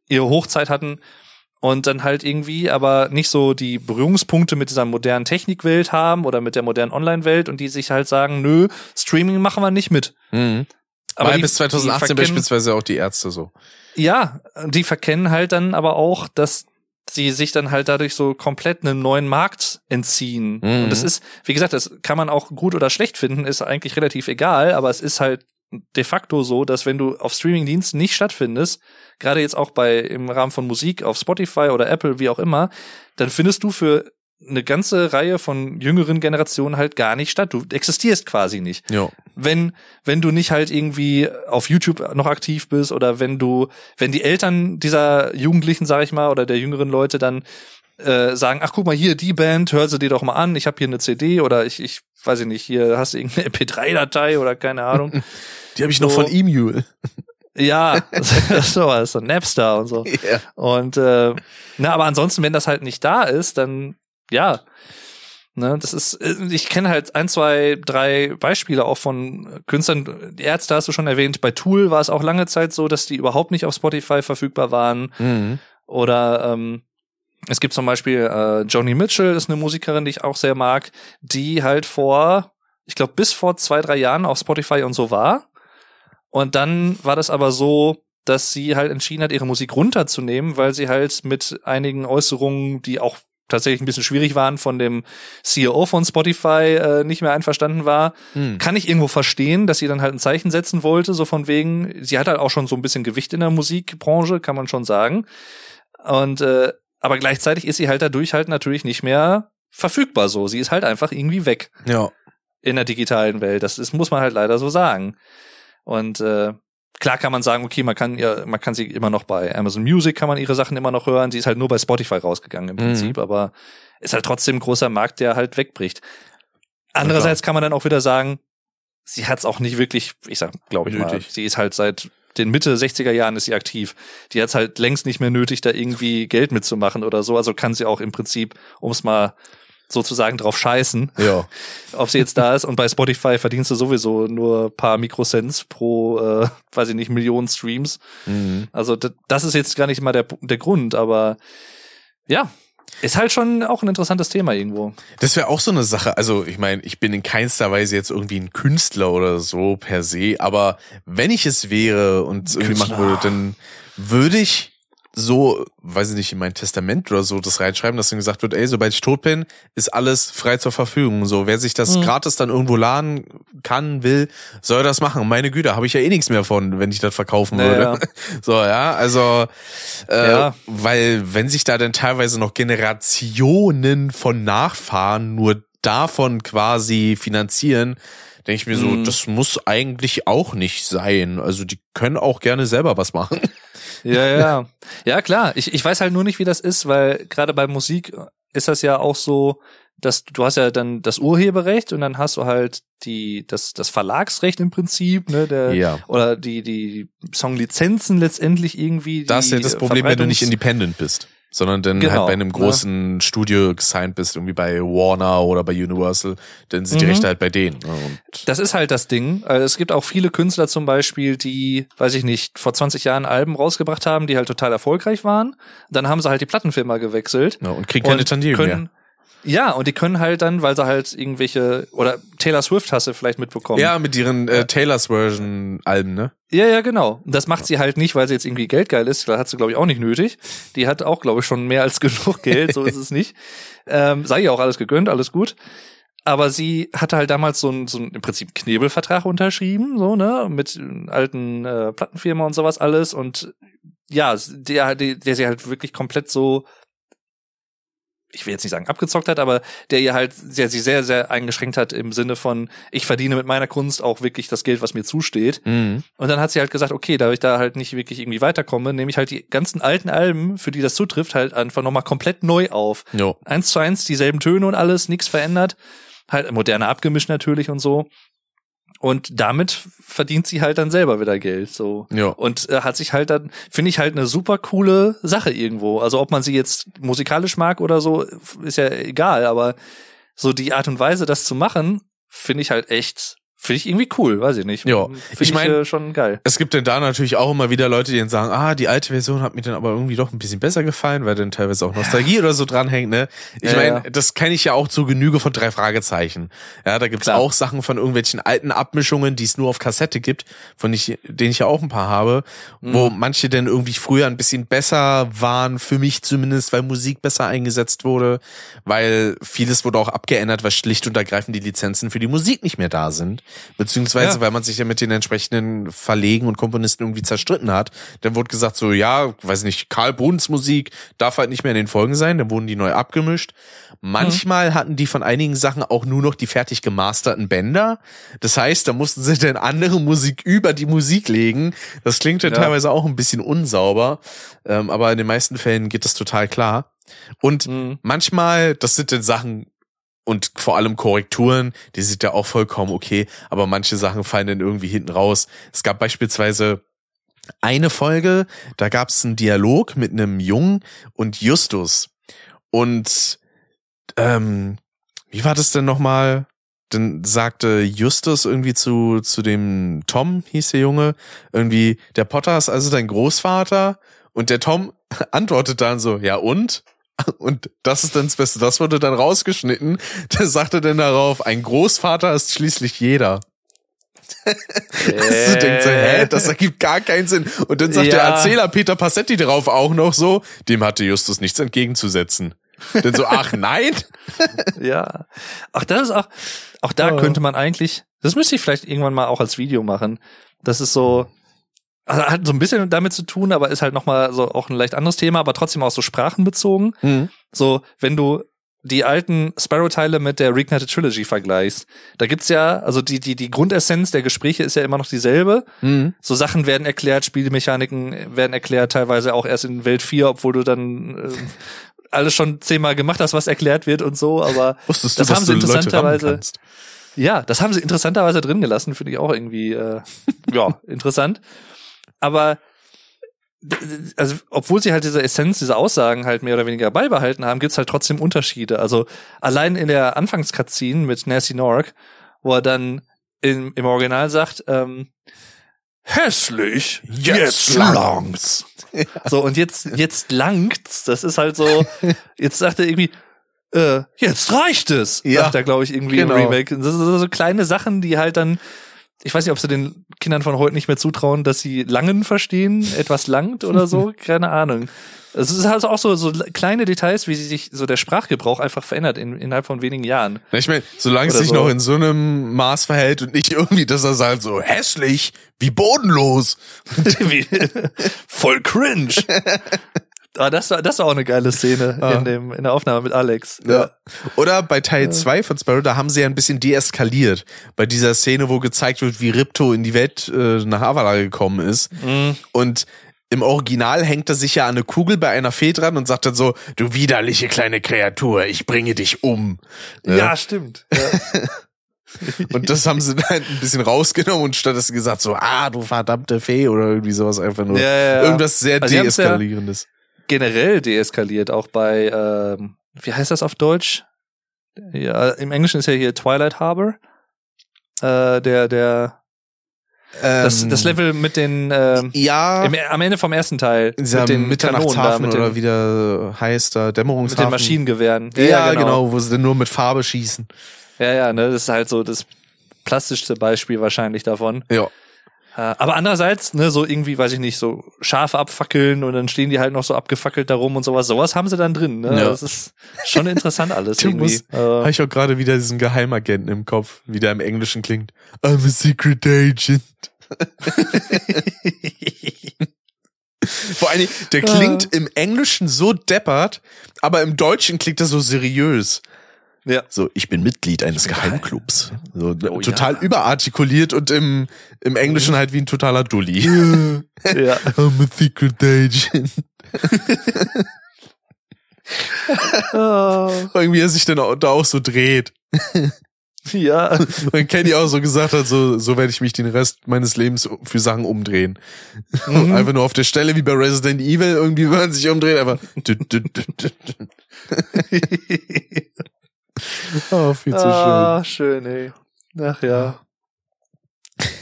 ihre Hochzeit hatten und dann halt irgendwie aber nicht so die Berührungspunkte mit dieser modernen Technikwelt haben oder mit der modernen Online-Welt und die sich halt sagen, nö, Streaming machen wir nicht mit. mhm. Aber die- bis 2018 die verkennen- beispielsweise auch die Ärzte so. ja, die verkennen halt dann aber auch, dass sie sich dann halt dadurch so komplett einem neuen Markt entziehen. Mhm. Und das ist, wie gesagt, das kann man auch gut oder schlecht finden, ist eigentlich relativ egal, aber es ist halt de facto so, dass wenn du auf Streamingdiensten nicht stattfindest, gerade jetzt auch bei im Rahmen von Musik auf Spotify oder Apple, wie auch immer, dann findest du für eine ganze Reihe von jüngeren Generationen halt gar nicht statt. Du existierst quasi nicht Ja. wenn wenn du nicht halt irgendwie auf YouTube noch aktiv bist oder wenn du wenn die Eltern dieser Jugendlichen sag ich mal oder der jüngeren Leute dann äh, sagen ach guck mal hier die Band hör sie dir doch mal an ich habe hier eine CD oder ich ich weiß ich nicht hier hast du irgendeine MP3-Datei oder keine Ahnung Die habe ich noch So. von Emule. ja sowas so Napster und so Ja. und äh, na, aber ansonsten, wenn das halt nicht da ist, dann ja. Ne, das ist, äh, ich kenne halt ein, zwei, drei Beispiele auch von Künstlern. Die Ärzte hast du schon erwähnt. Bei Tool war es auch lange Zeit so, dass die überhaupt nicht auf Spotify verfügbar waren. Mhm. Oder ähm, es gibt zum Beispiel äh, Joni Mitchell, ist eine Musikerin, die ich auch sehr mag, die halt vor, ich glaube, bis vor zwei, drei Jahren auf Spotify und so war. Und dann war das aber so, dass sie halt entschieden hat, ihre Musik runterzunehmen, weil sie halt mit einigen Äußerungen, die auch tatsächlich ein bisschen schwierig waren, von dem CEO von Spotify äh, nicht mehr einverstanden war. Mhm. Kann ich irgendwo verstehen, dass sie dann halt ein Zeichen setzen wollte, so von wegen, sie hat halt auch schon so ein bisschen Gewicht in der Musikbranche, kann man schon sagen. Und äh, aber gleichzeitig ist sie halt dadurch halt natürlich nicht mehr verfügbar so. Sie ist halt einfach irgendwie weg Ja. in der digitalen Welt. Das ist, muss man halt leider so sagen. Und äh, klar kann man sagen, okay, man kann ja, man kann sie immer noch bei Amazon Music kann man ihre Sachen immer noch hören. Sie ist halt nur bei Spotify rausgegangen im Mhm. Prinzip, aber ist halt trotzdem ein großer Markt, der halt wegbricht. Andererseits kann man dann auch wieder sagen, sie hat es auch nicht wirklich, ich sag, glaube ich mal, Nötig. sie ist halt seit den Mitte 60er Jahren ist sie aktiv. Die hat halt längst nicht mehr nötig, da irgendwie Geld mitzumachen oder so. Also kann sie auch im Prinzip, um es mal sozusagen drauf scheißen, Ja. ob sie jetzt da ist. Und bei Spotify verdienst du sowieso nur paar Mikrocents pro, äh, weiß ich nicht, Millionen Streams. Mhm. Also das ist jetzt gar nicht mal der, der Grund, aber ja, ist halt schon auch ein interessantes Thema irgendwo. Das wäre auch so eine Sache. Also, ich meine, ich bin in keinster Weise jetzt irgendwie ein Künstler oder so per se, aber wenn ich es wäre und es irgendwie machen würde, dann würde ich so, weiß ich nicht, in mein Testament oder so das reinschreiben, dass dann gesagt wird, ey, sobald ich tot bin, ist alles frei zur Verfügung. So, wer sich das Mhm. gratis dann irgendwo laden kann, will, soll das machen. Meine Güte, habe ich ja eh nichts mehr von, wenn ich das verkaufen Naja. würde. So, ja, also, äh, Ja. weil wenn sich da dann teilweise noch Generationen von Nachfahren nur davon quasi finanzieren, denke ich mir so, Mhm. das muss eigentlich auch nicht sein. Also die können auch gerne selber was machen. Ja, ja. Ja, klar. Ich, ich weiß halt nur nicht, wie das ist, weil gerade bei Musik ist das ja auch so, dass du hast ja dann das Urheberrecht und dann hast du halt die, das, das Verlagsrecht im Prinzip, ne, der, Ja. oder die, die Songlizenzen letztendlich irgendwie. Das ist ja das Problem, wenn du nicht independent bist, sondern dann Genau, halt bei einem ne? großen Studio gesigned bist, irgendwie bei Warner oder bei Universal, dann sind die Mhm. Rechte halt bei denen. ne? Das ist halt das Ding. Also Es gibt auch viele Künstler zum Beispiel, die, weiß ich nicht, vor 20 Jahren Alben rausgebracht haben, die halt total erfolgreich waren. Dann haben sie halt die Plattenfirma gewechselt. ja, und kriegen keine Tantiemen mehr. Ja, und die können halt dann, weil sie halt irgendwelche, oder Taylor Swift hast du vielleicht mitbekommen. Ja, mit ihren äh, Taylor's Version Alben, ne? Ja, ja, genau. Und das macht sie halt nicht, weil sie jetzt irgendwie geldgeil ist. Das hat sie, glaube ich, auch nicht nötig. Die hat auch, glaube ich, schon mehr als genug Geld. So ist es nicht. Ähm, sei ihr auch alles gegönnt, alles gut. Aber sie hatte halt damals so ein, so ein im Prinzip Knebelvertrag unterschrieben, so, ne, mit äh, alten äh, Plattenfirma und sowas alles. Und ja, der, der, der sie halt wirklich komplett so ich will jetzt nicht sagen abgezockt hat, aber der ihr halt sehr, sie sehr, sehr eingeschränkt hat im Sinne von, ich verdiene mit meiner Kunst auch wirklich das Geld, was mir zusteht. Mhm. Und dann hat sie halt gesagt, okay, da ich da halt nicht wirklich irgendwie weiterkomme, nehme ich halt die ganzen alten Alben, für die das zutrifft, halt einfach nochmal komplett neu auf. Jo. Eins zu eins, dieselben Töne und alles, nichts verändert. Halt moderne abgemischt natürlich und so. Und damit verdient sie halt dann selber wieder Geld, so. Jo. Und äh, hat sich halt dann, finde ich halt eine super coole Sache irgendwo. Also ob man sie jetzt musikalisch mag oder so, ist ja egal, aber so die Art und Weise, das zu machen, finde ich halt echt, finde ich irgendwie cool, weiß ich nicht. Ja. Find Ich mein- äh, schon geil. Es gibt denn da natürlich auch immer wieder Leute, die dann sagen, ah, die alte Version hat mir dann aber irgendwie doch ein bisschen besser gefallen, weil dann teilweise auch Nostalgie oder so dranhängt, ne? Ich Ja, meine, ja. das kenne ich ja auch zur Genüge von drei Fragezeichen. Ja, da gibt's Klar. auch Sachen von irgendwelchen alten Abmischungen, die es nur auf Kassette gibt, von ich, denen ich ja auch ein paar habe, Mhm. wo manche dann irgendwie früher ein bisschen besser waren, für mich zumindest, weil Musik besser eingesetzt wurde, weil vieles wurde auch abgeändert, weil schlicht und ergreifend die Lizenzen für die Musik nicht mehr da sind, beziehungsweise Ja. weil man sich ja mit den entsprechenden Verlegen und Komponisten irgendwie zerstritten hat. Dann wurde gesagt so, ja, weiß nicht, Karl Bruns Musik darf halt nicht mehr in den Folgen sein, dann wurden die neu abgemischt. Manchmal hatten die von einigen Sachen auch nur noch die fertig gemasterten Bänder. Das heißt, da mussten sie dann andere Musik über die Musik legen. Das klingt dann Ja. teilweise auch ein bisschen unsauber, ähm, aber in den meisten Fällen geht das total klar. Und Mhm. manchmal, das sind dann Sachen und vor allem Korrekturen, die sind ja auch vollkommen okay, aber manche Sachen fallen dann irgendwie hinten raus. Es gab beispielsweise eine Folge, da gab es einen Dialog mit einem Jungen und Justus. Und ähm, wie war das denn nochmal? Dann sagte Justus irgendwie zu, zu dem Tom, hieß der Junge, irgendwie, der Potter ist also dein Großvater. Und der Tom antwortet dann so, ja und? Und das ist dann das Beste, das wurde dann rausgeschnitten. Der sagte dann darauf, ein Großvater ist schließlich jeder. Also du denkst so, hä, das ergibt gar keinen Sinn. Und dann sagt Ja. der Erzähler Peter Passetti darauf auch noch so, dem hatte Justus nichts entgegenzusetzen. Denn so, ach nein? Ja. Ach, das ist auch, auch da Oh. könnte man eigentlich, das müsste ich vielleicht irgendwann mal auch als Video machen. Das ist so, also hat so ein bisschen damit zu tun, aber ist halt nochmal so auch ein leicht anderes Thema, aber trotzdem auch so sprachenbezogen. Mhm. So, wenn du die alten Sparrow-Teile mit der Reignited Trilogy vergleichst, da gibt's ja, also die, die, die Grundessenz der Gespräche ist ja immer noch dieselbe. Mhm. So Sachen werden erklärt, Spielmechaniken werden erklärt, teilweise auch erst in Welt 4, obwohl du dann ähm, alles schon zehnmal gemacht hast, was erklärt wird und so, aber Wusstest du, Das dass haben sie du interessanterweise- ja, das haben sie interessanterweise drin gelassen, finde ich auch irgendwie, äh, ja, interessant. Aber also, obwohl sie halt diese Essenz, diese Aussagen halt mehr oder weniger beibehalten haben, gibt's halt trotzdem Unterschiede. Also allein in der Anfangskazine mit Nancy Nork, wo er dann im, im Original sagt, ähm, hässlich, Jetzt langt's. So, und jetzt, jetzt langt's. Das ist halt so, jetzt sagt er irgendwie, äh, jetzt reicht es, Ja, sagt er, glaube ich, irgendwie genau. im Remake. Das sind so kleine Sachen, die halt dann, ich weiß nicht, ob sie den Kindern von heute nicht mehr zutrauen, dass sie Langen verstehen, etwas langt oder so, keine Ahnung. Es ist halt auch so, so kleine Details, wie sich so der Sprachgebrauch einfach verändert in, innerhalb von wenigen Jahren. Ich meine, solange es sich so. noch in so einem Maß verhält und nicht irgendwie, dass er sagt so hässlich, wie bodenlos. Wie, voll cringe. Ah, das war, das war auch eine geile Szene Ah. in, dem, in der Aufnahme mit Alex. Ja. Oder bei Teil Ja. 2 von Sparrow, da haben sie ja ein bisschen deeskaliert. Bei dieser Szene, wo gezeigt wird, wie Ripto in die Welt äh, nach Avala gekommen ist. Mhm. Und im Original hängt er sich ja an eine Kugel bei einer Fee dran und sagt dann so, du widerliche kleine Kreatur, ich bringe dich um. Ne? Ja, stimmt. Ja. Und das haben sie dann halt ein bisschen rausgenommen und stattdessen gesagt so, ah, du verdammte Fee oder irgendwie sowas einfach nur. Ja, ja, ja. Irgendwas sehr Also ja- deeskalierendes. Generell deeskaliert, auch bei, ähm, wie heißt das auf Deutsch? Ja, im Englischen ist ja hier Twilight Harbor. Äh, der, der, das, Ähm, das Level mit den, ähm, Ja, im, am Ende vom ersten Teil. dieser mit den Mitternachtshafen mit den, oder wie der heißt da, mit Dämmerungshafen. den Maschinengewehren. Ja, genau. wo sie dann nur mit Farbe schießen. Ja, ja, ne, das ist halt so das plastischste Beispiel wahrscheinlich davon. Ja. Äh, Aber andererseits, ne, so irgendwie, weiß ich nicht, so Schafe abfackeln und dann stehen die halt noch so abgefackelt da rum und sowas. Sowas haben sie dann drin, ne? Ja. Das ist schon interessant alles Du irgendwie. musst- Äh, Habe ich auch gerade wieder diesen Geheimagenten im Kopf, wie der im Englischen klingt. I'm a secret agent. Vor allen Dingen, der klingt im Englischen so deppert, aber im Deutschen klingt er so seriös. Ja. So, ich bin Mitglied eines Geheimclubs. So, Oh, total ja. überartikuliert und im, im Englischen halt wie ein totaler Dulli. ja. I'm a secret agent. Ah, Irgendwie er sich dann auch, da auch so dreht. ja. Und Kenny auch so gesagt hat, so, so werde ich mich den Rest meines Lebens für Sachen umdrehen. Mhm. Einfach nur auf der Stelle wie bei Resident Evil, irgendwie, wenn man sich umdreht, einfach. Oh, viel zu schön. ah, schön, ey. Ach ja.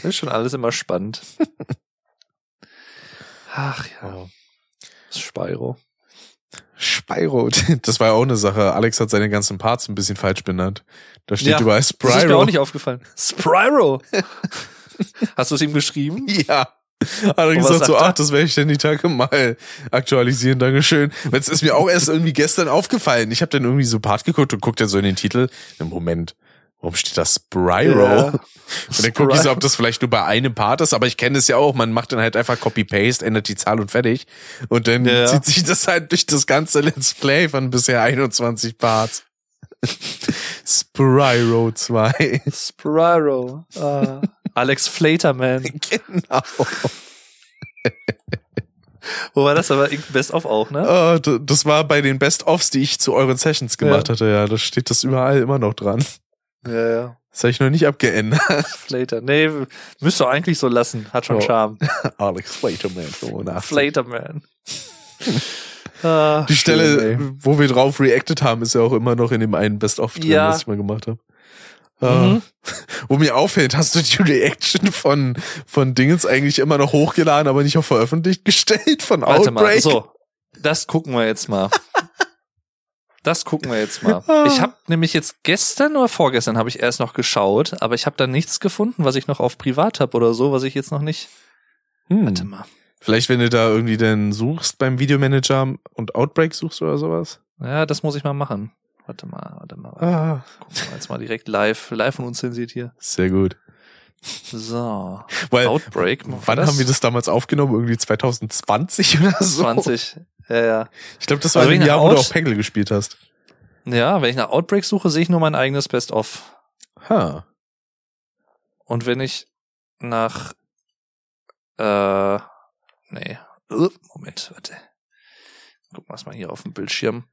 Ist schon alles immer spannend. Ach ja. Spyro. Spyro, das war ja auch eine Sache. Alex hat seine ganzen Parts ein bisschen falsch benannt. Da steht Ja, überall Das ist mir Spyro. auch nicht aufgefallen. Spyro. Hast du es ihm geschrieben? Ja. Hat er Und was gesagt so, er? ach, das werde ich dann die Tage mal aktualisieren, Dankeschön. Jetzt ist mir auch erst irgendwie gestern aufgefallen. Ich habe dann irgendwie so Part geguckt und guckt dann so in den Titel. Im Moment, warum steht da Spyro? Ja. Und dann gucke ich so, ob das vielleicht nur bei einem Part ist, aber ich kenne es ja auch, man macht dann halt einfach Copy-Paste, ändert die Zahl und fertig. Und dann Ja. zieht sich das halt durch das ganze Let's Play von bisher 21 Parts. Spyro 2. Spyro. Ah. Alex Flaterman. genau. Wo war das aber irgendein Best of auch, ne? Oh, das war bei den Best-ofs, die ich zu euren Sessions gemacht Ja. hatte, ja. Da steht das überall immer noch dran. Ja, ja. Das habe ich noch nicht abgeändert. Flater. Nee, müsst ihr eigentlich so lassen. Hat schon Oh. Charme. Alex Flaterman 85. Flaterman. Ah, Die Stelle, schön, wo wir drauf reacted haben, ist ja auch immer noch in dem einen Best-of drin, Ja. was ich mal gemacht habe. Ah. Mhm. Wo mir auffällt, hast du die Reaction von, von Dingens eigentlich immer noch hochgeladen, aber nicht auf veröffentlicht gestellt von Warte mal, Outbreak? so. Das gucken wir jetzt mal. Das gucken wir jetzt mal. Ah. Ich habe nämlich jetzt gestern oder vorgestern habe ich erst noch geschaut, aber ich habe da nichts gefunden, was ich noch auf privat habe oder so, was ich jetzt noch nicht. Warte Hm. mal. Vielleicht, wenn du da irgendwie dann suchst beim Videomanager und Outbreak suchst oder sowas. Ja, das muss ich mal machen. Warte mal, warte mal. Ah, Gucken wir jetzt mal direkt live, live und unzensiert hier. sehr gut. So. Weil, Outbreak. wann haben wir das damals aufgenommen? Irgendwie 2020 oder so? 20. Ja, ja. Ich glaube, das war Also ich Jahr, nach wo du Out- auch Peggle gespielt hast. Ja, wenn ich nach Outbreak suche, sehe ich nur mein eigenes Best-of. Ha. Und wenn ich nach äh, nee, Moment, warte. Gucken wir es mal hier auf dem Bildschirm.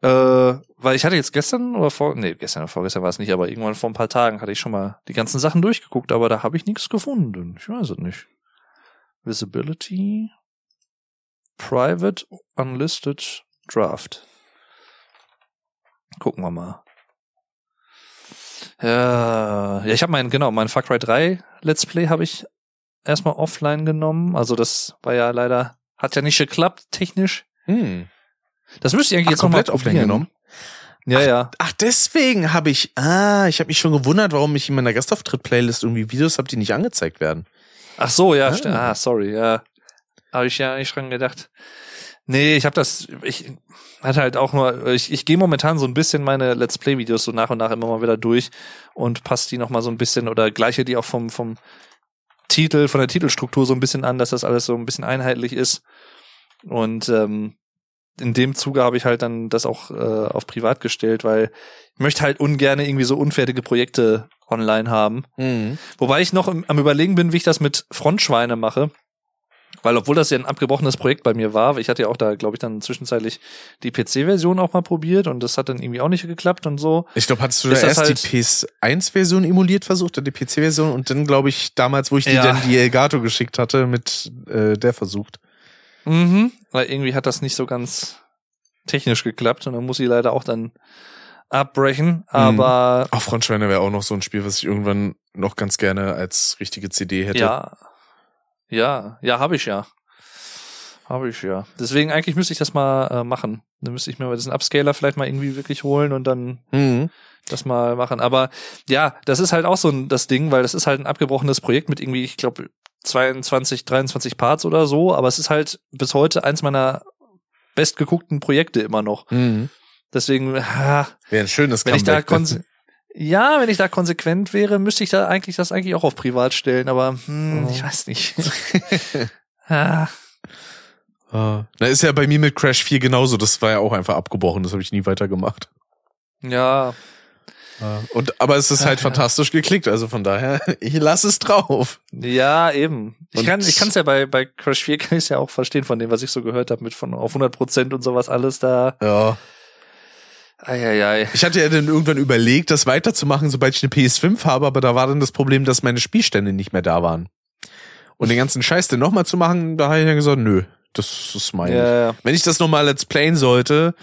Äh, weil ich hatte jetzt gestern oder vor, nee, gestern oder vorgestern war es nicht, aber irgendwann vor ein paar Tagen hatte ich schon mal die ganzen Sachen durchgeguckt, aber da habe ich nichts gefunden. Ich weiß es nicht. Visibility, Private, Unlisted, Draft. Gucken wir mal. Ja, ja ich habe mein, genau, mein Far Cry 3 Let's Play habe ich erstmal offline genommen. Also das war ja leider, hat ja nicht geklappt, technisch. Hm. Das müsste ich eigentlich Ach, jetzt komplett offline genommen? Ja, ja. Ach, deswegen habe ich, ah, ich habe mich schon gewundert, warum ich in meiner Gastauftritt-Playlist irgendwie Videos habe, die nicht angezeigt werden. Ach so, ja, Ah. ah, sorry, ja. Habe ich ja nicht dran gedacht. Nee, ich habe das, ich hatte halt auch nur, ich, ich gehe momentan so ein bisschen meine Let's Play-Videos so nach und nach immer mal wieder durch und passe die noch mal so ein bisschen oder gleiche die auch vom, vom Titel, von der Titelstruktur so ein bisschen an, dass das alles so ein bisschen einheitlich ist. Und ähm, in dem Zuge habe ich halt dann das auch äh, auf privat gestellt, weil ich möchte halt ungern irgendwie so unfertige Projekte online haben. Mhm. Wobei ich noch im, am überlegen bin, wie ich das mit Frontschweine mache. Weil obwohl das ja ein abgebrochenes Projekt bei mir war, ich hatte ja auch da, glaube ich, dann zwischenzeitlich die PC-Version auch mal probiert und das hat dann irgendwie auch nicht geklappt und so. Ich glaube, hattest du da das erst die PS1-Version emuliert versucht, oder die PC-Version und dann, glaube ich, damals, wo ich dir Ja. dann die Elgato geschickt hatte, mit äh, der versucht. Mhm. Weil irgendwie hat das nicht so ganz technisch geklappt und dann muss ich leider auch dann abbrechen. Aber Auch Frontschweine wäre auch noch so ein Spiel, was ich irgendwann noch ganz gerne als richtige CD hätte. ja, ja, ja, habe ich ja. Habe ich ja. Deswegen eigentlich müsste ich das mal äh, machen. Dann müsste ich mir mal diesen Upscaler vielleicht mal irgendwie wirklich holen und dann Mhm. das mal machen. Aber ja, das ist halt auch so ein, das Ding, weil das ist halt ein abgebrochenes Projekt mit irgendwie, ich glaube, 22, 23 Parts oder so, aber es ist halt bis heute eins meiner bestgeguckten Projekte immer noch. Mhm. Deswegen, ah, Wäre ein schönes wenn ich da ja, wenn ich da konsequent wäre, müsste ich da eigentlich das eigentlich auch auf privat stellen, aber hm, Oh. ich weiß nicht. ah, Ah. Na, ist ja bei mir mit Crash 4 genauso. Das war ja auch einfach abgebrochen. Das habe ich nie weitergemacht. ja, Und, aber es ist halt fantastisch geklickt. Also von daher, ich lasse es drauf. ja, eben. Ich Und- kann, ich kann es ja bei bei Crash 4 kann ich ja auch verstehen von dem, was ich so gehört habe mit von auf 100 Prozent und sowas alles da. Ja. Eieiei. Ich hatte ja dann irgendwann überlegt, das weiterzumachen, sobald ich eine PS5 habe, aber da war dann das Problem, dass meine Spielstände nicht mehr da waren. Und den ganzen Scheiß dann nochmal zu machen, da habe ich dann gesagt, nö, das ist mein. Ja, ja. Wenn ich das nochmal let's playen sollte,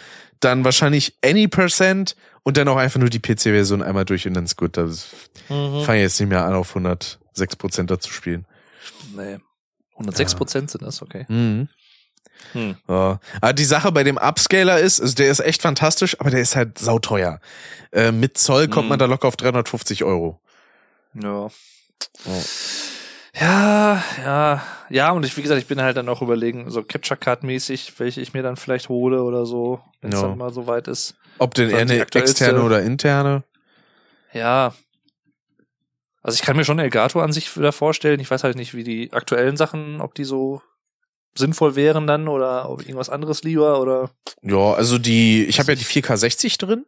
dann wahrscheinlich any percent und dann auch einfach nur die PC-Version einmal durch und dann ist gut. Das Mhm. fange ich jetzt nicht mehr an, auf 106 Prozent da zu spielen. Nee. 106 Prozent sind das, okay. Mhm. Hm. Ja. Aber die Sache bei dem Upscaler ist, also der ist echt fantastisch, aber der ist halt sauteuer. Äh, mit Zoll kommt Mhm. man da locker auf 350 Euro. Ja. Oh. Ja, ja, ja, und ich, wie gesagt, ich bin halt dann auch überlegen, so Capture Card mäßig, welche ich mir dann vielleicht hole oder so, wenn es Ja. dann mal so weit ist. Ob denn eher eine externe oder interne? Ja. Also ich kann mir schon Elgato an sich wieder vorstellen. Ich weiß halt nicht, wie die aktuellen Sachen, ob die so sinnvoll wären dann oder ob irgendwas anderes lieber oder. Ja, also die, ich habe ja die 4K60 drin.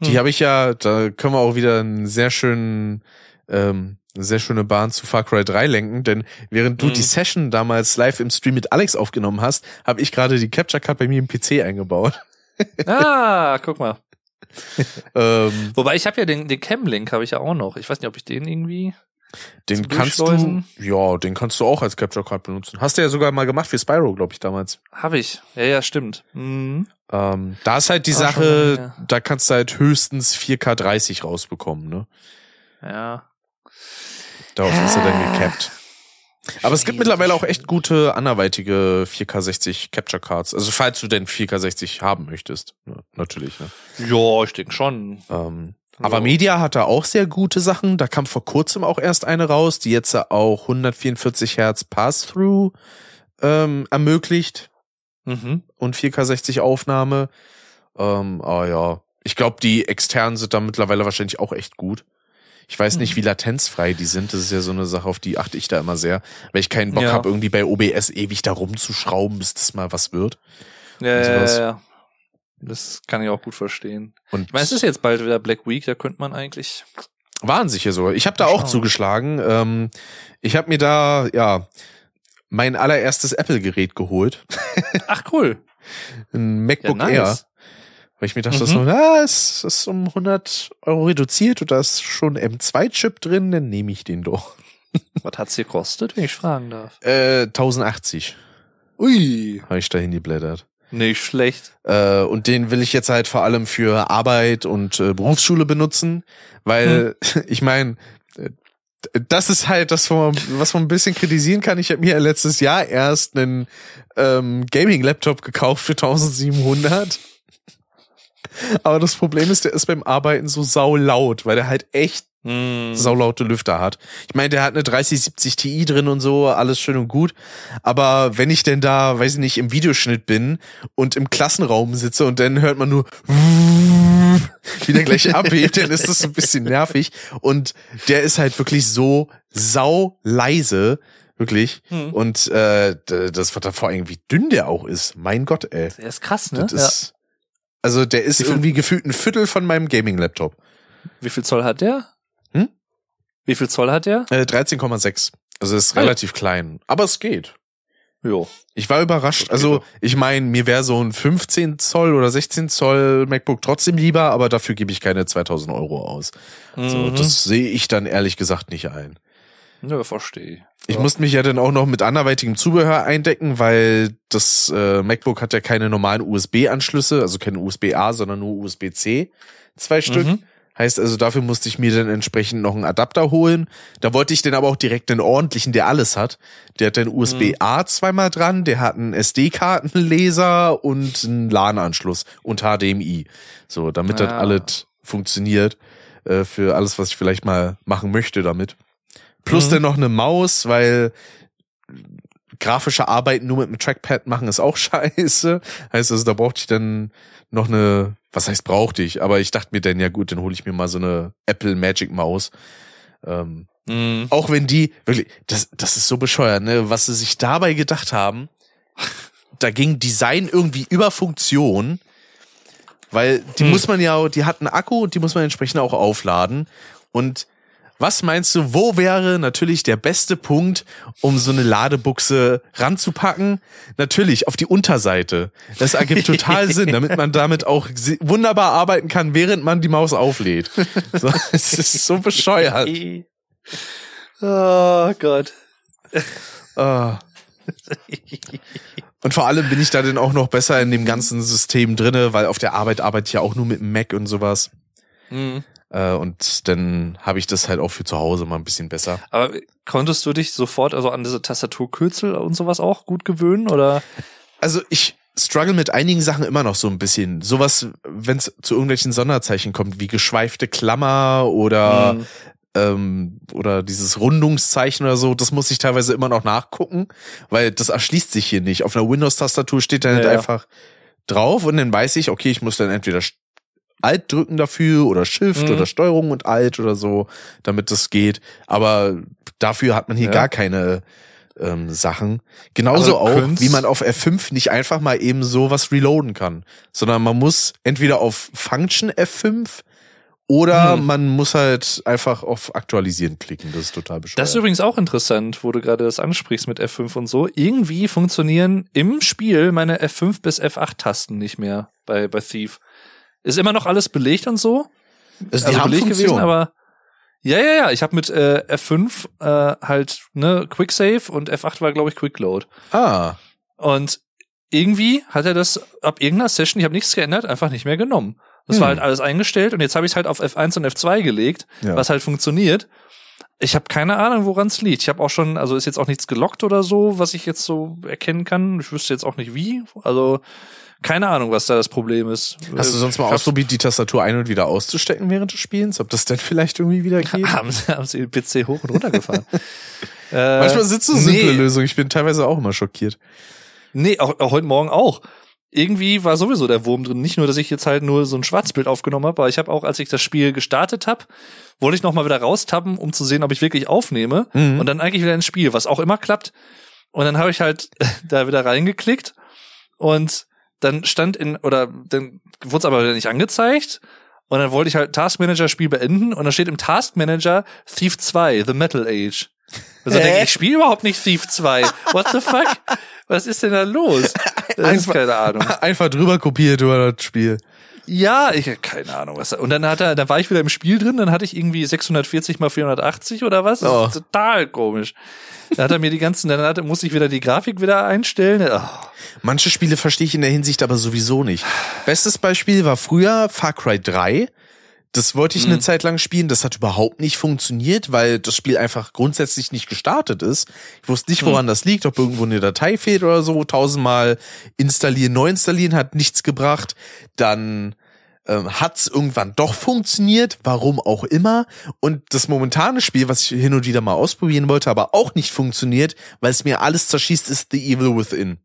Die Hm. habe ich ja, da können wir auch wieder einen sehr schönen, ähm, eine sehr schöne Bahn zu Far Cry 3 lenken, denn während du Mhm. die Session damals live im Stream mit Alex aufgenommen hast, habe ich gerade die Capture Card bei mir im PC eingebaut. Ah, guck mal. Ähm, Wobei ich habe ja den, den Cam-Link habe ich ja auch noch. Ich weiß nicht, ob ich den irgendwie. den kannst du, ja, den kannst du auch als Capture Card benutzen. Hast du ja sogar mal gemacht für Spyro, glaube ich, damals. Habe ich. Ja, ja, stimmt. Mhm. Ähm, da ist halt die schon Sache, lange her. da kannst du halt höchstens 4K 30 rausbekommen, ne? Ja. Darauf ist er dann gecapped. Aber es gibt mittlerweile auch echt gute anderweitige 4K60 Capture Cards. Also falls du denn 4K60 haben möchtest. Ja, natürlich. Ne? Ja, ich denke schon. Ähm, Ja. aber Media hat da auch sehr gute Sachen. Da kam vor kurzem auch erst eine raus, die jetzt auch 144 Hertz Pass-Through ähm, ermöglicht Mhm. und 4K60 Aufnahme. Ähm, aber ja, ich glaube, die externen sind da mittlerweile wahrscheinlich auch echt gut. Ich weiß nicht, Mhm. wie latenzfrei die sind. Das ist ja so eine Sache, auf die achte ich da immer sehr. Weil ich keinen Bock Ja. habe, irgendwie bei OBS ewig da rumzuschrauben, bis das mal was wird. Ja, ja, ja. Das kann ich auch gut verstehen. Und Ich meine, es ist jetzt bald wieder Black Week, da könnte man eigentlich. waren sicher so. Ich habe da auch zugeschlagen. Ähm, ich habe mir da, ja, mein allererstes Apple-Gerät geholt. Ach cool. Ein Ja, MacBook Air. Weil ich mir dachte, Mhm. so, na, es ist um 100 Euro reduziert und da ist schon M2-Chip drin, dann nehme ich den doch. Was hat's hier kostet, wenn ich fragen darf? Äh, 1080 Ui. habe ich dahin geblättert. Nicht schlecht. Äh, und den will ich jetzt halt vor allem für Arbeit und äh, Berufsschule benutzen, weil ich meine, das ist halt das, was man ein bisschen kritisieren kann. Ich habe mir ja letztes Jahr erst einen ähm, Gaming-Laptop gekauft für 1700. Aber das Problem ist, der ist beim Arbeiten so saulaut, weil der halt echt Mm. saulaute Lüfter hat. Ich meine, der hat eine 3070 Ti drin und so, alles schön und gut. Aber wenn ich denn da, weiß ich nicht, im Videoschnitt bin und im Klassenraum sitze und dann hört man nur wie der gleich abhebt, dann ist das so ein bisschen nervig. Und der ist halt wirklich so sau leise, Wirklich. Hm. Und äh, das war da vor allem, wie dünn der auch ist. Mein Gott, ey. Der ist krass, ne? Das ist, Also der ist irgendwie gefühlt ein Viertel von meinem Gaming-Laptop. Wie viel Zoll hat der? Hm? Wie viel Zoll hat der? Äh, 13,6. Also ist relativ klein. Aber es geht. Jo. Ich war überrascht. Also, ich meine, mir wäre so ein 15 Zoll oder 16 Zoll MacBook trotzdem lieber, aber dafür gebe ich keine 2000 Euro aus. So, Mhm. das sehe ich dann ehrlich gesagt nicht ein. ja, verstehe. Ich Ja. musste mich ja dann auch noch mit anderweitigem Zubehör eindecken, weil das äh, MacBook hat ja keine normalen USB-Anschlüsse, also keine USB-A, sondern nur USB-C. Zwei Stück. Mhm. Heißt also, dafür musste ich mir dann entsprechend noch einen Adapter holen. Da wollte ich dann aber auch direkt einen ordentlichen, der alles hat. Der hat dann USB-A zweimal dran, der hat einen SD-Kartenleser und einen LAN-Anschluss und HDMI. So, damit das Ah. alles funktioniert äh, für alles, was ich vielleicht mal machen möchte damit. Plus Mhm. dann noch eine Maus, weil grafische Arbeiten nur mit einem Trackpad machen ist auch scheiße. Heißt also, da brauchte ich dann noch eine, was heißt brauchte ich, aber ich dachte mir dann, ja gut, dann hole ich mir mal so eine Apple Magic Maus. Ähm, Mhm. auch wenn die, wirklich, das, das ist so bescheuert, ne, was sie sich dabei gedacht haben. Da ging Design irgendwie über Funktion, weil die Hm. muss man ja, die hat einen Akku und die muss man entsprechend auch aufladen. Und was meinst du, wo wäre natürlich der beste Punkt, um so eine Ladebuchse ranzupacken? Natürlich auf die Unterseite. Das ergibt total Sinn, damit man damit auch wunderbar arbeiten kann, während man die Maus auflädt. So, es ist so bescheuert. Oh Gott. Ah. Und vor allem bin ich da dann auch noch besser in dem ganzen System drinne, weil auf der Arbeit arbeite ich ja auch nur mit dem Mac und sowas. Mhm. Äh, Und dann habe ich das halt auch für zu Hause mal ein bisschen besser. Aber konntest du dich sofort also an diese Tastaturkürzel und sowas auch gut gewöhnen oder? Also ich struggle mit einigen Sachen immer noch so ein bisschen. Sowas, wenn es zu irgendwelchen Sonderzeichen kommt, wie geschweifte Klammer oder Mhm. ähm, oder dieses Rundungszeichen oder so, das muss ich teilweise immer noch nachgucken, weil das erschließt sich hier nicht. Auf einer Windows-Tastatur steht dann halt Ja, ja. einfach drauf und dann weiß ich, okay, ich muss dann entweder Alt drücken dafür oder Shift Mhm. oder Steuerung und Alt oder so, damit das geht. Aber dafür hat man hier Ja. gar keine ähm, Sachen. Genauso du auch, wie man auf F5 nicht einfach mal eben so was reloaden kann, sondern man muss entweder auf Function F5 oder Hm. man muss halt einfach auf Aktualisieren klicken. Das ist total bescheuert. Das ist übrigens auch interessant, wo du gerade das ansprichst mit F5 und so. Irgendwie funktionieren im Spiel meine F5 bis F8 Tasten nicht mehr bei, bei Thief. Ist immer noch alles belegt und so. also also belegt gewesen, aber ja, ja, ja. Ich habe mit äh, F5 äh, halt ne Quick Save und F8 war glaube ich Quick Load. ah, Und irgendwie hat er das ab irgendeiner Session, ich habe nichts geändert, einfach nicht mehr genommen. Das war Hm. halt alles eingestellt und jetzt habe ich es halt auf F1 und F2 gelegt, Ja. was halt funktioniert. Ich habe keine Ahnung, woran es liegt. Ich habe auch schon, also ist jetzt auch nichts gelockt oder so, was ich jetzt so erkennen kann. Ich wüsste jetzt auch nicht wie. Also keine Ahnung, was da das Problem ist. hast du sonst mal ausprobiert, die Tastatur ein- und wieder auszustecken während des Spielens? Ob das denn vielleicht irgendwie wieder geht? haben, sie, haben sie den PC hoch und runter gefahren. äh, Manchmal sind so simple nee. Lösungen. Ich bin teilweise auch immer schockiert. Nee, auch, auch heute Morgen auch. Irgendwie war sowieso der Wurm drin. Nicht nur, dass ich jetzt halt nur so ein Schwarzbild aufgenommen habe, aber ich habe auch, als ich das Spiel gestartet habe, wollte ich noch mal wieder raustappen, um zu sehen, ob ich wirklich aufnehme. Mhm. Und dann eigentlich wieder ins Spiel, was auch immer klappt. Und dann habe ich halt da wieder reingeklickt und dann stand in, oder dann wurde es aber nicht angezeigt. Und dann wollte ich halt Taskmanager Spiel beenden und dann steht im Taskmanager Thief 2, The Metal Age. Also denke ich, ich spiele überhaupt nicht Thief 2. What the fuck? Was ist denn da los? Das ist Einfach- keine Ahnung. Einfach drüber kopiert über das Spiel. Ja, ich keine Ahnung was. Und dann hat er, da war ich wieder im Spiel drin, dann hatte ich irgendwie 640 mal 480 oder was? Das Oh. ist total komisch. Da hat er mir die ganzen, dann hat, musste ich wieder die Grafik wieder einstellen. Oh. Manche Spiele verstehe ich in der Hinsicht aber sowieso nicht. Bestes Beispiel war früher Far Cry 3. Das wollte ich eine Mhm. Zeit lang spielen. Das hat überhaupt nicht funktioniert, weil das Spiel einfach grundsätzlich nicht gestartet ist. Ich wusste nicht, woran das liegt, ob irgendwo eine Datei fehlt oder so. Tausendmal installieren, neu installieren hat nichts gebracht. Dann ähm, hat's irgendwann doch funktioniert, warum auch immer. Und das momentane Spiel, was ich hin und wieder mal ausprobieren wollte, aber auch nicht funktioniert, weil es mir alles zerschießt, ist The Evil Within.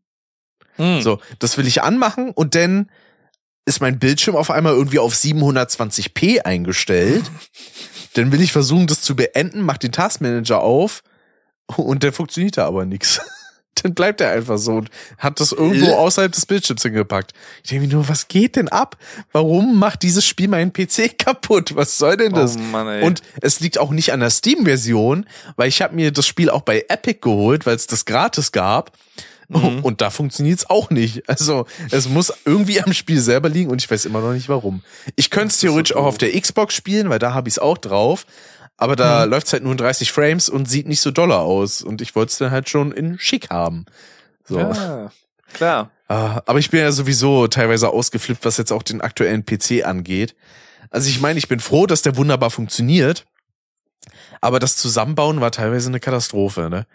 Hm. So, das will ich anmachen und dann ist mein Bildschirm auf einmal irgendwie auf 720p eingestellt. dann will ich versuchen, das zu beenden, mach den Taskmanager auf Und der funktioniert da aber nix. Dann bleibt er einfach so und hat das irgendwo außerhalb des Bildschirms hingepackt. Ich denke mir nur, was geht denn ab? Warum macht dieses Spiel meinen PC kaputt? Was soll denn das? Oh Mann, und es liegt auch nicht an der Steam-Version, weil ich habe mir das Spiel auch bei Epic geholt, weil es das gratis gab. Mhm. Und da funktioniert's auch nicht. Also es muss irgendwie am Spiel selber liegen und ich weiß immer noch nicht warum. Ich könnte es ist so theoretisch auch auf der Xbox spielen, weil da habe ich es auch drauf. Aber da Mhm. läuft's halt nur in 30 Frames und sieht nicht so doller aus. Und ich wollte es dann halt schon in schick haben. So. Ja, klar. Ah, Aber ich bin ja sowieso teilweise ausgeflippt, was jetzt auch den aktuellen PC angeht. Also ich meine, ich bin froh, dass der wunderbar funktioniert. Aber das Zusammenbauen war teilweise eine Katastrophe, ne?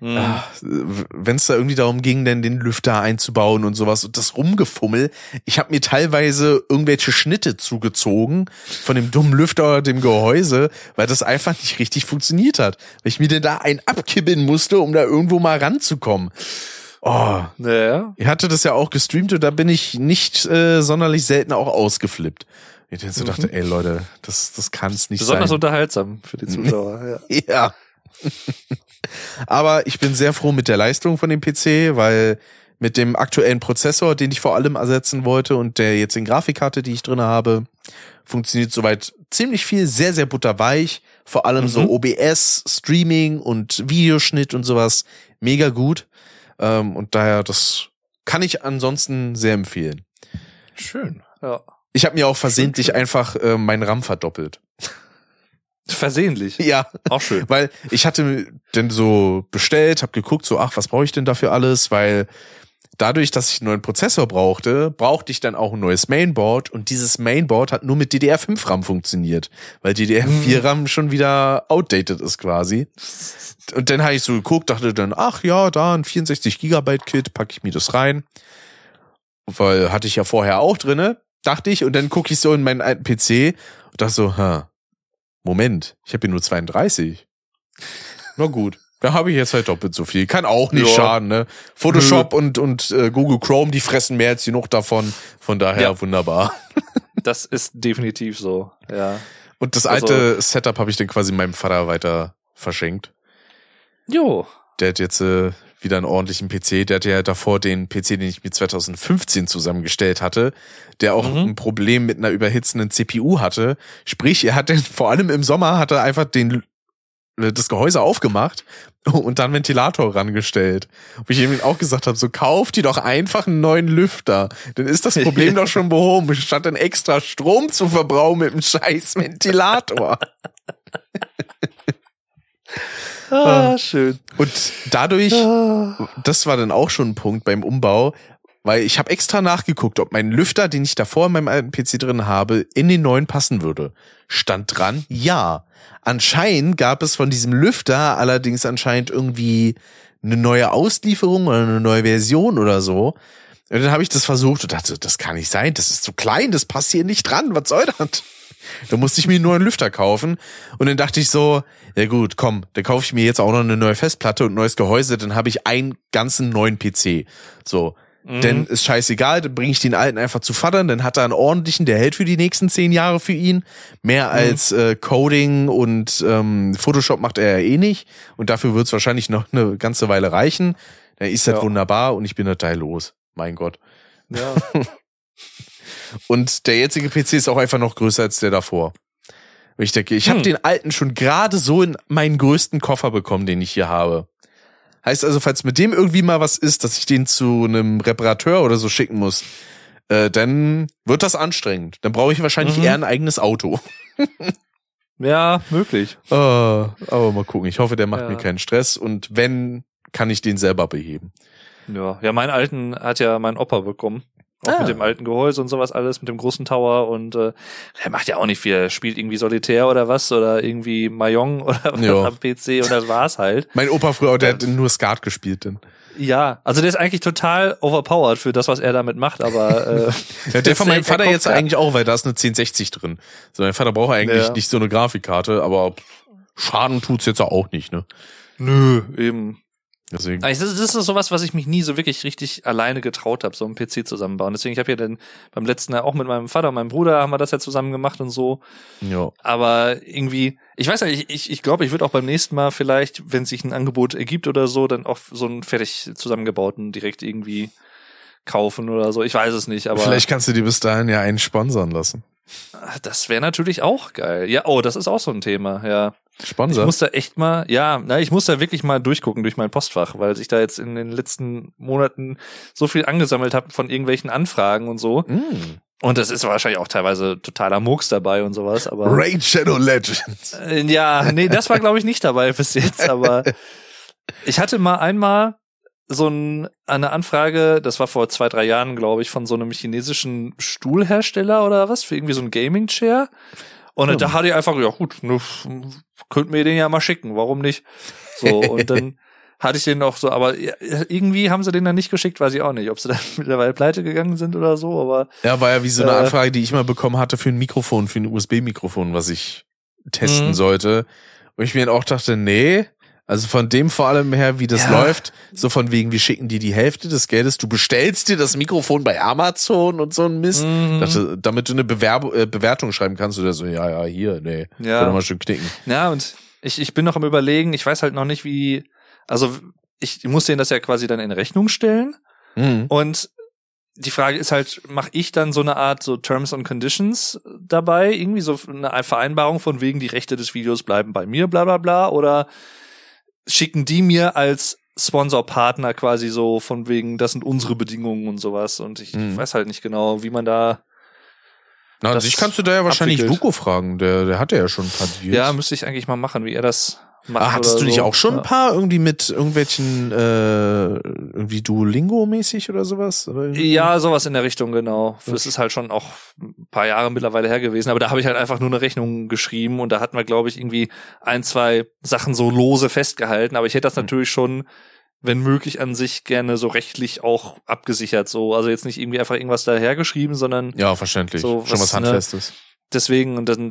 Mhm. Wenn es da irgendwie darum ging, denn den Lüfter einzubauen und sowas und das Rumgefummel. Ich habe mir teilweise irgendwelche Schnitte zugezogen von dem dummen Lüfter oder dem Gehäuse, weil das einfach nicht richtig funktioniert hat. Weil ich mir denn da einen abkibbeln musste, um da irgendwo mal ranzukommen. Oh, Ja. ich hatte das ja auch gestreamt und da bin ich nicht äh, sonderlich selten auch ausgeflippt. Ich so dachte, ey Leute, das, das kann's nicht Besonders sein. unterhaltsam für die Zuschauer. ja. Ja. Aber ich bin sehr froh mit der Leistung von dem PC, weil mit dem aktuellen Prozessor, den ich vor allem ersetzen wollte und der jetzigen Grafikkarte, die ich drinne habe, funktioniert soweit ziemlich viel, sehr, sehr butterweich. Vor allem so Mhm. OBS, Streaming und Videoschnitt und sowas. Mega gut. Ähm, und daher, das kann ich ansonsten sehr empfehlen. Schön. Ja. Ich habe mir auch versehentlich schön. einfach äh, meinen RAM verdoppelt. Versehentlich. Ja, Auch schön. weil ich hatte denn so bestellt, habe geguckt, so ach, was brauche ich denn dafür alles, weil dadurch, dass ich einen neuen Prozessor brauchte, brauchte ich dann auch ein neues Mainboard und dieses Mainboard hat nur mit DDR5 RAM funktioniert, weil DDR4 RAM schon wieder outdated ist quasi. Und dann habe ich so geguckt, dachte dann, ach ja, da ein 64 Gigabyte Kit, packe ich mir das rein, weil hatte ich ja vorher auch drinne, dachte ich und dann gucke ich so in meinen alten PC und dachte so, ha, Moment, ich habe hier nur 32. Na gut. Da habe ich jetzt halt doppelt so viel. Kann auch nicht Ja. schaden, ne? Photoshop und, und äh, Google Chrome, die fressen mehr als genug davon. Von daher Ja. wunderbar. Das ist definitiv so. Ja. Und das Also- alte Setup habe ich dann quasi meinem Vater weiter verschenkt. Jo. Der hat jetzt äh, wieder einen ordentlichen PC. Der hatte ja davor den PC, den ich mir 2015 zusammengestellt hatte, der auch Mhm. ein Problem mit einer überhitzenden CPU hatte. Sprich, er hat den, vor allem im Sommer, hat er einfach den äh, das Gehäuse aufgemacht und dann Ventilator rangestellt. Wo ich ihm auch gesagt habe, so kauft die doch einfach einen neuen Lüfter. Dann ist das Problem doch schon behoben, statt dann extra Strom zu verbrauchen mit dem scheiß Ventilator. Ah, schön. Und dadurch Ah. das war dann auch schon ein Punkt beim Umbau, weil ich habe extra nachgeguckt, ob mein Lüfter, den ich davor in meinem alten PC drin habe, in den neuen passen würde. Stand dran, ja. Anscheinend gab es von diesem Lüfter allerdings anscheinend irgendwie eine neue Auslieferung oder eine neue Version oder so. Und dann habe ich das versucht und dachte, das kann nicht sein, das ist zu klein, das passt hier nicht dran, was soll das? Da musste ich mir einen neuen Lüfter kaufen. Und dann dachte ich so, ja gut, komm, dann kaufe ich mir jetzt auch noch eine neue Festplatte und ein neues Gehäuse, dann habe ich einen ganzen neuen PC. So. Mhm. Denn ist scheißegal, dann bringe ich den alten einfach zu Vatern, dann hat er einen ordentlichen, der hält für die nächsten zehn Jahre für ihn. Mehr Mhm. als äh, Coding und ähm, Photoshop macht er ja eh nicht. Und dafür wird es wahrscheinlich noch eine ganze Weile reichen. Dann ist das Ja. wunderbar und ich bin total los. Mein Gott. Ja. Und der jetzige PC ist auch einfach noch größer als der davor. Und ich denke, ich habe Hm. den alten schon gerade so in meinen größten Koffer bekommen, den ich hier habe. Heißt also, falls mit dem irgendwie mal was ist, dass ich den zu einem Reparateur oder so schicken muss, äh, dann wird das anstrengend. Dann brauche ich wahrscheinlich Mhm. eher ein eigenes Auto. ja, möglich. Äh, aber mal gucken. Ich hoffe, der macht Ja. mir keinen Stress. Und wenn, kann ich den selber beheben. Ja, ja, meinen alten hat ja mein Opa bekommen. Auch Ah. mit dem alten Gehäuse und sowas alles, mit dem großen Tower und äh, er macht ja auch nicht viel. Er spielt irgendwie Solitär oder was oder irgendwie Mahjong oder was am PC und das war's halt. Mein Opa früher, der hat nur Skat gespielt. Denn. Ja, also der ist eigentlich total overpowered für das, was er damit macht, aber äh, Ja, der von meinem er Vater jetzt eigentlich auch, weil da ist eine 1060 drin. So, mein Vater braucht eigentlich Ja. nicht so eine Grafikkarte, aber Schaden tut's jetzt auch nicht, ne? Nö, eben. Deswegen. Also das, das ist sowas, was ich mich nie so wirklich richtig alleine getraut habe, so einen PC zusammenbauen. Deswegen, ich habe ja dann beim letzten Jahr auch mit meinem Vater und meinem Bruder haben wir das ja zusammen gemacht und so. Ja. Aber irgendwie, ich weiß nicht, ich, ich, ich glaube, ich würde auch beim nächsten Mal vielleicht, wenn sich ein Angebot ergibt oder so, dann auch so einen fertig zusammengebauten direkt irgendwie kaufen oder so. Ich weiß es nicht, aber Vielleicht kannst du dir bis dahin ja einen sponsern lassen. Das wäre natürlich auch geil. Ja, oh, das ist auch so ein Thema, ja. Ich Sponsor? muss da echt mal, ja, na, ich muss da wirklich mal durchgucken durch mein Postfach, weil sich da jetzt in den letzten Monaten so viel angesammelt habe von irgendwelchen Anfragen und so. Mm. Und das ist wahrscheinlich auch teilweise totaler Murks dabei und sowas, aber. Raid Shadow Legends. Äh, Ja, nee, das war glaube ich nicht dabei bis jetzt, aber ich hatte mal einmal so ein, eine Anfrage, das war vor zwei, drei Jahren, glaube ich, von so einem chinesischen Stuhlhersteller oder was, für irgendwie so ein Gaming-Chair. Und Hm. da hatte ich einfach, ja gut, ne, könnt mir den ja mal schicken, warum nicht? So, und dann hatte ich den noch so, aber ja, irgendwie haben sie den dann nicht geschickt, weiß ich auch nicht, ob sie dann mittlerweile pleite gegangen sind oder so, aber Ja, war ja wie so eine Äh. Anfrage, die ich mal bekommen hatte für ein Mikrofon, für ein USB-Mikrofon, was ich testen Mhm. sollte. Und ich mir dann auch dachte, nee, also von dem vor allem her, wie das Ja. läuft, so von wegen, wir schicken dir die Hälfte des Geldes, du bestellst dir das Mikrofon bei Amazon und so ein Mist. Mhm. Dachte, damit du eine Bewerb äh, Bewertung schreiben kannst, oder so, ja, ja, hier, nee, Ja. Kann doch mal schön knicken. Ja, und ich, ich bin noch am überlegen, ich weiß halt noch nicht, wie, also ich muss denen das ja quasi dann in Rechnung stellen. Mhm. Und die Frage ist halt, mache ich dann so eine Art so Terms and Conditions dabei, irgendwie so eine Vereinbarung von wegen, die Rechte des Videos bleiben bei mir, bla bla bla, oder schicken die mir als Sponsor-Partner quasi so von wegen, das sind unsere Bedingungen und sowas. Und ich Mhm. weiß halt nicht genau, wie man da. Na, an sich kannst du da ja wahrscheinlich abwickelt. Luko fragen, der, der hatte ja schon ein paar Deals. Ja, müsste ich eigentlich mal machen, wie er das macht. Ah, hattest du nicht so. auch schon Ja. ein paar irgendwie mit irgendwelchen äh, irgendwie Duolingo-mäßig oder sowas? Oder? Ja, sowas in der Richtung, genau. Das ist halt schon auch ein paar Jahre mittlerweile her gewesen. Aber da habe ich halt einfach nur eine Rechnung geschrieben und da hatten wir, glaube ich, irgendwie ein, zwei Sachen so lose festgehalten. Aber ich hätte das Mhm. natürlich schon, wenn möglich, an sich gerne so rechtlich auch abgesichert. So, also jetzt nicht irgendwie einfach irgendwas dahergeschrieben, sondern Ja, verständlich. So, schon was, was ne? Deswegen und dann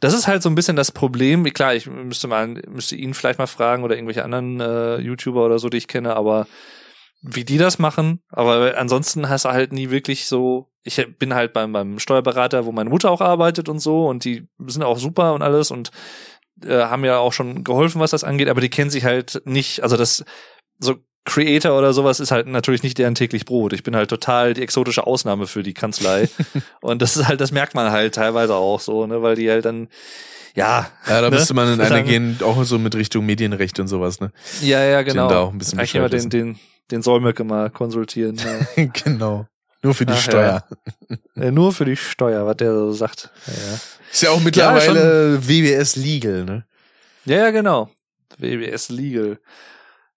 das ist halt so ein bisschen das Problem. Klar, ich müsste mal müsste ihn vielleicht mal fragen oder irgendwelche anderen äh, YouTuber oder so, die ich kenne, aber wie die das machen, aber ansonsten hast du halt nie wirklich so ich bin halt beim beim Steuerberater, wo meine Mutter auch arbeitet und so und die sind auch super und alles und äh, haben ja auch schon geholfen, was das angeht, aber die kennen sich halt nicht, also das so Creator oder sowas ist halt natürlich nicht deren täglich Brot. Ich bin halt total die exotische Ausnahme für die Kanzlei. und das ist halt, das merkt man halt teilweise auch so, ne, weil die halt dann, ja. Ja, da ne? müsste man in halt- gehen, auch so mit Richtung Medienrecht und sowas, ne? Ja, ja, genau. da auch ein bisschen Eigentlich Bescheid den, den, den Solmecke mal konsultieren. Ja. genau. Nur für die Ach, Steuer. Äh, Nur für die Steuer, was der so sagt. Ja, Ist ja auch mittlerweile WBS legal, ne? ja, ja genau. WBS Legal.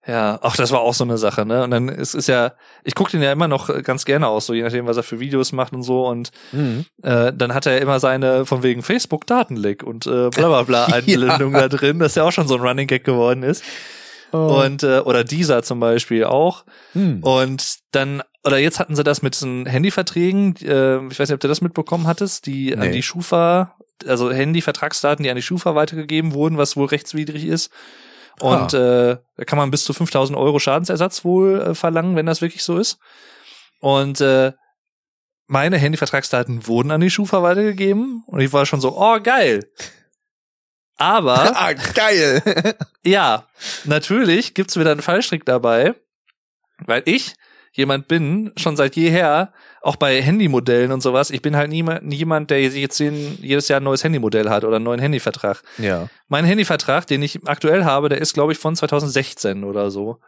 Ja, ach, das war auch so eine Sache, ne? Und dann ist es ja, ich gucke den ja immer noch äh, ganz gerne aus, so je nachdem, was er für Videos macht und so. Und Mhm. äh, dann hat er immer seine von wegen Facebook Datenleck und äh, bla bla bla Einblendung da drin, das ja auch schon so ein Running Gag geworden ist. Oh. Und äh, oder dieser zum Beispiel auch. Mhm. Und dann, oder jetzt hatten sie das mit diesen Handyverträgen, äh, ich weiß nicht, ob du das mitbekommen hattest, die an Nee. die Schufa, also Handyvertragsdaten, die an die Schufa weitergegeben wurden, was wohl rechtswidrig ist. Und äh, da kann man bis zu 5000 Euro Schadensersatz wohl äh, verlangen, wenn das wirklich so ist. Und äh, meine Handyvertragsdaten wurden an die Schufa weitergegeben und ich war schon so, oh geil. Aber ah, geil. ja, natürlich gibt's wieder einen Fallstrick dabei, weil ich jemand bin, schon seit jeher, auch bei Handymodellen und sowas, ich bin halt niemand, jemand, der jetzt jeden, jedes Jahr ein neues Handymodell hat oder einen neuen Handyvertrag. ja. Mein Handyvertrag, den ich aktuell habe, der ist, glaube ich, von 2016 oder so.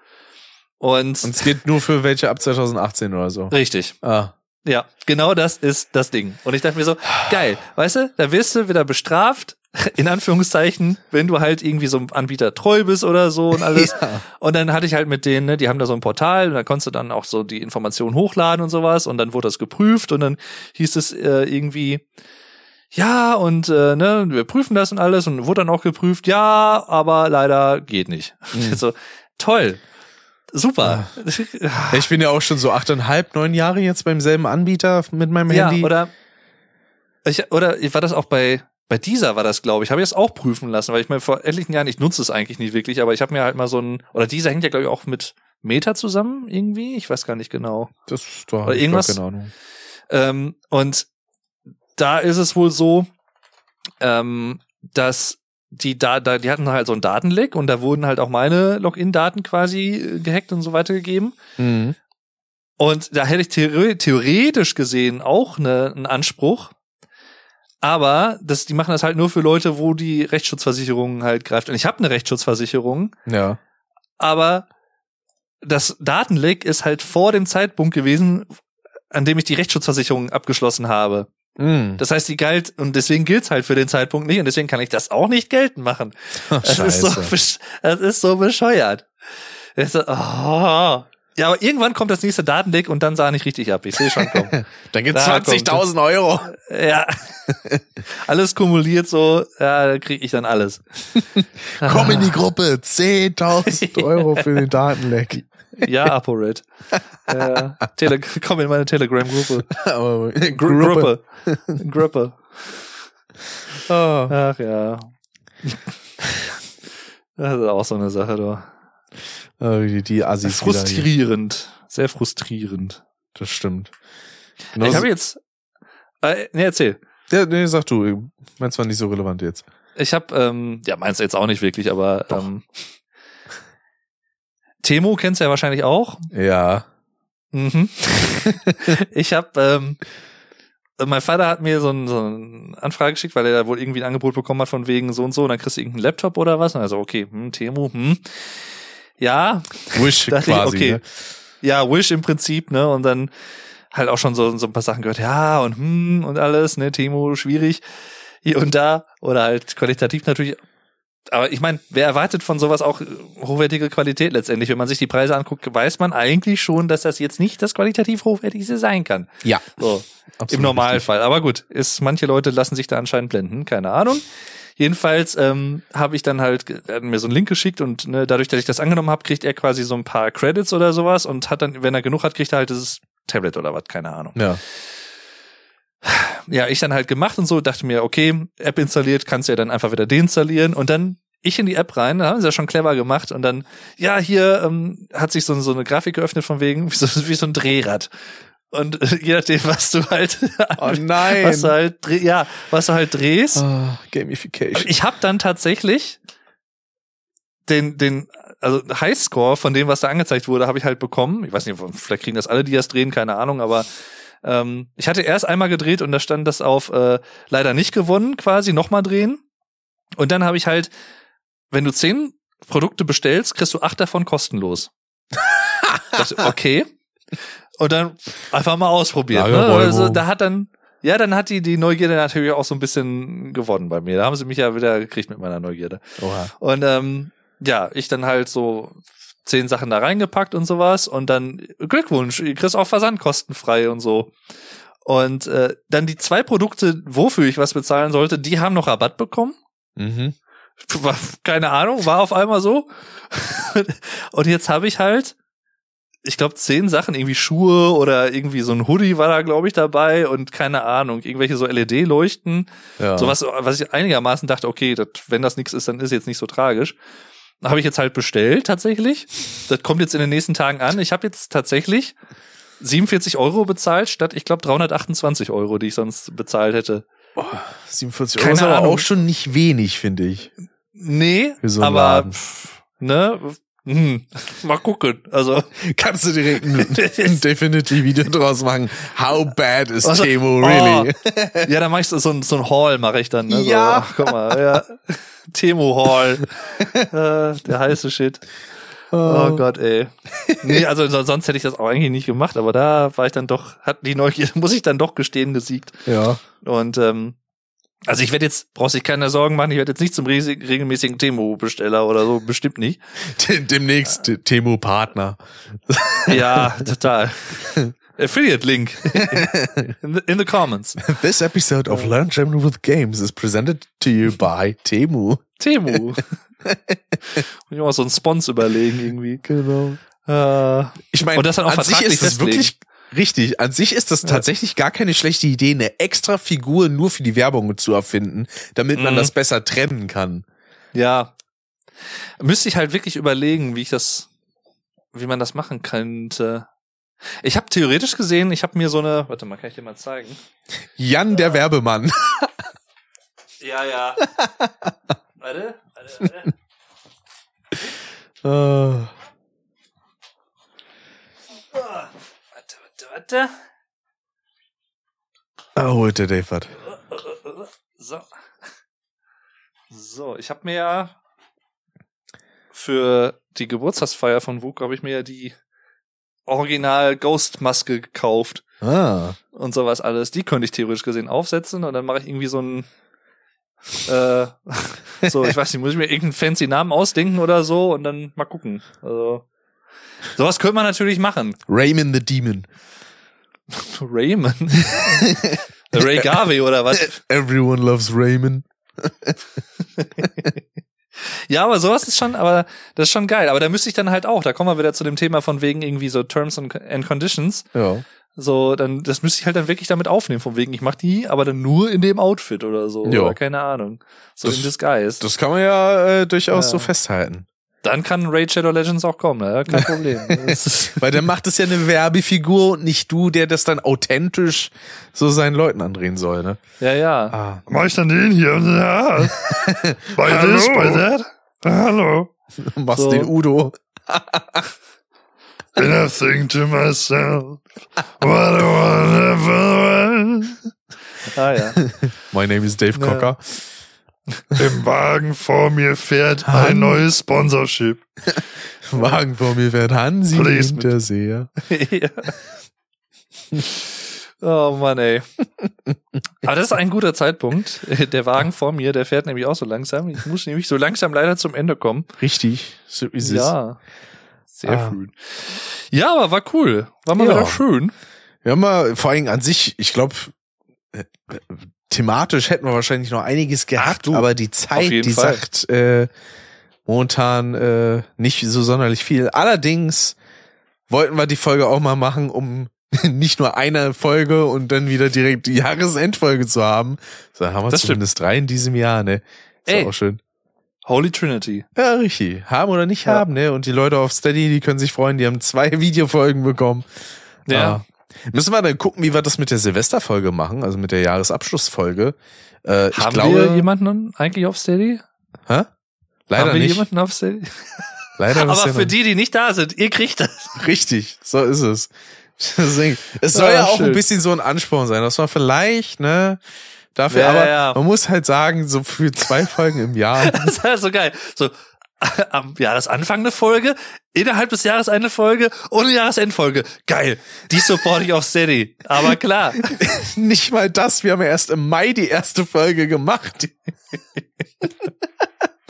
Und, Und es geht nur für welche ab 2018 oder so. richtig. Ah. Ja, genau das ist das Ding. Und ich dachte mir so, geil, weißt du, da wirst du wieder bestraft, in Anführungszeichen, wenn du halt irgendwie so einem Anbieter treu bist oder so und alles. Ja. Und dann hatte ich halt mit denen, ne, die haben da so ein Portal und da konntest du dann auch so die Informationen hochladen und sowas und dann wurde das geprüft und dann hieß es äh, irgendwie, ja, und äh, ne, wir prüfen das und alles und wurde dann auch geprüft, ja, aber leider geht nicht. Mhm. so, toll. Super. Ich bin ja auch schon so achteinhalb, neun Jahre jetzt beim selben Anbieter mit meinem Ja, Handy. oder ich, oder war das auch bei bei dieser war das, glaube ich, habe ich das auch prüfen lassen, weil ich mir vor etlichen Jahren, ich nutze es eigentlich nicht wirklich, aber ich habe mir halt mal so ein, oder dieser hängt ja, glaube ich, auch mit Meta zusammen irgendwie, ich weiß gar nicht genau. Das da Oder irgendwas- Keine Ahnung. Ähm, und da ist es wohl so, ähm, dass die da, da, die hatten halt so ein Datenleck und da wurden halt auch meine Login-Daten quasi äh, gehackt und so weitergegeben. Mhm. Und da hätte ich theore theoretisch gesehen auch ne, einen Anspruch. Aber das, die machen das halt nur für Leute, wo die Rechtsschutzversicherung halt greift. Und ich habe eine Rechtsschutzversicherung, Ja. aber das Datenleck ist halt vor dem Zeitpunkt gewesen, an dem ich die Rechtsschutzversicherung abgeschlossen habe. Mhm. Das heißt, die galt und deswegen gilt's halt für den Zeitpunkt nicht und deswegen kann ich das auch nicht geltend machen. Das ist so, das ist so bescheuert. Das ist oh. Ja, aber irgendwann kommt das nächste Datenleck und dann sah nicht richtig ab. Ich sehe schon kommen. Dann gibt's Da kommt 20.000 Euro. ja. Alles kumuliert so, ja, da kriege ich dann alles. Komm in die Gruppe. 10.000 Euro für den Datenleck. Ja, ApoRed. ja, Tele komm in meine Telegram-Gruppe. Aber Gruppe. Gruppe. Ah. Ach ja. Das ist auch so eine Sache, du. Ah, Die, die Assis. Frustrierend. Sehr frustrierend. Das stimmt. ich Genauso- habe jetzt. Äh, nee, erzähl. ja, nee, sag du. Meinst war nicht so relevant jetzt. Ich habe, ähm, ja, meinst du jetzt auch nicht wirklich, aber Doch. ähm, Temo kennst du ja wahrscheinlich auch. Ja. Mhm. ich habe, ähm, mein Vater hat mir so, ein, so eine Anfrage geschickt, weil er da wohl irgendwie ein Angebot bekommen hat von wegen so und so, und dann kriegst du irgendeinen Laptop oder was. Und also, okay, hm, Temo, hm. Ja, Wish Dachte ich, quasi. okay. Ne? ja, Wish im Prinzip, ne? Und dann halt auch schon so, so ein paar Sachen gehört, ja, und hm und alles, ne, Temo, schwierig, hier und da. Oder halt qualitativ natürlich. Aber ich meine, wer erwartet von sowas auch hochwertige Qualität letztendlich? Wenn man sich die Preise anguckt, weiß man eigentlich schon, dass das jetzt nicht das qualitativ hochwertigste sein kann. Ja. So, absolut im Normalfall. Aber gut, ist, manche Leute lassen sich da anscheinend blenden, keine Ahnung. Jedenfalls ähm, habe ich dann halt er hat mir so einen Link geschickt und ne, dadurch, dass ich das angenommen habe, kriegt er quasi so ein paar Credits oder sowas und hat dann, wenn er genug hat, kriegt er halt dieses Tablet oder was, keine Ahnung. Ja. Ja, ich dann halt gemacht und so, dachte mir, okay, App installiert, kannst du ja dann einfach wieder deinstallieren und dann ich in die App rein, da haben sie ja schon clever gemacht und dann, ja, hier ähm, hat sich so, so eine Grafik geöffnet von wegen, wie so, wie so ein Drehrad. Und je nachdem, was du halt, Oh nein. was du halt, ja, was du halt drehst. Ah, Gamification. Ich habe dann tatsächlich den, den, also Highscore von dem, was da angezeigt wurde, habe ich halt bekommen. Ich weiß nicht, vielleicht kriegen das alle, die das drehen, keine Ahnung, aber ähm, ich hatte erst einmal gedreht und da stand das auf äh, leider nicht gewonnen, quasi nochmal drehen. Und dann habe ich halt, wenn du zehn Produkte bestellst, kriegst du acht davon kostenlos. das, okay. Und dann einfach mal ausprobiert. Ne? Also da hat dann, ja, dann hat die die Neugierde natürlich auch so ein bisschen gewonnen bei mir. Da haben sie mich ja wieder gekriegt mit meiner Neugierde. Oha. Und ähm, ja, ich dann halt so zehn Sachen da reingepackt und sowas und dann Glückwunsch, ihr kriegst auch Versand kostenfrei und so. Und äh, dann die zwei Produkte, wofür ich was bezahlen sollte, die haben noch Rabatt bekommen. Mhm. Keine Ahnung, war auf einmal so. und jetzt habe ich halt, ich glaube, zehn Sachen, irgendwie Schuhe oder irgendwie so ein Hoodie war da, glaube ich, dabei und keine Ahnung, irgendwelche so LED-Leuchten. Ja. So was, was ich einigermaßen dachte, okay, das, wenn das nichts ist, dann ist jetzt nicht so tragisch. Habe ich jetzt halt bestellt tatsächlich. Das kommt jetzt in den nächsten Tagen an. Ich habe jetzt tatsächlich 47 Euro bezahlt, statt, ich glaube, 328 Euro, die ich sonst bezahlt hätte. 47 Keine Euro ist aber Ahnung. auch schon nicht wenig, finde ich. Nee, so aber pff, ne, hm, mal gucken. Also Kannst du direkt ein, ein Definitely-Video draus machen. How bad is Also, Temo oh, really? ja, dann mach ich so, so, ein- so ein Haul mache ich dann. Ne? Ja. So, guck mal, ja. Temo Hall. äh, der heiße Shit. Oh Gott, ey. Nee, also so- sonst hätte ich das auch eigentlich nicht gemacht, aber da war ich dann doch, hat die Neugierde, muss ich dann doch gestehen, gesiegt. Ja. Und ähm, also ich werde jetzt, brauchst dich keine Sorgen machen, ich werde jetzt nicht zum regelmäßigen Temo-Besteller oder so, bestimmt nicht. Demnächst Temo-Partner. Ja, total. Affiliate-Link in, the, in the comments. This episode of Learn German with Games is presented to you by Temu. Temu. Muss ich mal so einen Spons überlegen irgendwie. Genau. Äh, Ich meine, Und das dann auch an sich ist festlegen. wirklich Richtig, an sich ist das tatsächlich gar keine schlechte Idee, eine extra Figur nur für die Werbung zu erfinden, damit man Mhm. das besser trennen kann. Ja. Müsste ich halt wirklich überlegen, wie ich das, wie man das machen könnte. Ich habe theoretisch gesehen, ich habe mir so eine, warte mal, kann ich dir mal zeigen? Jan der Werbemann. Ja, ja. warte, warte, warte. Äh, Warte. Ah, Dave was. So. So, ich habe mir ja für die Geburtstagsfeier von Wuk habe ich mir ja die Original Ghost Maske gekauft Ah. und sowas alles. Die könnte ich theoretisch gesehen aufsetzen und dann mache ich irgendwie so ein äh, so, ich weiß nicht, muss ich mir irgendeinen fancy Namen ausdenken oder so und dann mal gucken. Also sowas könnte man natürlich machen. Raymond the Demon. Raymond. Ray Garvey oder was? Everyone loves Raymond. Ja, aber sowas ist schon, aber das ist schon geil. Aber da müsste ich dann halt auch, da kommen wir wieder zu dem Thema von wegen irgendwie so Terms and Conditions. Ja. So, dann, das müsste ich halt dann wirklich damit aufnehmen, von wegen, ich mach die, aber dann nur in dem Outfit oder so. Ja. Oder keine Ahnung. So Das- in Disguise. Das kann man ja äh, durchaus Ja. so festhalten. Dann kann Raid Shadow Legends auch kommen, ne? kein Problem. Weil dann macht es ja eine Werbefigur und nicht du, der das dann authentisch so seinen Leuten andrehen soll, ne? ja, ja. Ah. Mach ich dann den hier? Ja. Bei this, bei that. Hallo. Machst So. den Udo. And I think to myself, what a wonderful world. Ah, ja. My name is Dave Ja. Im Wagen vor mir fährt Han- ein neues Sponsorship. Wagen vor mir fährt Hansi Please, Hinterseher. ja. Oh Mann, ey. Aber das ist ein guter Zeitpunkt. Der Wagen vor mir, der fährt nämlich auch so langsam. Ich muss nämlich so langsam leider zum Ende kommen. Richtig, so ist es. Ja. Sehr Ah. schön. Ja, aber war cool. War mal Ja. wieder schön. Haben mal, vor allem an sich, ich glaube, thematisch hätten wir wahrscheinlich noch einiges gehabt, du, aber die Zeit, die Fall. sagt äh, momentan äh, nicht so sonderlich viel. Allerdings wollten wir die Folge auch mal machen, um nicht nur eine Folge und dann wieder direkt die Jahresendfolge zu haben. So haben wir Das stimmt. zumindest drei in diesem Jahr, ne? Ist Ey. auch schön. Holy Trinity. Ja, richtig. Haben oder nicht Ja. haben, ne? Und die Leute auf Steady, die können sich freuen, die haben zwei Videofolgen bekommen. Ja. Ah. Müssen wir dann gucken, wie wir das mit der Silvesterfolge machen, also mit der Jahresabschlussfolge. Äh, ich Haben glaube, wir jemanden eigentlich auf Steady? Hä? Leider Haben wir nicht. jemanden auf Steady? Leider Aber für die, die nicht da sind, ihr kriegt das. Richtig, so ist es. Deswegen, es soll Ah, ja auch schön. ein bisschen so ein Ansporn sein, dass man vielleicht, ne, dafür, Ja, aber ja. man muss halt sagen, so für zwei Folgen im Jahr, Das ist halt so geil. So, am Jahresanfang eine Folge, innerhalb des Jahres eine Folge und eine Jahresendfolge. Geil. Die support ich auf Steady. Aber klar. nicht mal das, wir haben ja erst im Mai die erste Folge gemacht.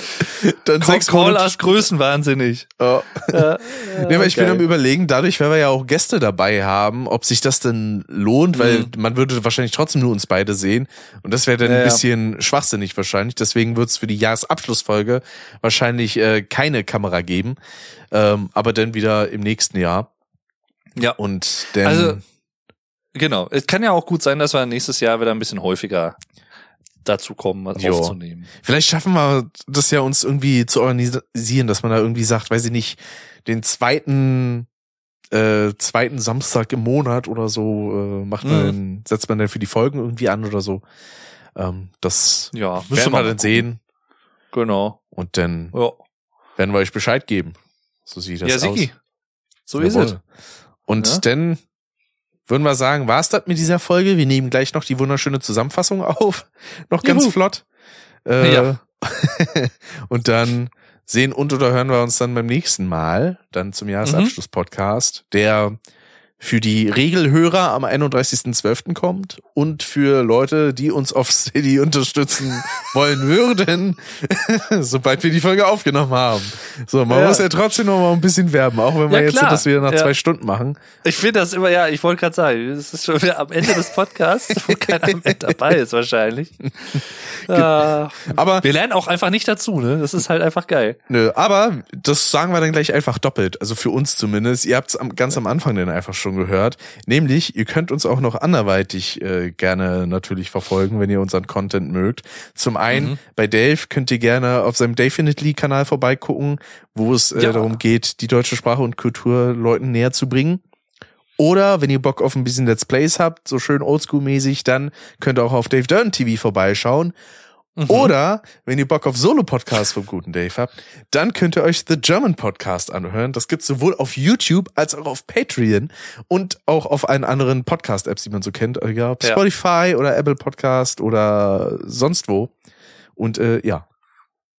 Dann sechs Call Monate als Größenwahnsinnig. Oh. Ja, Nee, aber ich bin geil. am überlegen, dadurch, weil wir ja auch Gäste dabei haben, ob sich das denn lohnt, weil Mhm. man würde wahrscheinlich trotzdem nur uns beide sehen. Und das wäre dann Ja, ein ja. bisschen schwachsinnig wahrscheinlich. Deswegen wird es für die Jahresabschlussfolge wahrscheinlich äh, keine Kamera geben. Ähm, aber dann wieder im nächsten Jahr. Ja. Und dann. Also, Genau. Es kann ja auch gut sein, dass wir nächstes Jahr wieder ein bisschen häufiger dazu kommen, was Jo. aufzunehmen. Vielleicht schaffen wir das ja uns irgendwie zu organisieren, dass man da irgendwie sagt, weiß ich nicht, den zweiten äh, zweiten Samstag im Monat oder so äh, macht man, Mhm. setzt man dann für die Folgen irgendwie an oder so. Ähm, das Ja, werden wir dann sehen Genau. und dann Ja, werden wir euch Bescheid geben. So sieht das ja aus. Sigi. So ist Jawohl. es. Und Ja. dann würden wir sagen, war's das mit dieser Folge? Wir nehmen gleich noch die wunderschöne Zusammenfassung auf. Noch ganz Juhu. flott. Äh, Ja. und dann sehen und oder hören wir uns dann beim nächsten Mal, dann zum Jahresabschluss-Podcast, der für die Regelhörer am 31.12. kommt und für Leute, die uns auf Steady unterstützen, wollen würden, sobald wir die Folge aufgenommen haben. So, man Ja. muss ja trotzdem noch mal ein bisschen werben, auch wenn wir Ja, jetzt klar. das wieder nach Ja. zwei Stunden machen. Ich finde das immer, ja, ich wollte gerade sagen, es ist schon wieder am Ende des Podcasts, wo keiner mehr dabei ist wahrscheinlich. Ah, Aber wir lernen auch einfach nicht dazu, ne? Das ist halt einfach geil. Nö, aber das sagen wir dann gleich einfach doppelt. Also für uns zumindest. Ihr habt es ganz am Anfang dann einfach schon gehört. Nämlich, ihr könnt uns auch noch anderweitig äh, gerne natürlich verfolgen, wenn ihr unseren Content mögt. Zum einen, Mhm. bei Dave könnt ihr gerne auf seinem Dafinitely-Kanal vorbeigucken, wo es äh, Ja. darum geht, die deutsche Sprache und Kultur Leuten näher zu bringen. Oder wenn ihr Bock auf ein bisschen Let's Plays habt, so schön oldschool-mäßig, dann könnt ihr auch auf Dave Dern TV vorbeischauen. Mhm. Oder wenn ihr Bock auf Solo-Podcasts vom guten Dave habt, dann könnt ihr euch The German Podcast anhören. Das gibt's sowohl auf YouTube als auch auf Patreon und auch auf allen anderen Podcast-Apps, die man so kennt, egal ob Ja. Spotify oder Apple Podcast oder sonst wo. Und äh, ja,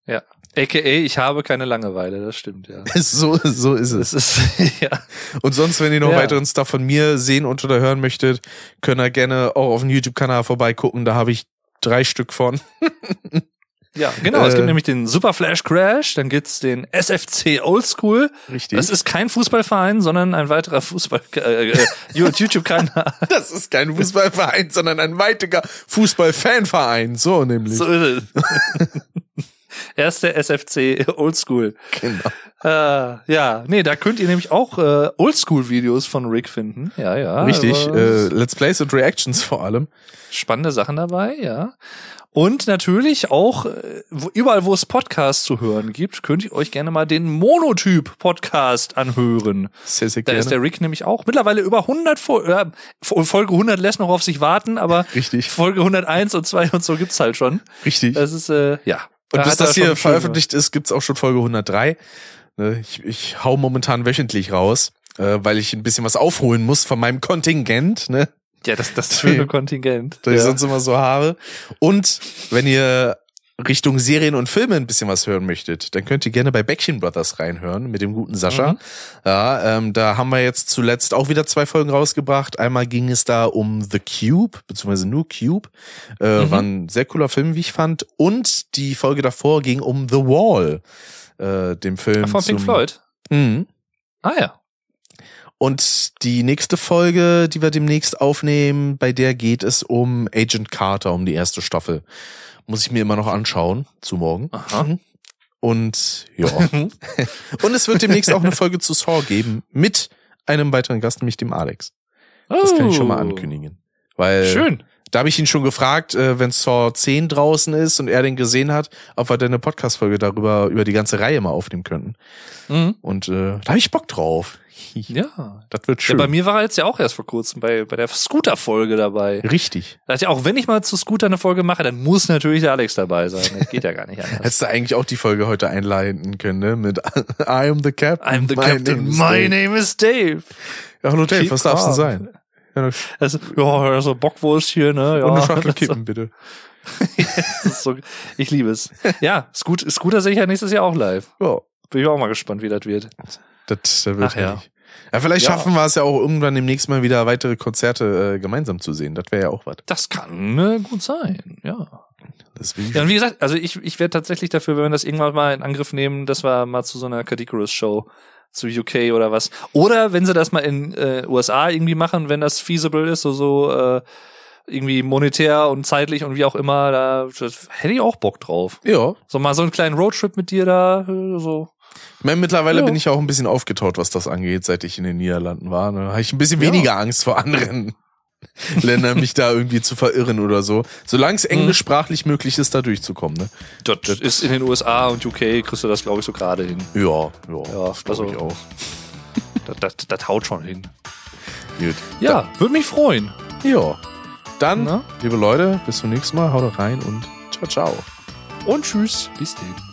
Ja. AKA, ich habe keine Langeweile, das stimmt, ja. so, so ist es. Das ist, ja. Und sonst, wenn ihr noch Ja. weiteren Stuff von mir sehen und oder hören möchtet, könnt ihr gerne auch auf dem YouTube-Kanal vorbeigucken. Da habe ich drei Stück von. Ja, genau. es Äh. gibt nämlich den Super Flash Crash, dann gibt's den SFC Oldschool. Richtig. Das ist kein Fußballverein, sondern ein weiterer Fußball äh, äh, YouTube-Kanal. Das ist kein Fußballverein, sondern ein weitiger Fußball-Fanverein. So nämlich. so ist es. Erste SFC Oldschool. Genau. Äh, ja, nee, da könnt ihr nämlich auch äh, Oldschool-Videos von Rick finden. Ja, ja. Richtig. Äh, Let's Plays und Reactions vor allem. spannende Sachen dabei, ja. Und natürlich auch, äh, überall wo es Podcasts zu hören gibt, könnt ihr euch gerne mal den Monotyp-Podcast anhören. Sehr, sehr Da gerne. ist der Rick nämlich auch mittlerweile über 100 Fol äh, Folge 100 lässt noch auf sich warten, aber Richtig. Folge 101 und 2 und so gibt's halt schon. Richtig. Das ist äh, ja. Und bis das hier veröffentlicht ist, gibt's auch schon Folge 103. Ne, Ich, ich hau momentan wöchentlich raus, äh, weil ich ein bisschen was aufholen muss von meinem Kontingent, ne, Ja, das das schöne Kontingent. das ich ja. sonst immer so habe. Und wenn ihr Richtung Serien und Filme ein bisschen was hören möchtet, dann könnt ihr gerne bei Bäckchen Brothers reinhören mit dem guten Sascha. Mhm. Ja, ähm, da haben wir jetzt zuletzt auch wieder zwei Folgen rausgebracht. Einmal ging es da um The Cube, beziehungsweise nur Cube. Äh, Mhm. War ein sehr cooler Film, wie ich fand. Und die Folge davor ging um The Wall, äh, dem Film. Ach, von Pink Floyd. Mhm. Ah ja. Und die nächste Folge, die wir demnächst aufnehmen, bei der geht es um Agent Carter, um die erste Staffel. Muss ich mir immer noch anschauen, zu morgen. Aha. Mhm. Und ja. Und es wird demnächst auch eine Folge zu Saw geben mit einem weiteren Gast, nämlich dem Alex. Das kann ich schon mal Oh. ankündigen. Weil Schön. Da habe ich ihn schon gefragt, äh, wenn Saw 10 draußen ist und er den gesehen hat, ob wir denn eine Podcast-Folge darüber, über die ganze Reihe mal aufnehmen könnten. Mhm. Und äh, da habe ich Bock drauf. Ja. Das wird Ja, schön. bei mir war er jetzt ja auch erst vor kurzem bei, bei der Scooter-Folge dabei. Richtig. Da ja auch, wenn ich mal zu Scooter eine Folge mache, dann muss natürlich der Alex dabei sein. Das geht ja gar nicht anders. Hättest du eigentlich auch die Folge heute einleiten können, ne? Mit I am the Captain. I'm the my Captain. name My Dave. name is Dave. Ja, hallo Dave, Keep was darf's denn sein? Also, ja, also Bockwurst hier, ne? Ja, und eine Schachtel Kippen, bitte. so, ich liebe es. Ja, Scoot, Scooter sehe ich ja nächstes Jahr auch live. Ja, Bin ich auch mal gespannt, wie das wird. das, das wird Ach ja. Ja, vielleicht Ja. schaffen wir es ja auch irgendwann demnächst mal wieder weitere Konzerte äh, gemeinsam zu sehen. Das wäre ja auch was. Das kann äh, gut sein, ja. Deswegen. Ja, und wie gesagt, also ich, ich wäre tatsächlich dafür, wenn wir das irgendwann mal in Angriff nehmen, dass wir mal zu so einer Cadicarus-Show zu UK oder was. Oder wenn sie das mal in äh, USA irgendwie machen, wenn das feasible ist, so, so äh, irgendwie monetär und zeitlich und wie auch immer, da hätte ich auch Bock drauf. Ja. So mal so einen kleinen Roadtrip mit dir da, äh, so. Ich meine, mittlerweile Ja. bin ich auch ein bisschen aufgetaut, was das angeht, seit ich in den Niederlanden war. Ne? Habe ich ein bisschen Ja. weniger Angst vor anderen Ländern, mich da irgendwie zu verirren oder so. Solange es englischsprachlich möglich ist, da durchzukommen. Ne? Das ist in den USA und UK kriegst du das, glaube ich, so gerade hin. Ja, ja, Ja, das glaube also- ich auch. Das, das, das haut schon hin. Gut. Ja, würde mich freuen. Ja. Dann, Na? liebe Leute, bis zum nächsten Mal. Haut rein und ciao, ciao. Und tschüss. Bis dann.